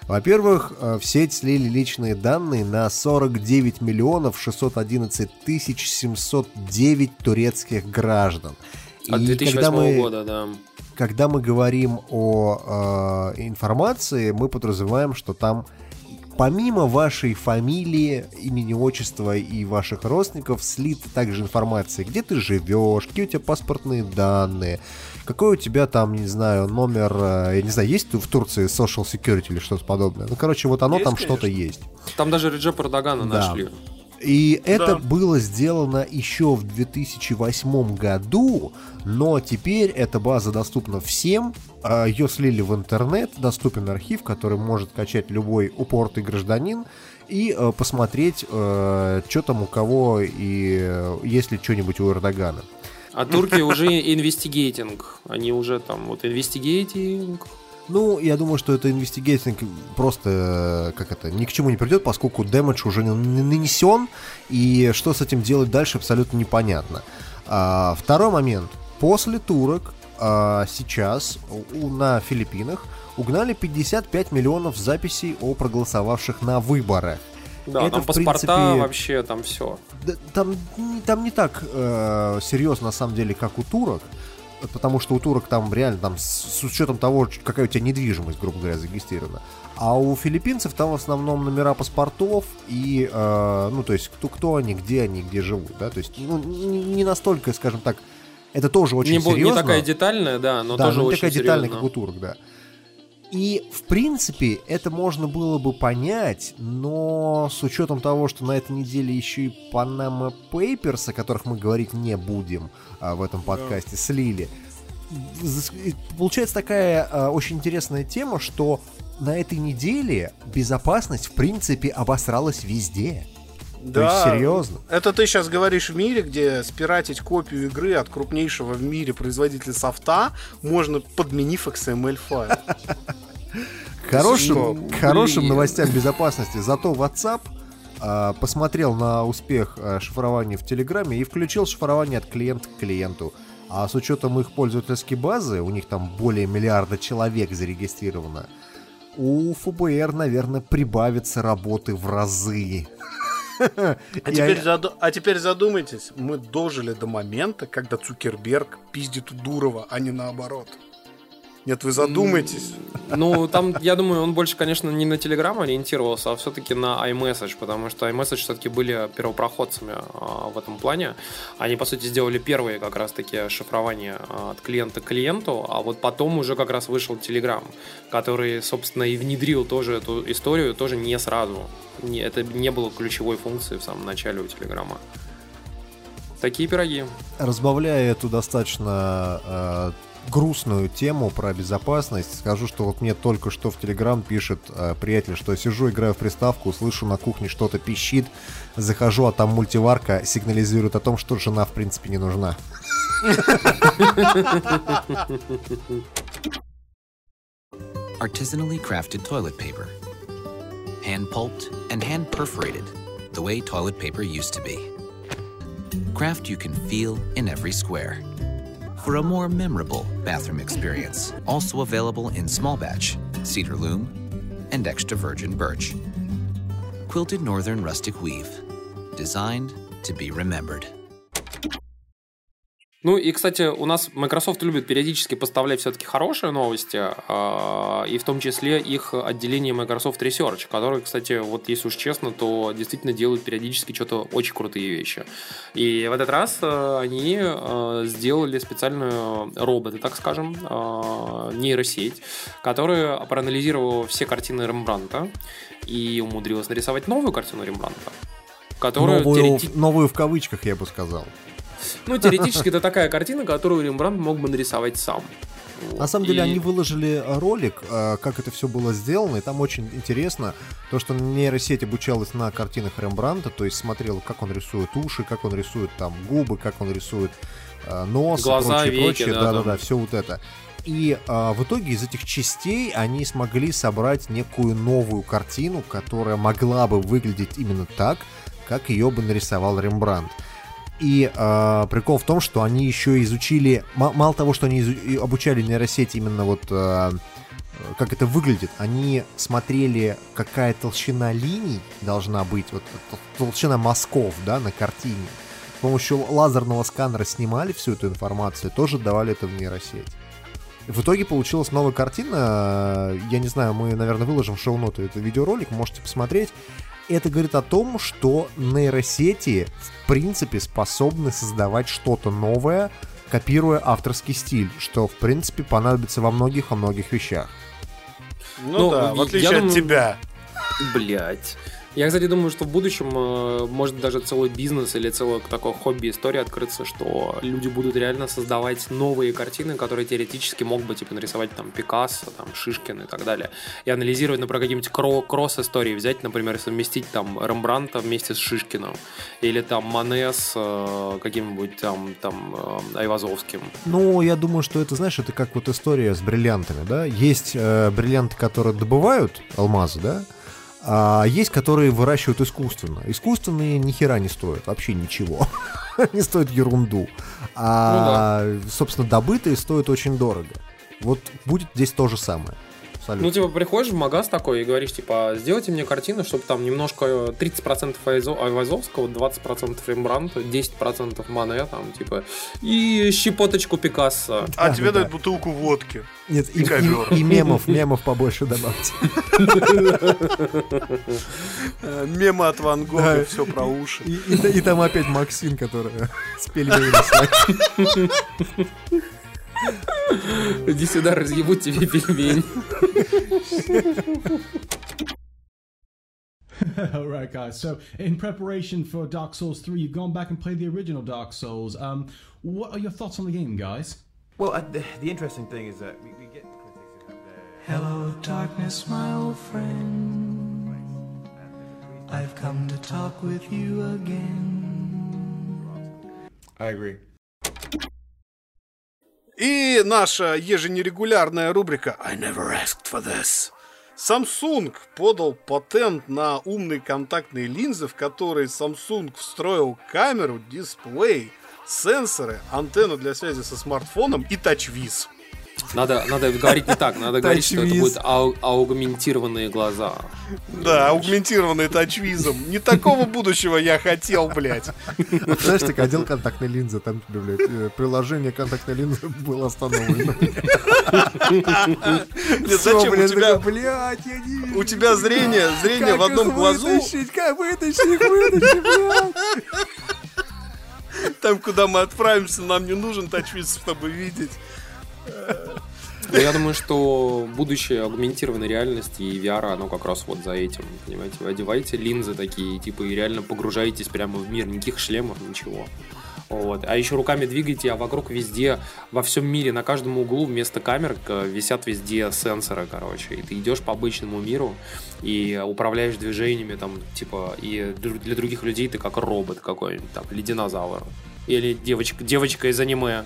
Во-первых, э, в сеть слили личные данные на 49 миллионов 611 тысяч 709 турецких граждан. От И 2008 когда мы- года, да. когда мы говорим о э, информации, мы подразумеваем, что там помимо вашей фамилии, имени, отчества и ваших родственников слита также информация, где ты живешь, какие у тебя паспортные данные, какой у тебя там, не знаю, номер, э, я не знаю, есть в Турции social security или что-то подобное. Ну, короче, вот оно Есть, там что-то есть. Там даже Реджепа Эрдогана Да. нашли. И это Да. было сделано еще в 2008 году, но теперь эта база доступна всем. а, Ее слили в интернет, доступен архив, который может качать любой упортый гражданин и э, посмотреть, что там у кого и э, есть ли что-нибудь у Эрдогана. А турки уже инвестигейтинг. Они уже там вот инвестигейтинг. Ну, я думаю, что это инвестигейтинг просто, э, как это, ни к чему не придет, поскольку дэмэдж уже нанесен, и что с этим делать дальше абсолютно непонятно. А, второй момент. После турок а, сейчас у- на Филиппинах угнали 55 миллионов записей о проголосовавших на выборах. Да, Это, там в паспорта принципе, вообще, там все. да, там, не- там не так э, серьезно, на самом деле, как у турок. Потому что у турок там реально там с, с учетом того, какая у тебя недвижимость, грубо говоря, зарегистрирована. А у филиппинцев там в основном номера паспортов и, э, ну, то есть, кто, кто они, где они, где живут, да, то есть, ну, не, не настолько, скажем так, это тоже очень не, бо- не серьезно. такая детальная, да, но да, тоже но не очень такая детальная, серьезно. как у турок, да. И, в принципе, это можно было бы понять, но с учетом того, что на этой неделе еще и Panama Papers, о которых мы говорить не будем а, в этом подкасте, слили, получается такая а, очень интересная тема, что на этой неделе безопасность, в принципе, обосралась везде. То есть, серьезно. Это ты сейчас говоришь в мире, где спиратить копию игры от крупнейшего в мире производителя софта можно, подменив XML файл. Хорошим, хорошим новостям безопасности. Зато WhatsApp а, посмотрел на успех а, шифрования в Телеграме и включил шифрование от клиента к клиенту. А с учетом их пользовательской базы, у них там более миллиарда человек зарегистрировано, у ФБР, наверное, прибавится работы в разы. А теперь, заду- а теперь задумайтесь, мы дожили до момента, когда Цукерберг пиздит у Дурова, а не наоборот. Нет, вы задумайтесь. Ну, там, я думаю, он больше, конечно, не на Telegram ориентировался, а все-таки на iMessage, потому что iMessage все-таки были первопроходцами а, в этом плане. Они, по сути, сделали первые как раз-таки шифрования а, от клиента к клиенту, а вот потом уже как раз вышел Telegram, который, собственно, и внедрил тоже эту историю, тоже не сразу. Не, это не было ключевой функцией в самом начале у Телеграма. Такие пироги. Разбавляя эту достаточно э, грустную тему про безопасность, скажу, что вот мне только что в Телеграм пишет э, приятель, что сижу, играю в приставку, слышу на кухне что-то пищит, захожу, а там мультиварка сигнализирует о том, что жена в принципе не нужна. Artisanally crafted toilet paper. Hand pulped and hand perforated, the way toilet paper used to be. Craft you can feel in every square. For a more memorable bathroom experience, also available in small batch, cedar loom, and extra virgin birch. Quilted northern rustic weave, designed to be remembered. Ну и, кстати, у нас Microsoft любит периодически поставлять все-таки хорошие новости, а, и в том числе их отделение Microsoft Research, которое, кстати, вот если уж честно, то действительно делают периодически что-то очень крутые вещи. И в этот раз э, они э, сделали специальную робота, так скажем, нейросеть, которая проанализировала все картины Рембранта и умудрилась нарисовать новую картину Рембранта, которую Новую, теорети- новую в кавычках, я бы сказал. Ну, теоретически это такая картина, которую Рембрандт мог бы нарисовать сам. На самом деле И- они выложили ролик, э, как это все было сделано, и там очень интересно то, что нейросеть обучалась на картинах Рембранта, то есть смотрела, как он рисует уши, как он рисует там губы, как он рисует э, нос, Глаза, и прочее, веки, прочее, да, да-да-да, все вот это. И а, в итоге из этих частей они смогли собрать некую новую картину, которая могла бы выглядеть именно так, как ее бы нарисовал Рембрандт. И а, прикол в том, что они еще изучили, ма- мало того, что они обучали нейросети именно вот а, как это выглядит, они смотрели, какая толщина линий должна быть, вот тол- толщина мазков, да, на картине. С помощью лазерного сканера снимали всю эту информацию, тоже давали это в нейросеть. В итоге получилась новая картина. Я не знаю, мы, наверное, выложим в шоу-ноты этот видеоролик, можете посмотреть. Это говорит о том, что нейросети, в принципе, способны создавать что-то новое, копируя авторский стиль, что, в принципе, понадобится во многих, во многих вещах. Ну, да, в отличие от думаю- тебя. Блять. Я, кстати, думаю, что в будущем э, может даже целый бизнес или целое такое хобби-история открыться, что люди будут реально создавать новые картины, которые теоретически мог бы типа нарисовать там Пикассо, там Шишкин и так далее. И анализировать, например, какие-нибудь кро- кросс-истории взять, например, совместить там Рембранта вместе с Шишкиным. Или там Мане с э, каким-нибудь там, там э, Айвазовским. Ну, я думаю, что это, знаешь, это как вот история с бриллиантами, да? Есть э, бриллианты, которые добывают алмазы, да? А есть, которые выращивают искусственно. Искусственные ни хера не стоят, вообще ничего. Они стоят ерунду. А, собственно, добытые стоят очень дорого. Вот будет здесь то же самое. Абсолютно. Ну, типа, приходишь в магаз такой и говоришь, типа, сделайте мне картину, чтобы там немножко 30% Айзо- Айвазовского, 20% Рембранта, 10% Мане, там, типа, и щепоточку Пикассо. А тебе дают бутылку водки. Нет, и, и ковер. и- и мемов, мемов побольше добавьте. Э, Мемы от Ван Гога, все про уши. И, там опять Максим, который с пельменями своими. Иди сюда, разъебут тебе пельмень. All right, guys. So, in preparation for Dark Souls 3, you've gone back and played the original Dark Souls. Um, what are your thoughts on the game, guys? Well, uh, the, the interesting thing is that we, we get Hello, darkness, my old friend. I've come to talk with you again. I agree. И наша еженерегулярная рубрика I never asked for this. Samsung подал патент на умные контактные линзы, в которые Samsung встроил камеру, дисплей, сенсоры, антенну для связи со смартфоном и тачвиз. Надо, надо говорить не так, надо говорить, что это будут ау- аугментированные глаза. Да, аугментированный тачвизом. Не такого будущего я хотел, блядь. Знаешь, так одел контактные линзы, там тебе, блядь, э, приложение контактной линзы было остановлено. Нет, зачем у тебя... блядь, я не вижу. У тебя зрение, зрение в одном глазу. вытащить? Как вытащить, их вытащить, блядь? Там, куда мы отправимся, нам не нужен тачвиз, чтобы видеть. Но я думаю, что будущее аугментированной реальности и VR, оно как раз вот за этим, понимаете, вы одеваете линзы такие, типа, и реально погружаетесь прямо в мир, никаких шлемов, ничего. Вот. А еще руками двигаете, а вокруг везде, во всем мире, на каждом углу вместо камер э, висят везде сенсоры, короче. И ты идешь по обычному миру и управляешь движениями, там, типа, и для других людей ты как робот какой-нибудь, там, или динозавр. Или девочка, девочка из аниме.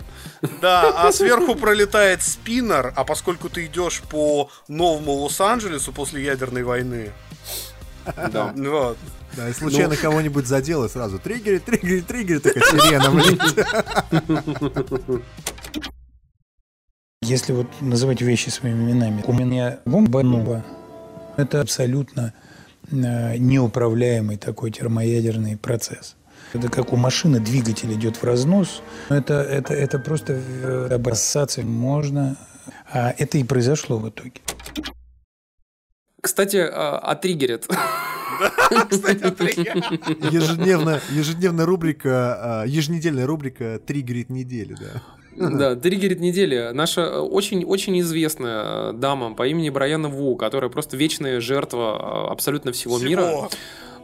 Да, а сверху пролетает спиннер, а поскольку ты идешь по новому Лос-Анджелесу после ядерной войны. Да. Вот. Да, и случайно Ну. кого-нибудь задел и сразу триггерит, триггерит, триггерит, такая сирена. Если вот называть вещи своими именами, у меня бомба нова. Это абсолютно э, неуправляемый такой термоядерный процесс. Это как у машины двигатель идет в разнос. Это, это, это просто э, обоссаться можно. А это и произошло в итоге. Кстати, а, отриггерит. Ежедневная, ежедневная рубрика, а, еженедельная рубрика «Триггерит недели», да. Да, триггерит недели. Наша очень-очень известная э, дама по имени Брайана Ву, которая просто вечная жертва э, абсолютно всего, Всего. мира.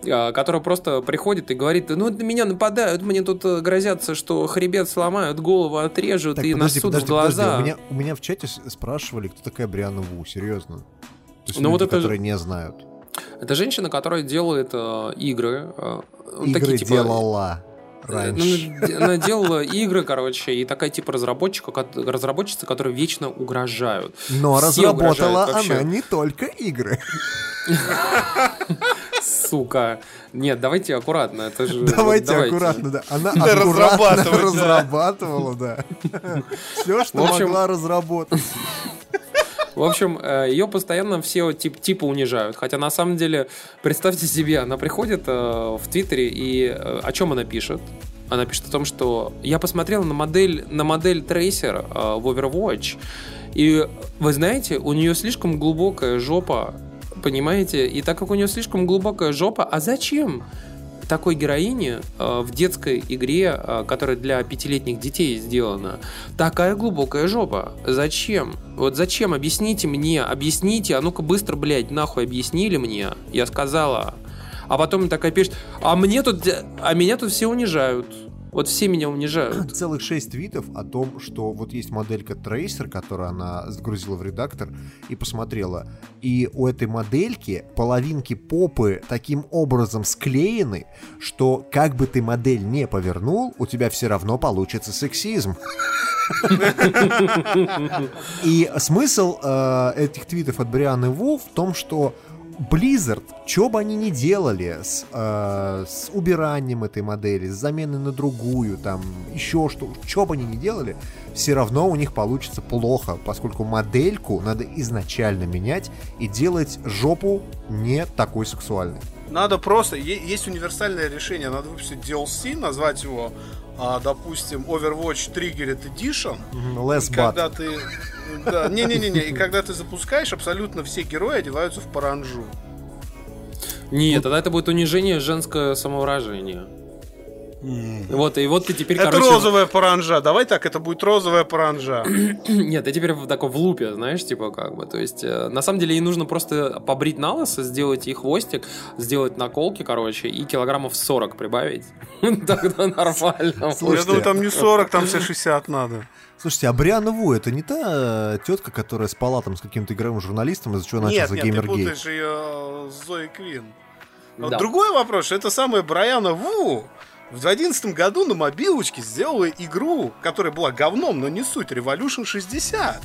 Э, Которая просто приходит и говорит, ну на меня нападают, мне тут э, грозятся, что хребет сломают, голову отрежут Так, и подожди, насут подожди, в глаза. подожди. У меня, у меня в чате спрашивали, кто такая Брианна Ву, серьезно. То есть Ну, вот люди, это же- которые не знают. Это женщина, которая делает э, игры. э, Игры такие, типа, делала э, раньше. ну, Она делала игры, короче, и такая типа разработчика, разработчица, которые вечно угрожают. Но Все разработала угрожают она не только игры. Сука. Нет, давайте аккуратно. Это же... Давайте вот аккуратно, да. Она аккуратно разрабатывала, да. Все, что могла разработать. В общем, э, ее постоянно все тип, типа унижают. Хотя на самом деле, представьте себе, она приходит э, в Твиттере и э, о чем она пишет? Она пишет о том, что я посмотрела на модель, на модель Tracer э, в Overwatch, И вы знаете, у нее слишком глубокая жопа, понимаете? И так как у нее слишком глубокая жопа, а зачем? такой героине э, в детской игре, э, которая для пятилетних детей сделана, такая глубокая жопа. Зачем? Вот зачем? Объясните мне, объясните, а ну-ка быстро, блядь, нахуй объяснили мне. Я сказала. А потом такая пишет, а мне тут, а меня тут все унижают. Вот все меня унижают. Целых шесть твитов о том, что вот есть моделька Tracer, которую она загрузила в редактор и посмотрела. И у этой модельки половинки попы таким образом склеены, что как бы ты модель не повернул, у тебя все равно получится сексизм. И смысл э, этих твитов от Брианы Ву в том, что Blizzard, что бы они ни делали с, э, с убиранием этой модели, с заменой на другую, там, еще что, что бы они ни делали, все равно у них получится плохо, поскольку модельку надо изначально менять и делать жопу не такой сексуальной. Надо просто, есть универсальное решение, надо выпустить DLC, назвать его, а, допустим, Overwatch Triggered Edition. Less и когда ты да, не-не-не, и когда ты запускаешь, абсолютно все герои одеваются в паранжу. Нет, тогда это будет унижение женское самовыражение. Вот, и вот ты теперь, это короче... розовая паранжа. Давай так, это будет розовая паранжа. Нет, ты теперь в таком в лупе, знаешь, типа как бы. То есть, э, на самом деле, ей нужно просто побрить на лысо, сделать ей хвостик, сделать наколки, короче, и килограммов 40 прибавить. Тогда нормально. Я думаю, там не 40, там все 60 надо. Слушайте, а Бриана Ву это не та э, тетка, которая спала там с каким-то игровым журналистом, из-за чего начался нет, нет, Геймергейт? Нет, ты путаешь ее с Зоей Квин. Да. Вот другой вопрос, что это самая Брайана Ву в 2011 году на мобилочке сделала игру, которая была говном, но не суть, Revolution 60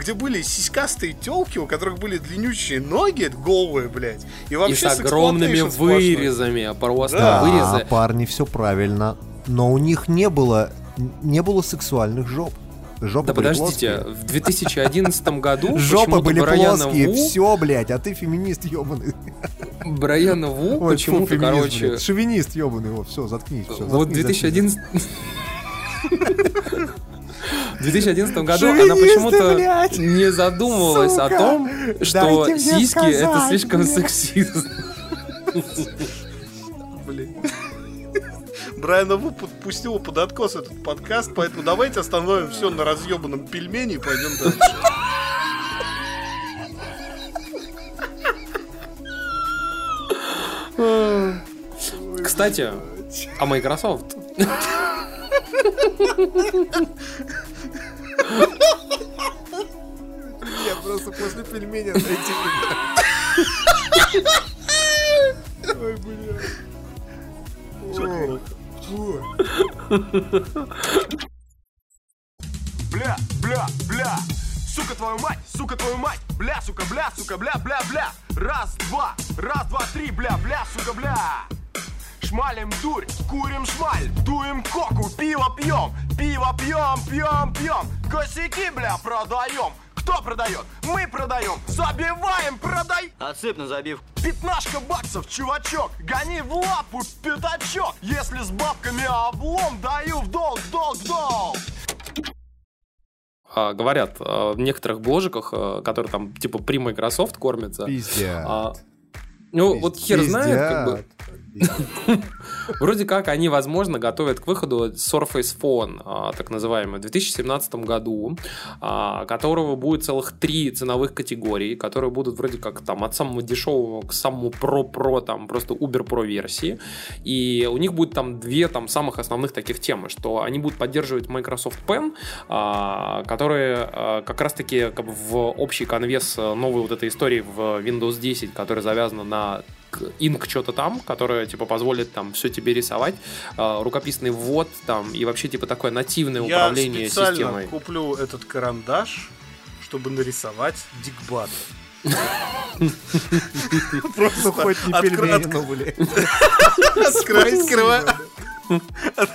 где были сиськастые телки, у которых были длиннющие ноги, голые, блядь. И, вообще и с огромными вырезами, а просто да, вырезы. парни, все правильно. Но у них не было, не было сексуальных жоп. Жопы да подождите, плоские. в 2011 году Жопы были плоские, Ву... все, блядь, а ты феминист ебаный. Брайана Ву почему-то, короче... Блядь. Шовинист ебаный, вот, все, заткнись. Все, вот в 2011... В 2011 году она почему-то не задумывалась Сука, о том, что сиськи это слишком сексизм. Брайана Ву подпустил под откос этот подкаст, поэтому давайте остановим все на разъебанном пельмени и пойдем дальше. Кстати, а Microsoft? Нет, просто после пельменя найти Ой, бля. Бля, бля, бля. Сука твою мать, сука твою мать, бля, сука, бля, сука, бля, бля, бля. Раз, два, раз, два, три, бля, бля, сука, бля. Шмалим дурь, курим шмаль, дуем коку, пиво пьем, пиво пьем, пьем, пьем. Косяки, бля, продаем. Кто продает? Мы продаем. Забиваем, продай. Отсыпь на забив. Пятнашка баксов, чувачок. Гони в лапу пятачок. Если с бабками облом, даю в долг, долг, долг. А, говорят а, в некоторых бложиках, а, которые там типа при Microsoft кормятся. Пиздят. А, ну, Пиздят. вот хер знает, как бы. Вроде как они, возможно, готовят к выходу Surface Phone, а, так называемый, в 2017 году, а, которого будет целых три ценовых категории, которые будут вроде как там от самого дешевого к самому про-про, там просто Uber-Pro версии. И у них будет там две там самых основных таких темы, что они будут поддерживать Microsoft Pen, а, которые как раз-таки как бы в общий конвес новой вот этой истории в Windows 10, которая завязана на инк что-то там, которое типа позволит там все тебе рисовать, э, рукописный ввод там и вообще типа такое нативное Я управление специально системой. куплю этот карандаш, чтобы нарисовать дикбат. Просто хоть не пельмени, блядь.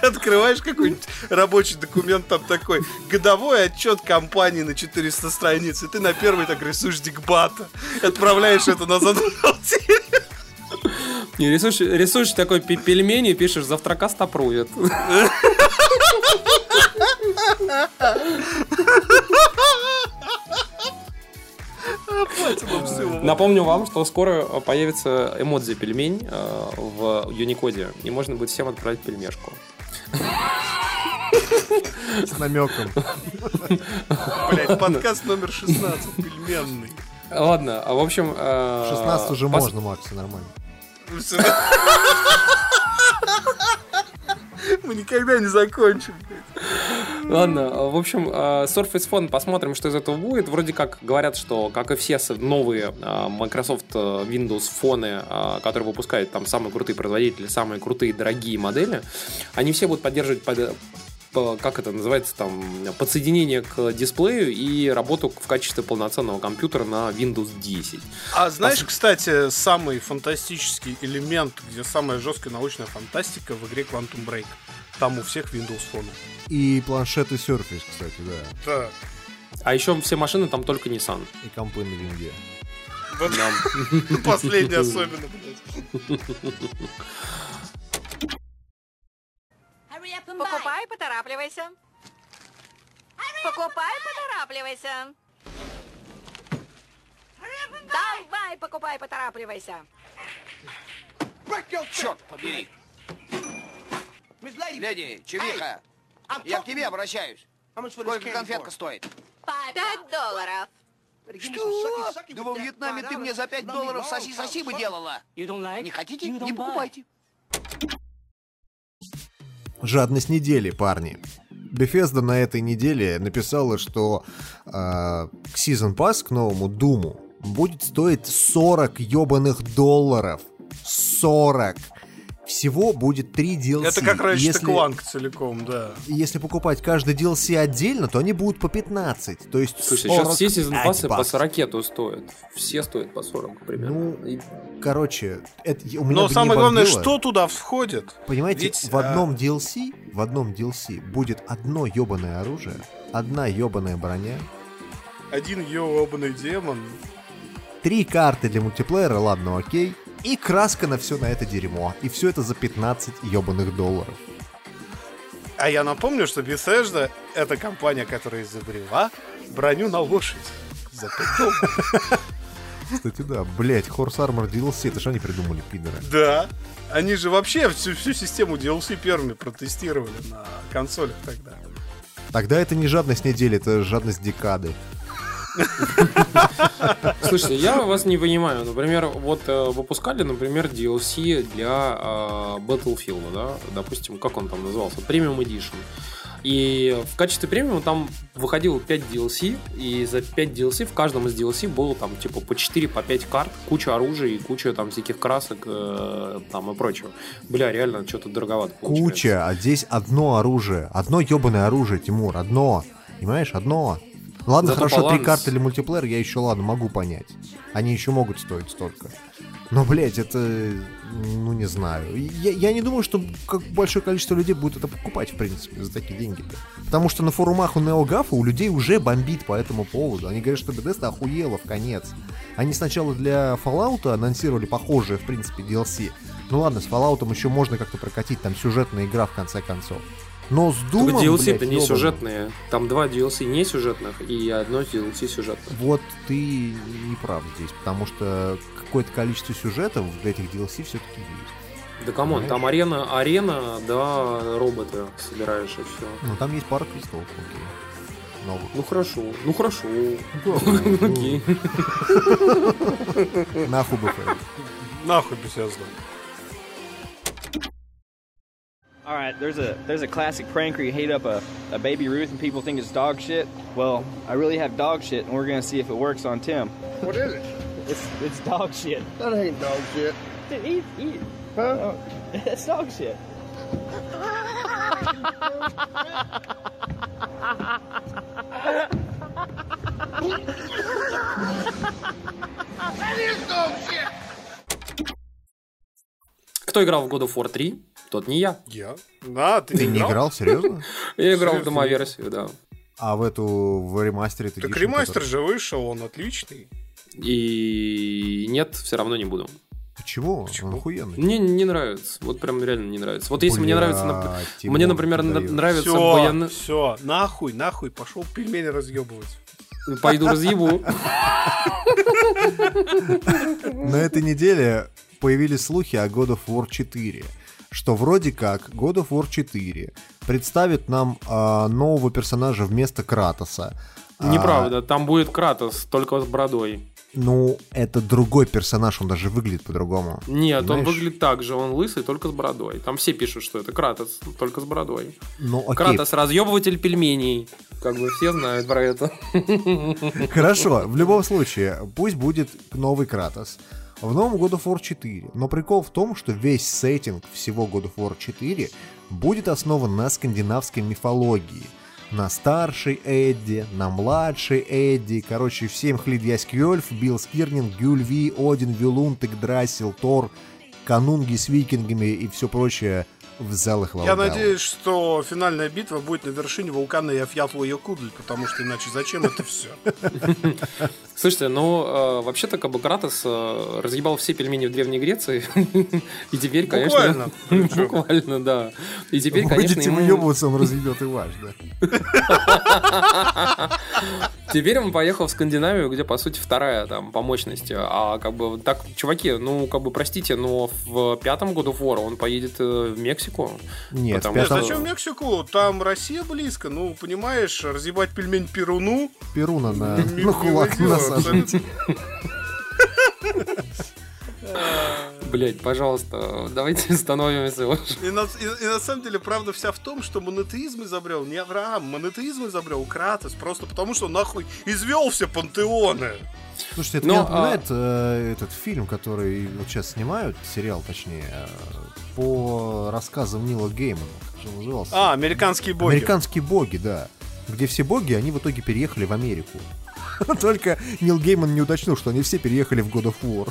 Открываешь какой-нибудь рабочий документ, там такой годовой отчет компании на 400 страниц, и ты на первый так рисуешь дикбата, отправляешь это назад в. Не, рисуешь, рисуешь такой пельмени, пишешь завтрака стопрует. Напомню вам, что скоро появится эмодзи пельмень э, в Юникоде, и можно будет всем отправить пельмешку. С намеком. Блять, подкаст номер 16, пельменный. Ладно, а в общем... э, 16 уже пос- можно, Макс, нормально. Мы никогда не закончим. Ладно, в общем, э, Surface Phone, посмотрим, что из этого будет. Вроде как говорят, что, как и все новые э, Microsoft э, Windows фоны, э, которые выпускают там самые крутые производители, самые крутые дорогие модели, они все будут поддерживать под- по- как это называется, там, подсоединение к дисплею и работу в качестве полноценного компьютера на Windows 10. А знаешь, кстати, самый фантастический элемент, где самая жесткая научная фантастика в игре Quantum Break. Там у всех Windows Phone. И планшеты Surface, кстати, да. Да. А еще все машины там только Nissan. И компы на винге. Вот последний особенно, блядь. Покупай, поторапливайся. Покупай, поторапливайся. Давай, покупай, поторапливайся. Черт побери! Леди, чевиха, я к тебе обращаюсь. Сколько конфетка стоит? Пять долларов. Что? Да во Вьетнаме ты мне за 5 долларов соси-соси бы делала. Не хотите? Не покупайте. Жадность недели, парни. Bethesda на этой неделе написала, что э, Season Pass, к новому Думу, будет стоить 40 ебаных долларов. 40. Всего будет 3 DLC. Это как раньше Если- Кланк целиком, да. Если покупать каждый DLC отдельно, то они будут по 15. То есть Слушай, сейчас все 45 сезон пассы по баксов. 40 стоят. Все стоят по 40 примерно. И- Короче, это, у меня Но бы самое не главное, что туда входит? Понимаете, Ведь, в а, одном DLC, в одном DLC будет одно ебаное оружие, одна ебаная броня, Один ебаный демон. три карты для мультиплеера, ладно, окей, и краска на все на это дерьмо. И все это за 15 ебаных долларов. А я напомню, что Bethesda — это компания, которая изобрела броню на лошадь. За 5 долларов. Кстати, да, блять, Horse Armor DLC, это что они придумали, пидоры? Да. Они же вообще всю, всю систему DLC первыми протестировали на консолях тогда. Тогда это не жадность недели, это жадность декады. Слушайте, я вас не понимаю. Например, вот э, выпускали, например, DLC для э, Battlefield, да, допустим, как он там назывался, Premium Edition. И в качестве премиума там выходило 5 DLC, и за 5 DLC в каждом из DLC было там типа по 4, по 5 карт, куча оружия и куча там всяких красок э, там и прочего. Бля, реально что-то дороговато получается. Куча, а здесь одно оружие. Одно ебаное оружие, Тимур, одно. Понимаешь, одно. Ладно, Зато хорошо, три баланс. карты для мультиплеера я еще, ладно, могу понять. Они еще могут стоить столько. Но, блядь, это, ну, не знаю. Я, я не думаю, что как большое количество людей будет это покупать, в принципе, за такие деньги-то. Потому что на форумах у NeoGAF у людей уже бомбит по этому поводу. Они говорят, что Bethesda охуела в конец. Они сначала для Fallout анонсировали похожие, в принципе, DLC. Ну ладно, с Fallout еще можно как-то прокатить, там сюжетная игра в конце концов. Но с Только Думом, DLC-то блядь, не сюжетные. Там два DLC не сюжетных и одно DLC сюжетных. Вот ты не прав здесь, потому что какое-то количество сюжетов в этих DLC все-таки есть. Да come on, Понимаешь? там арена, арена, да, роботы собираешь и все. Ну там есть пара крестов, окей. Новых. Ну хорошо, ну хорошо. Да, Окей. Нахуй бы. Нахуй Bethesda. All right, there's a there's a classic prank where you hate up a, a baby Ruth and people think it's dog shit. Well, I really have dog shit, and we're gonna see if it works on Tim. What is it? It's it's dog shit. That ain't dog shit. Dude, eat eat. Huh? It's dog shit. That is dog shit. Кто играл в God of War 3, Тот не я. Я? Да, ты, Ты не играл, серьезно? Я играл в домоверсию, да. А в эту, в ремастере ты Так ремастер же вышел, он отличный. И нет, все равно не буду. Почему? Он охуенный. Мне не нравится. Вот прям реально не нравится. Вот если мне нравится... нап- Мне, например, на- нравится Все, баян... все, нахуй, нахуй, пошел пельмени разъебывать. Пойду разъебу. На этой неделе появились слухи о God of War 4, что вроде как God of War 4 представит нам а, нового персонажа вместо Кратоса. А, Неправда, там будет Кратос, только с бородой. ну, это другой персонаж, он даже выглядит по-другому. Нет, он Понимаешь? выглядит так же, он лысый, только с бородой. Там все пишут, что это Кратос, только с бородой. Ну, окей. Кратос разъебыватель пельменей. Как бы все знают про это. Хорошо, в любом случае, пусть будет новый Кратос. В новом God of War 4. Но прикол в том, что весь сеттинг всего God of War 4 будет основан на скандинавской мифологии. На старшей Эдди, на младшей Эдди, короче, всем Хлидьясь Кьёльф, Билл Скирнинг, Гюльви, Один, Вилун, Тегдрасил, Тор, канунги с викингами и все прочее в залах Я надеюсь, что финальная битва будет на вершине вулкана Яфьятлу-Якудль, потому что иначе зачем это все? Слушайте, ну, э, вообще-то, как бы Кратос э, разъебал все пельмени в Древней Греции. И теперь, конечно... Буквально. Буквально, да. И теперь, конечно, Будете выебываться, он разъебет и ваш, да. Теперь он поехал в Скандинавию, где, по сути, вторая там по мощности. А как бы так, чуваки, ну, как бы, простите, но в пятом году War он поедет э, в Мексику. Нет, потому Нет, что- зачем Мексику? Там Россия близко. Ну, понимаешь, разъебать пельмень Перуну. Перуна на, Не- на не кулак насаживать. Блять, пожалуйста, давайте становимся уж. И на, и- и на самом деле правда вся в том, что монотеизм изобрел не Авраам, монотеизм изобрел Кратос, просто потому что нахуй извел все пантеоны. Слушайте, это Но, мне а- напоминает э, этот фильм, который вот сейчас снимают, сериал точнее, э, по рассказам Нила Геймана. Как же назывался? А, американские боги. Американские боги, да. Где все боги, они в итоге переехали в Америку. Только Нил Гейман не уточнил, что они все переехали в God of War.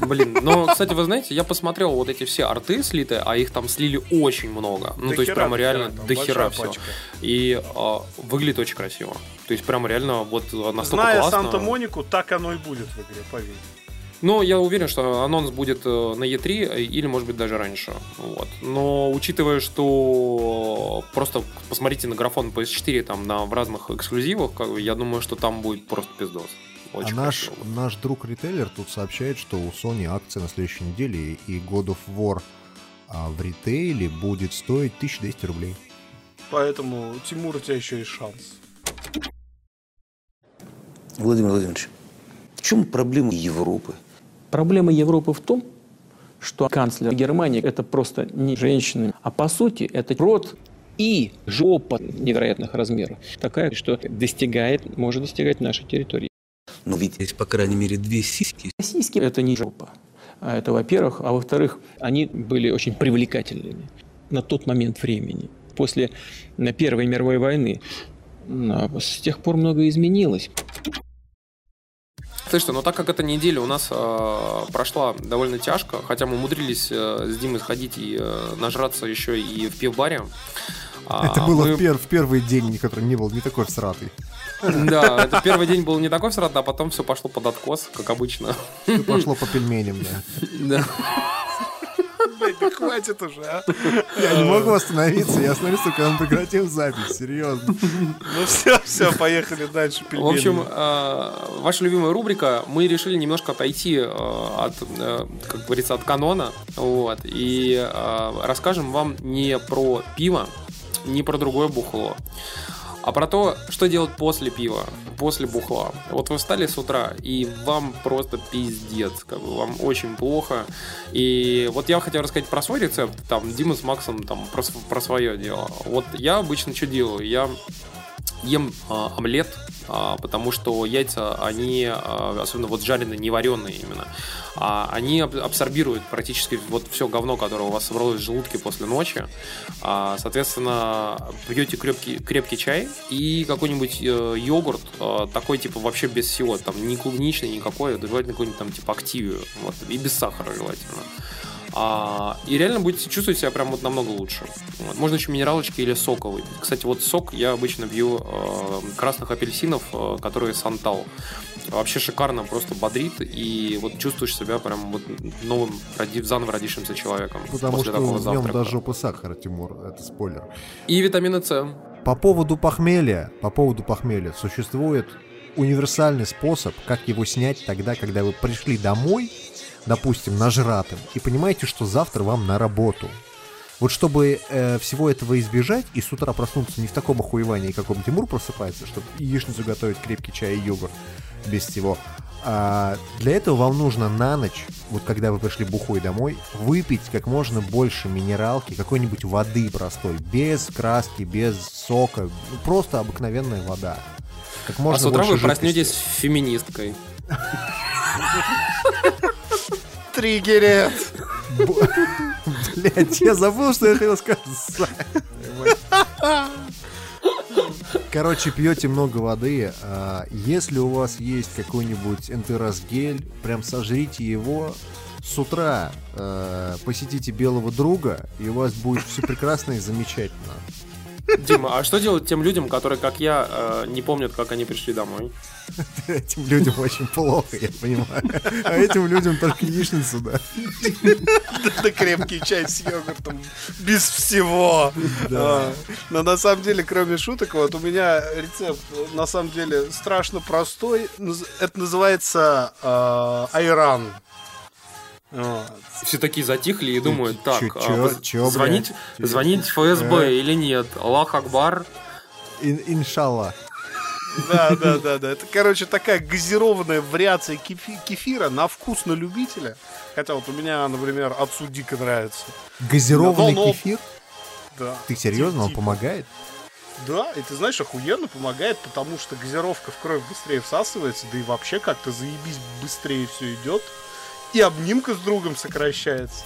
Блин, но, кстати, вы знаете, я посмотрел вот эти все арты слитые, а их там слили очень много. Ну, До то есть, прямо реально до хера все. пачка. И а, выглядит очень красиво. То есть, прямо реально вот настолько Зная классно. Санта-Монику, так оно и будет в игре, поверь. Ну, я уверен, что анонс будет э, на E3 или, может быть, даже раньше. Вот. Но учитывая, что просто посмотрите на графон PS4 там на, в разных эксклюзивах, как я думаю, что там будет просто пиздос. Очень а наш, наш друг-ритейлер тут сообщает, что у Sony акция на следующей неделе, и God of War а, в ритейле будет стоить 1200 рублей. Поэтому, Тимур, у тебя еще есть шанс. Владимир Владимирович, в чем проблема Европы? Проблема Европы в том, что канцлер Германии это просто не женщина, а по сути это рот и жопа невероятных размеров. Такая, что достигает, может достигать нашей территории. Но ведь есть, по крайней мере, две сиськи. Сиськи это не жопа. А Это во-первых. А во-вторых, они были очень привлекательными на тот момент времени. После на Первой мировой войны. С тех пор многое изменилось. Слушайте, ну так как эта неделя у нас э, прошла довольно тяжко, хотя мы умудрились э, с Димой сходить и э, нажраться еще и в пивбаре. а, Это было мы- в, пер- в первый день, который не был не такой всратый. Да, это первый день был не такой всрат, а потом все пошло под откос, как обычно. Всё пошло по пельменям, да. Да. Блядь, да хватит уже, а. Я не могу остановиться, я остановлюсь, когда мы прекратим запись, серьезно. Ну все, все, поехали дальше. В общем, э, ваша любимая рубрика, мы решили немножко отойти э, от, э, как говорится, от канона, вот, и э, расскажем вам не про пиво, не про другое бухло, а про то, что делать после пива, после бухла. Вот вы встали с утра, и вам просто пиздец, как бы вам очень плохо. И вот я хотел рассказать про свой рецепт, там, Дима с Максом там про, про свое дело. Вот я обычно что делаю? Я ем а, омлет, а, потому что яйца, они, а, особенно вот жареные, не вареные именно, а, они аб- абсорбируют практически вот все говно, которое у вас собралось в желудке после ночи. А, соответственно, пьете крепкий, крепкий чай и какой-нибудь э, йогурт, э, такой типа вообще без всего, там не клубничный никакой, желательно какой-нибудь там типа активию, вот, и без сахара желательно. А, и реально будете чувствовать себя прям вот намного лучше. Вот. Можно еще минералочки или сока выпить. Кстати, вот сок я обычно пью э, красных апельсинов, э, которые Сантал. Вообще шикарно, просто бодрит, и вот чувствуешь себя прям вот новым, роди- заново родившимся человеком Потому после что такого в нем до жопы сахара, Тимур, это спойлер. И витамины С. По поводу похмелья, по поводу похмелья, существует универсальный способ, как его снять тогда, когда вы пришли домой, допустим, нажратым, и понимаете, что завтра вам на работу. Вот чтобы э, всего этого избежать и с утра проснуться не в таком охуевании, каком Тимур просыпается, чтобы яичницу готовить, крепкий чай и йогурт без всего. А для этого вам нужно на ночь, вот когда вы пришли бухой домой, выпить как можно больше минералки, какой-нибудь воды простой, без краски, без сока, просто обыкновенная вода. Как можно а с утра вы жидкости. проснетесь феминисткой. Триггерит. Блять, я забыл, что я хотел сказать. Короче, пьете много воды. а, Если у вас есть какой-нибудь энтеросгель, прям сожрите его с утра. э, Посетите белого друга, и у вас будет все прекрасно и замечательно. Дима, а что делать тем людям, которые, как я, э, не помнят, как они пришли домой? Этим людям очень плохо, я понимаю. А этим людям только яичницу, да. Да крепкий чай с йогуртом. Без всего. Да. А, Но на самом деле, кроме шуток, вот у меня рецепт, на самом деле, страшно простой. Это называется э, айран. Вот. Все такие затихли и думают, так, чё- а, чё- звонить, блядь? звонить ФСБ Э. или нет? Аллах Акбар. Ин- Иншалла. Да, да, да, да. Это, короче, такая газированная вариация кефи- кефира на вкус на любителя. Хотя вот у меня, например, отцу дико нравится. Газированный Но- но- кефир? Да. Ты серьезно, он помогает? Да, и ты знаешь, охуенно помогает, потому что газировка в кровь быстрее всасывается, да и вообще как-то заебись быстрее все идет. И обнимка с другом сокращается.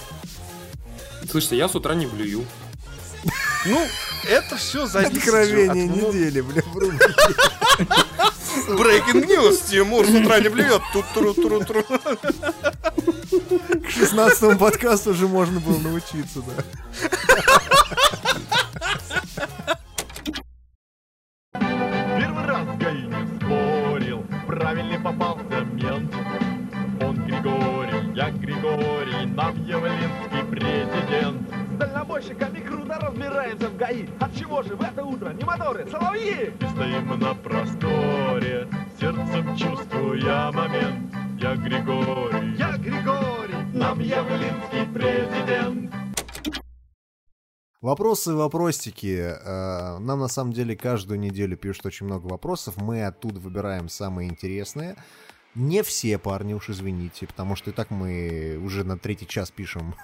Слушайте, я с утра не блюю. Ну, это все зависит Откровение от недели, бля. Breaking news, Тимур с утра не блюет. тут тру тру тру К 16 подкасту уже можно было научиться, да. Первый раз в спорил, правильный попался я Григорий, нам Явлинский президент. С дальнобойщиками круто разбираемся в ГАИ. От чего же в это утро не моторы, соловьи? И стоим на просторе, сердцем чувствуя момент. Я Григорий, Я Григорий, нам Явлинский президент. Вопросы, вопросики. Э, Нам на самом деле каждую неделю пишут очень много вопросов. Мы оттуда выбираем самые интересные. Не все парни, уж извините, потому что и так мы уже на третий час пишем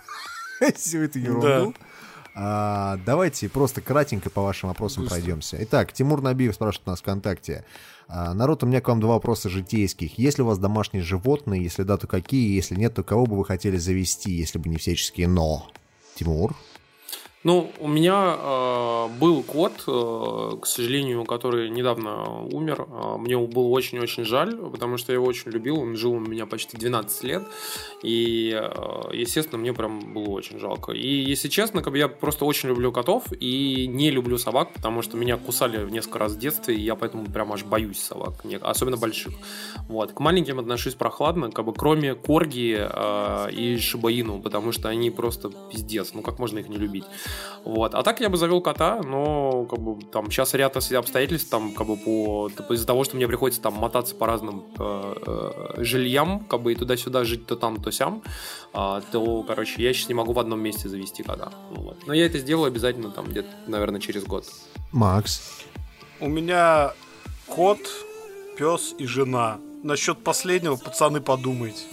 всю эту ерунду. А, давайте просто кратенько по вашим вопросам Быстро. пройдемся. Итак, Тимур Набиев спрашивает нас ВКонтакте. А, народ, у меня к вам два вопроса житейских. Есть ли у вас домашние животные? Если да, то какие? Если нет, то кого бы вы хотели завести, если бы не всяческие но? Тимур? Ну, у меня э, был кот, э, к сожалению, который недавно умер. Э, мне было очень-очень жаль, потому что я его очень любил. Он жил у меня почти 12 лет. И, э, естественно, мне прям было очень жалко. И, если честно, как бы я просто очень люблю котов и не люблю собак, потому что меня кусали несколько раз в детстве, и я поэтому прям аж боюсь собак, особенно больших. Вот. К маленьким отношусь прохладно, как бы кроме корги э, и шибаину, потому что они просто пиздец. Ну, как можно их не любить? Вот. А так я бы завел кота, но как бы там сейчас ряд обстоятельств, там как бы по типа, из-за того, что мне приходится там мотаться по разным э, э, жильям, как бы и туда-сюда жить то там, то сям, а, то, короче, я сейчас не могу в одном месте завести кота. Вот. Но я это сделаю обязательно там где-то, наверное, через год. Макс? У меня кот, пес и жена. Насчет последнего, пацаны, подумайте.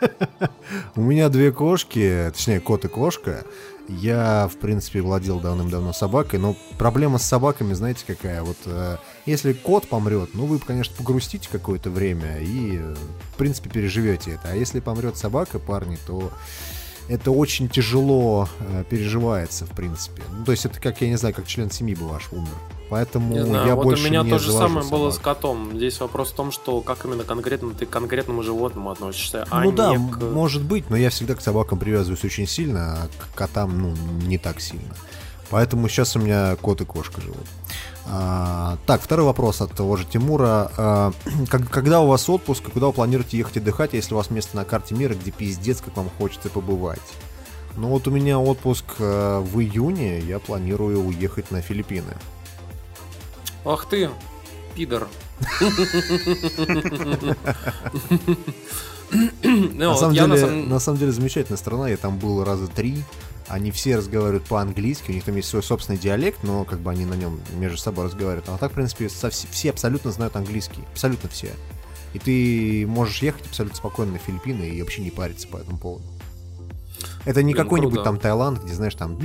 У меня две кошки, точнее, кот и кошка. Я, в принципе, владел давным-давно собакой, но проблема с собаками, знаете, какая? Вот э, если кот помрет, ну, вы, конечно, погрустите какое-то время и, э, в принципе, переживете это. А если помрет собака, парни, то это очень тяжело э, переживается, в принципе. Ну, то есть это как, я не знаю, как член семьи бы ваш умер. Поэтому Не знаю, я вот больше у меня не то же самое было с собак. котом. Здесь вопрос в том, что как именно конкретно ты к конкретному животному относишься, а ну да, не м- к... может быть, но я всегда к собакам привязываюсь очень сильно, а к котам, ну, не так сильно. Поэтому сейчас у меня кот и кошка живут. А, так, второй вопрос от того же Тимура. А, когда у вас отпуск, и куда вы планируете ехать отдыхать, если у вас место на карте мира, где пиздец, как вам хочется побывать? Ну вот у меня отпуск э, в июне, я планирую уехать на Филиппины. Ах ты, пидор. Ну, на, самом деле, на самом деле замечательная страна, я там был раза три. Они все разговаривают по-английски, у них там есть свой собственный диалект, но как бы они на нем между собой разговаривают. А так, в принципе, совс- все абсолютно знают английский. Абсолютно все. И ты можешь ехать абсолютно спокойно на Филиппины и вообще не париться по этому поводу. Это не какой-нибудь там Таиланд, где, знаешь, там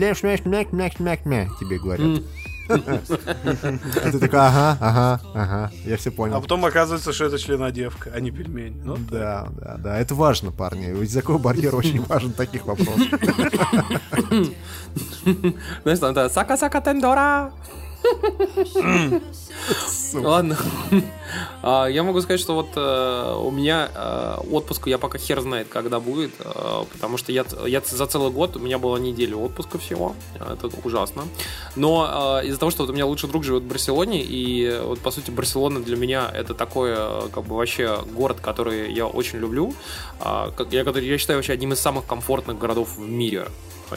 тебе говорят. А ты такой, ага, ага, ага, я все понял. А потом оказывается, что это членодевка, а не пельмень. Ну, Да, да, да, это важно, парни. Языковой барьер очень важен таких. Знаешь, там это «Сака-сака тендора». Ладно. А, Я могу сказать, что вот э, у меня э, отпуск, я пока хер знает, когда будет, э, потому что я, я за целый год, у меня была неделя отпуска всего, это ужасно. Но из-за того, что вот у меня лучший друг живет в Барселоне, и вот по сути Барселона для меня это такой, как бы вообще город, который я очень люблю, а, я, который, я считаю вообще одним из самых комфортных городов в мире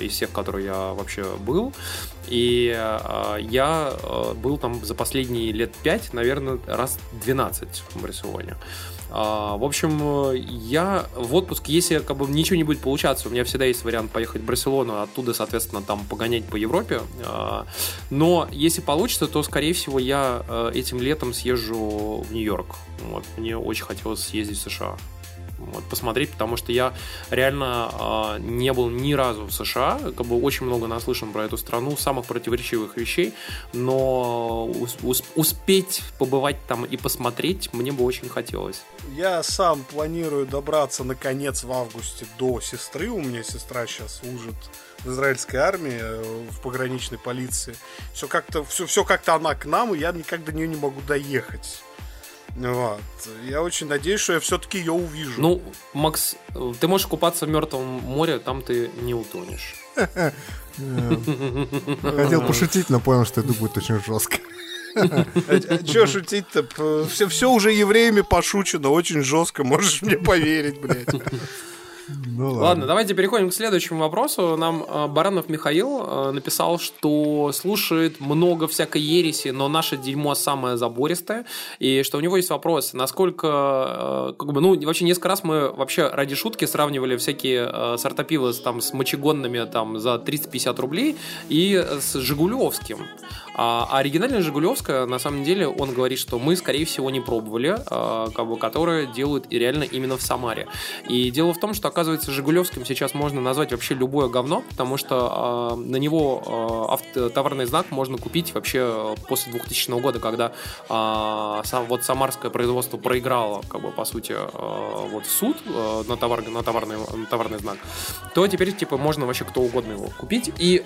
из всех, которые я вообще был. И э, я э, был там за последние лет 5, наверное, раз 12 в Барселоне. А, в общем, я в отпуск, если как бы ничего не будет получаться, у меня всегда есть вариант поехать в Барселону, а оттуда, соответственно, там погонять по Европе. А, но если получится, то, скорее всего, я этим летом съезжу в Нью-Йорк. Вот. Мне очень хотелось съездить в США вот, посмотреть, потому что я реально а, не был ни разу в США, как бы очень много наслышан про эту страну, самых противоречивых вещей, но ус- успеть побывать там и посмотреть мне бы очень хотелось. Я сам планирую добраться наконец в августе до сестры. У меня сестра сейчас служит в израильской армии, э, в пограничной полиции. Все как-то, все, все как-то она к нам, и я никак до нее не могу доехать. Вот. Я очень надеюсь, что я все-таки ее увижу. Ну, Макс, э, ты можешь купаться в Мертвом море, там ты не утонешь. Хотел пошутить, но понял, что это будет очень жестко. Че шутить-то? Все, все уже евреями пошучено, очень жестко, можешь мне поверить, блядь. Ну Ладно, давайте переходим к следующему вопросу. Нам э, Баранов Михаил э, написал, что слушает много всякой ереси, но наше дерьмо самое забористое, и что у него есть вопрос, насколько, э, как бы, ну, вообще несколько раз мы вообще ради шутки сравнивали всякие э, сорта пива с, там, с мочегонными там за 30-50 рублей и с Жигулевским. А а оригинальная Жигулевская, на самом деле, он говорит, что мы, скорее всего, не пробовали, э, как бы, которая делают и реально именно в Самаре. И дело в том, что, оказывается, Жигулевским сейчас можно назвать вообще любое говно, потому что э, на него авто- товарный знак можно купить вообще после 2000 года, когда вот самарское производство проиграло, как бы, по сути, вот в суд на, товар, на, товарный, на товарный знак, то теперь, типа, можно вообще кто угодно его купить. И,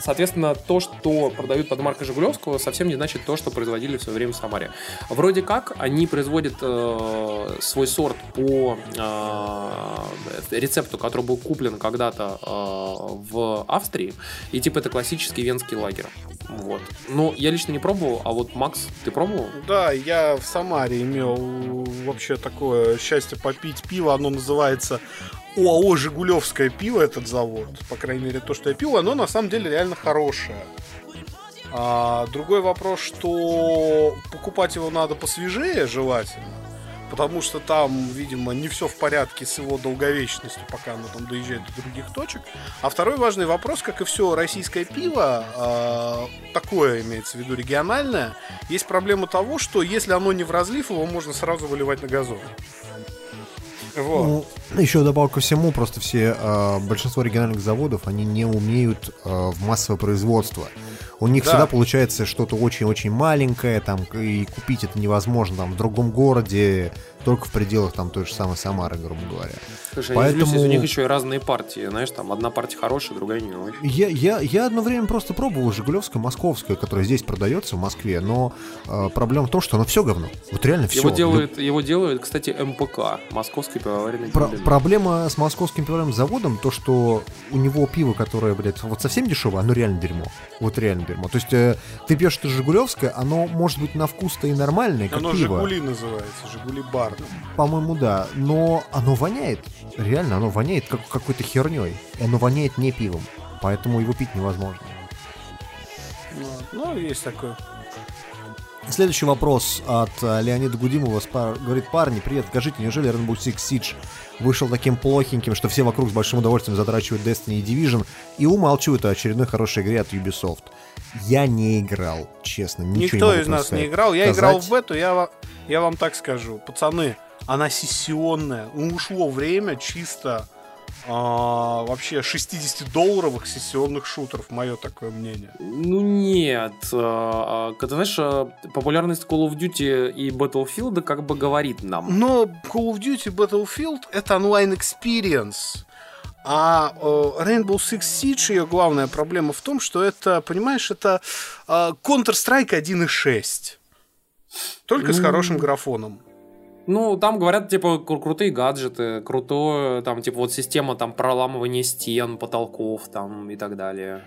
соответственно, то, что продают под маркой Жигулевского, совсем не значит то, что производили в свое время в Самаре. Вроде как они производят э, свой сорт по э, рецепту, который был куплен когда-то э, в Австрии, и типа это классический венский лагерь. Вот. Ну, я лично не пробовал, а вот Макс, ты пробовал? Да, я в Самаре имел вообще такое счастье попить пиво. Оно называется ОАО «Жигулевское пиво», этот завод. По крайней мере, то, что я пил, оно на самом деле реально хорошее. А, другой вопрос, что покупать его надо посвежее желательно. Потому что там, видимо, не все в порядке с его долговечностью, пока оно там доезжает до других точек. А второй важный вопрос, как и все российское пиво, а, такое имеется в виду региональное, есть проблема того, что если оно не в разлив, его можно сразу выливать на газон. Вот. Ну, еще добавок ко всему, просто все, э, большинство региональных заводов, они не умеют э, в массовое производство. У них Да. всегда получается что-то очень-очень маленькое, там, и купить это невозможно, там, в другом городе, только в пределах, там, той же самой Самары, грубо говоря. Слушай, удивлюсь, если у них еще и разные партии. Знаешь, там одна партия хорошая, другая не очень. Я, я, я одно время просто пробовал Жигулевское московское, которое здесь продается в Москве, но э, проблема в том, что оно все говно. Вот реально все. Его делает, его делает, кстати, МПК, Московский пивоваренный Про- проблема с московским пивоваренным заводом, то, что у него пиво, которое, блядь, вот совсем дешевое, оно реально дерьмо. Вот реально дерьмо. То есть э, ты пьешь это Жигулевское, оно может быть на вкус-то и нормальное, как Оно пиво. Жигули называется, Жигули Бар. По-моему, да. Но оно воняет. Реально, оно воняет как какой-то херней. И оно воняет не пивом. Поэтому его пить невозможно. Ну, есть такое. Следующий вопрос от э, Леонида Гудимова. Говорит, парни, привет, скажите, неужели Rainbow Six Siege вышел таким плохеньким, что все вокруг с большим удовольствием затрачивают Destiny и Division и умалчивают о очередной хорошей игре от Ubisoft? Я не играл, честно, ничего Никто не могу из нас сказать. не играл. Я Сказать? играл в бету, я, я вам так скажу. Пацаны, она сессионная. Ну, ушло время чисто а, вообще 60-долларовых сессионных шутеров, мое такое мнение. Ну нет. а, а, Ты знаешь, а, популярность Call of Duty и Battlefield как бы говорит нам. Но Call of Duty Battlefield это онлайн experience. А Rainbow Six Siege, ее главная проблема в том, что это, понимаешь, это э, Counter-Strike 1.6. Только с Ну, хорошим графоном. Ну, там говорят, типа, кру- крутые гаджеты, крутое, там, типа, вот система там проламывания стен, потолков, там, и так далее.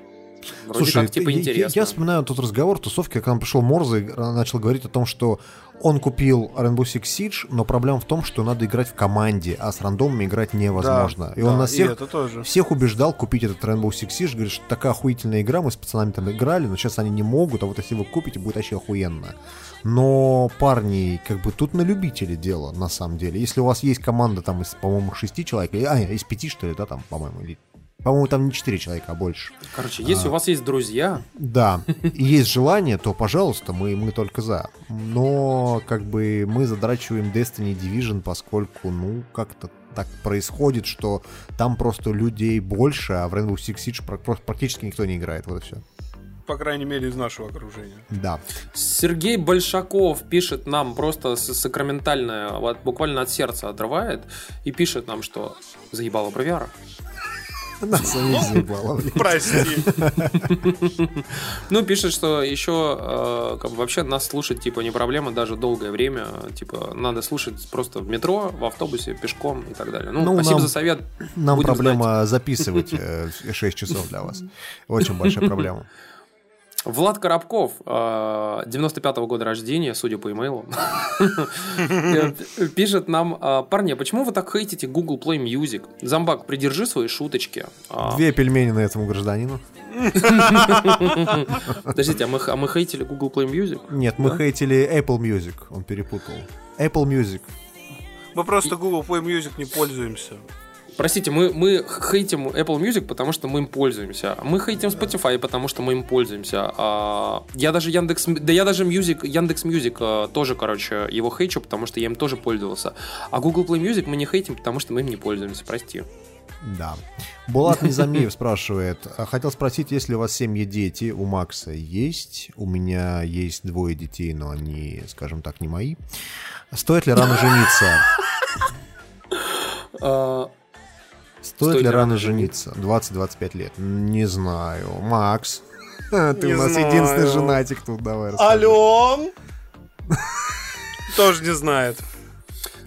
Вроде Слушай, как, типа, я- я- интересно. Я, вспоминаю тот разговор в тусовке, когда пришел Морзе и начал говорить о том, что он купил Rainbow Six Siege, но проблема в том, что надо играть в команде, а с рандомами играть невозможно. Да, и он да, нас всех, всех убеждал купить этот Rainbow Six Siege, говорит, что такая охуительная игра, мы с пацанами там играли, но сейчас они не могут, а вот если вы купите, будет вообще охуенно. Но, парни, как бы тут на любителей дело, на самом деле. Если у вас есть команда там из, по-моему, шести человек, или- а, из пяти, что ли, да, там, по-моему, или... По-моему, там не четыре человека, а больше. Короче, если А, у вас есть друзья, да, и есть желание, то, пожалуйста, мы, мы только за. Но, как бы, мы задрачиваем Destiny Division, поскольку, ну, как-то так происходит, что там просто людей больше, а в Rainbow Six Siege пр- пр- практически никто не играет, вот и все. По крайней мере, из нашего окружения. Да. Сергей Большаков пишет нам просто сакраментальное, вот буквально от сердца отрывает, и пишет нам, что заебало про VR. Нас самих заебало. Прости. Ну, пишет, что еще э, как бы вообще нас слушать, типа, не проблема даже долгое время. Типа, надо слушать просто в метро, в автобусе, пешком и так далее. Ну, Ну, спасибо за совет. Нам проблема записывать э, 6 часов для вас. Очень большая проблема. Влад Коробков, э, 95-го года рождения, судя по имейлу, э, пишет нам, э, парни, а почему вы так хейтите Google Play Music? Зомбак, придержи свои шуточки. А, Две пельмени на этому гражданину. Подождите, а мы, а мы хейтили Google Play Music? Нет, мы Да? хейтили Apple Music, он перепутал. Apple Music. Мы просто Google Play Music не пользуемся. Простите, мы, мы хейтим Apple Music, потому что мы им пользуемся. Мы хейтим Spotify, потому что мы им пользуемся. А, я даже Яндекс... Да я даже Music, Яндекс Music а, тоже, короче, его хейчу, потому что я им тоже пользовался. А Google Play Music мы не хейтим, потому что мы им не пользуемся. Прости. Да. Булат Низамиев спрашивает. «А Хотел спросить, есть ли у вас семьи дети? У Макса есть. У меня есть двое детей, но они, скажем так, не мои. Стоит ли рано жениться? А, Стоит ли рано жениться? 20-25 лет. Не знаю. Макс, ты Не у нас знаю. единственный женатик тут, давай расскажи. Ален! Тоже не знает.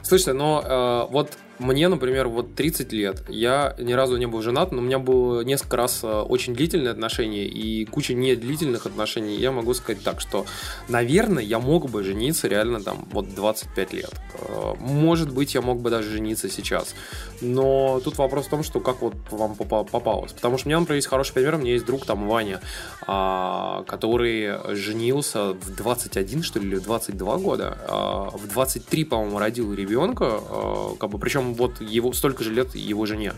Слушайте, но э, вот мне, например, вот 30 лет, я ни разу не был женат, но у меня было несколько раз э, очень длительные отношения и куча недлительных отношений. Я могу сказать так, что, наверное, я мог бы жениться реально там вот 25 лет. Э, Может быть, я мог бы даже жениться сейчас. Но тут вопрос в том, что как вот вам попа- попалось. Потому что у меня, например, есть хороший пример. У меня есть друг там Ваня, а, который женился в 21, что ли, или в 22 года. А, В 23, по-моему, родил ребенка. а, Как бы, причем вот его столько же лет его жене.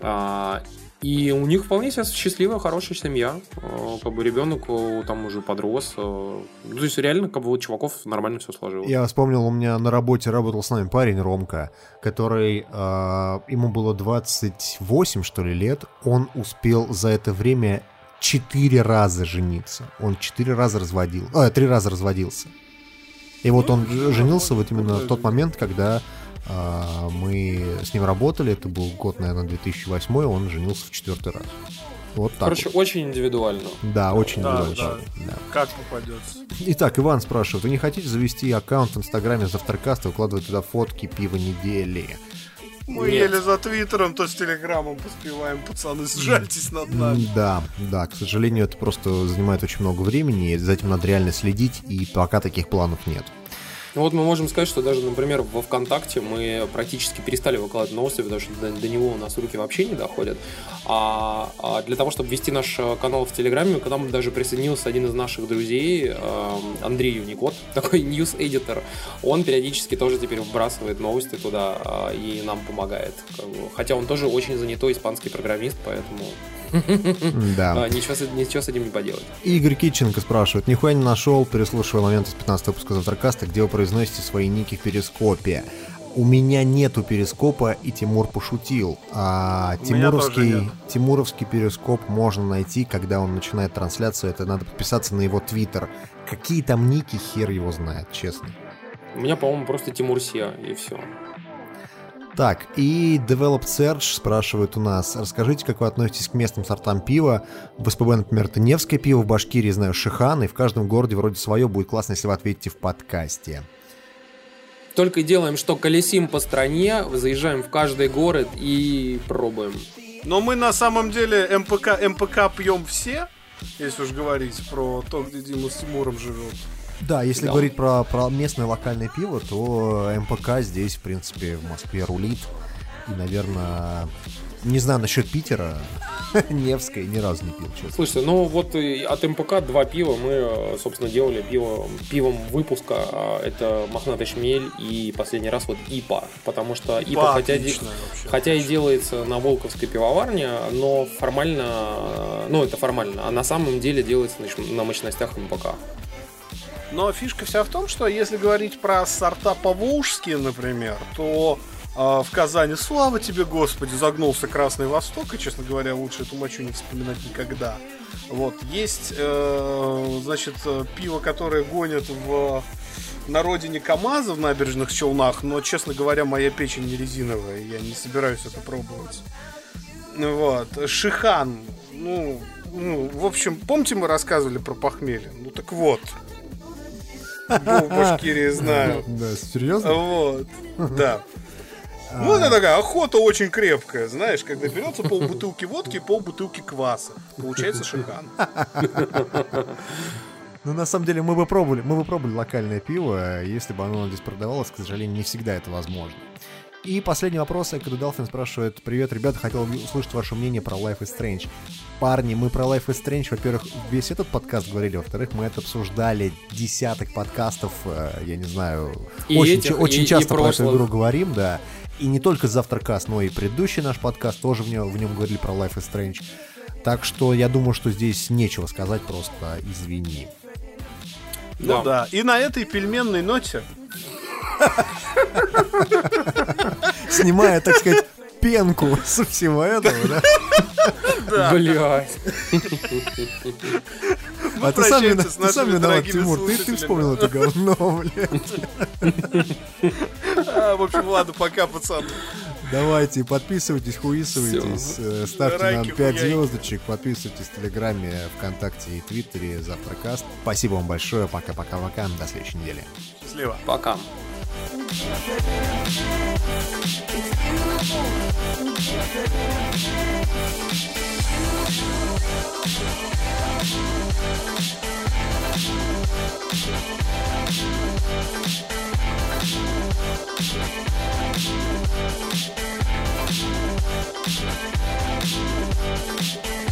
А, И у них вполне себе счастливая, хорошая семья. А, Как бы ребенок э, там уже подрос. а, Ну, то есть реально, как бы вот чуваков нормально все сложилось. Я вспомнил, у меня на работе работал с нами парень Ромка, который, э, ему было 28, что ли, лет. Он успел за это время четыре раза жениться. Он четыре раза разводил, э, три раза разводился. И вот он ж- женился вот именно в тот момент, когда мы с ним работали, это был год, наверное, 2008, он женился в четвертый раз. Вот так Короче, вот. очень индивидуально. Да, очень Да, индивидуально, да. да. Как попадется. Итак, Иван спрашивает, вы не хотите завести аккаунт в Инстаграме с Авторкаста и выкладывать туда фотки пива недели? Мы Нет. еле за Твиттером, то с Телеграмом поспеваем, пацаны, сжальтесь над нами. Да, да, к сожалению, это просто занимает очень много времени, и за этим надо реально следить, и пока таких планов нет. Ну вот мы можем сказать, что даже, например, во ВКонтакте мы практически перестали выкладывать новости, потому что до, до него у нас руки вообще не доходят. А, а для того, чтобы вести наш э, канал в Телеграме, к нам даже присоединился один из наших друзей, э, Андрей Юникот, такой ньюс-эдитор. Он периодически тоже теперь вбрасывает новости туда э, и нам помогает. Хотя он тоже очень занятой испанский программист, поэтому Да. а, ничего, с- ничего с этим не поделать. Игорь Киченко спрашивает, нихуя не нашел, переслушивая момент из 15 выпуска Завтракаста, где вы произносите свои ники в перископе. У меня нету перископа, и Тимур пошутил. А Тимуровский. Тимуровский перископ можно найти, когда он начинает трансляцию. Это надо подписаться на его твиттер. Какие там ники, хер его знает, честно. У меня, по-моему, просто Тимур Сия, и все. Так, и Developed Search спрашивает у нас, расскажите, как вы относитесь к местным сортам пива. В СПБ, например, это Невское пиво, в Башкирии, знаю, Шихан, и в каждом городе вроде свое. Будет классно, если вы ответите в подкасте. Только и делаем, что колесим по стране, заезжаем в каждый город и пробуем. Но мы на самом деле МПК, МПК пьем все, если уж говорить про то, где Дима с Тимуром живет. Да, если Да. говорить про, про местное локальное пиво, то МПК здесь, в принципе, в Москве рулит. И, наверное, не знаю насчет Питера, Невской ни разу не пил, честно. Слушайте, ну вот от МПК два пива мы, э, собственно, делали пиво, пивом выпуска. а Это мохнатый шмель и последний раз вот ИПА. Потому что ИПА, ИПА хотя, де- отличная вообще. хотя и делается на Волковской пивоварне, но формально, э, ну это формально, а на самом деле делается на мощностях МПК. Но фишка вся в том, что если говорить про сорта поволжские, например, то э, в Казани, слава тебе, Господи, загнулся Красный Восток, и, честно говоря, лучше эту мочу не вспоминать никогда. Вот, есть, э, значит, э, пиво, которое гонят в на родине КамАЗа в набережных Челнах, но, честно говоря, моя печень не резиновая, я не собираюсь это пробовать. Вот. Шихан, ну, ну, в общем, помните, мы рассказывали про похмелье? Ну так вот. Был в Башкирии, знаю. Да, серьезно? Вот, да. Ну, это такая охота очень крепкая, знаешь, когда берется полбутылки водки и полбутылки кваса. Получается шихан. Ну, на самом деле, мы бы пробовали, мы бы пробовали локальное пиво, если бы оно здесь продавалось, к сожалению, не всегда это возможно. И последний вопрос. Экаду Далфин спрашивает. Привет, ребята, хотел услышать ваше мнение про Life is Strange. Парни, мы про Life is Strange, во-первых, весь этот подкаст говорили, во-вторых, мы это обсуждали десяток подкастов, э, я не знаю, И очень, этих, очень и- и часто про эту игру говорим, да. И не только Завтракаст, но и предыдущий наш подкаст тоже в нем, в нем говорили про Life is Strange. Так что я думаю, что здесь нечего сказать, просто извини. Ну да. И на этой пельменной ноте Снимая, так сказать, пенку со всего этого, да? Блядь. А ты сам, с ты сам виноват, Тимур, ты, вспомнил это говно, блядь. А, В общем, ладно, пока, пацаны. Давайте, подписывайтесь, хуисывайтесь, э, ставьте нам Раки, 5 хуяки. звездочек, подписывайтесь в Телеграме, ВКонтакте и Твиттере Завтракаст. Спасибо вам большое, пока-пока-пока, до следующей недели. Счастливо. Пока. Thank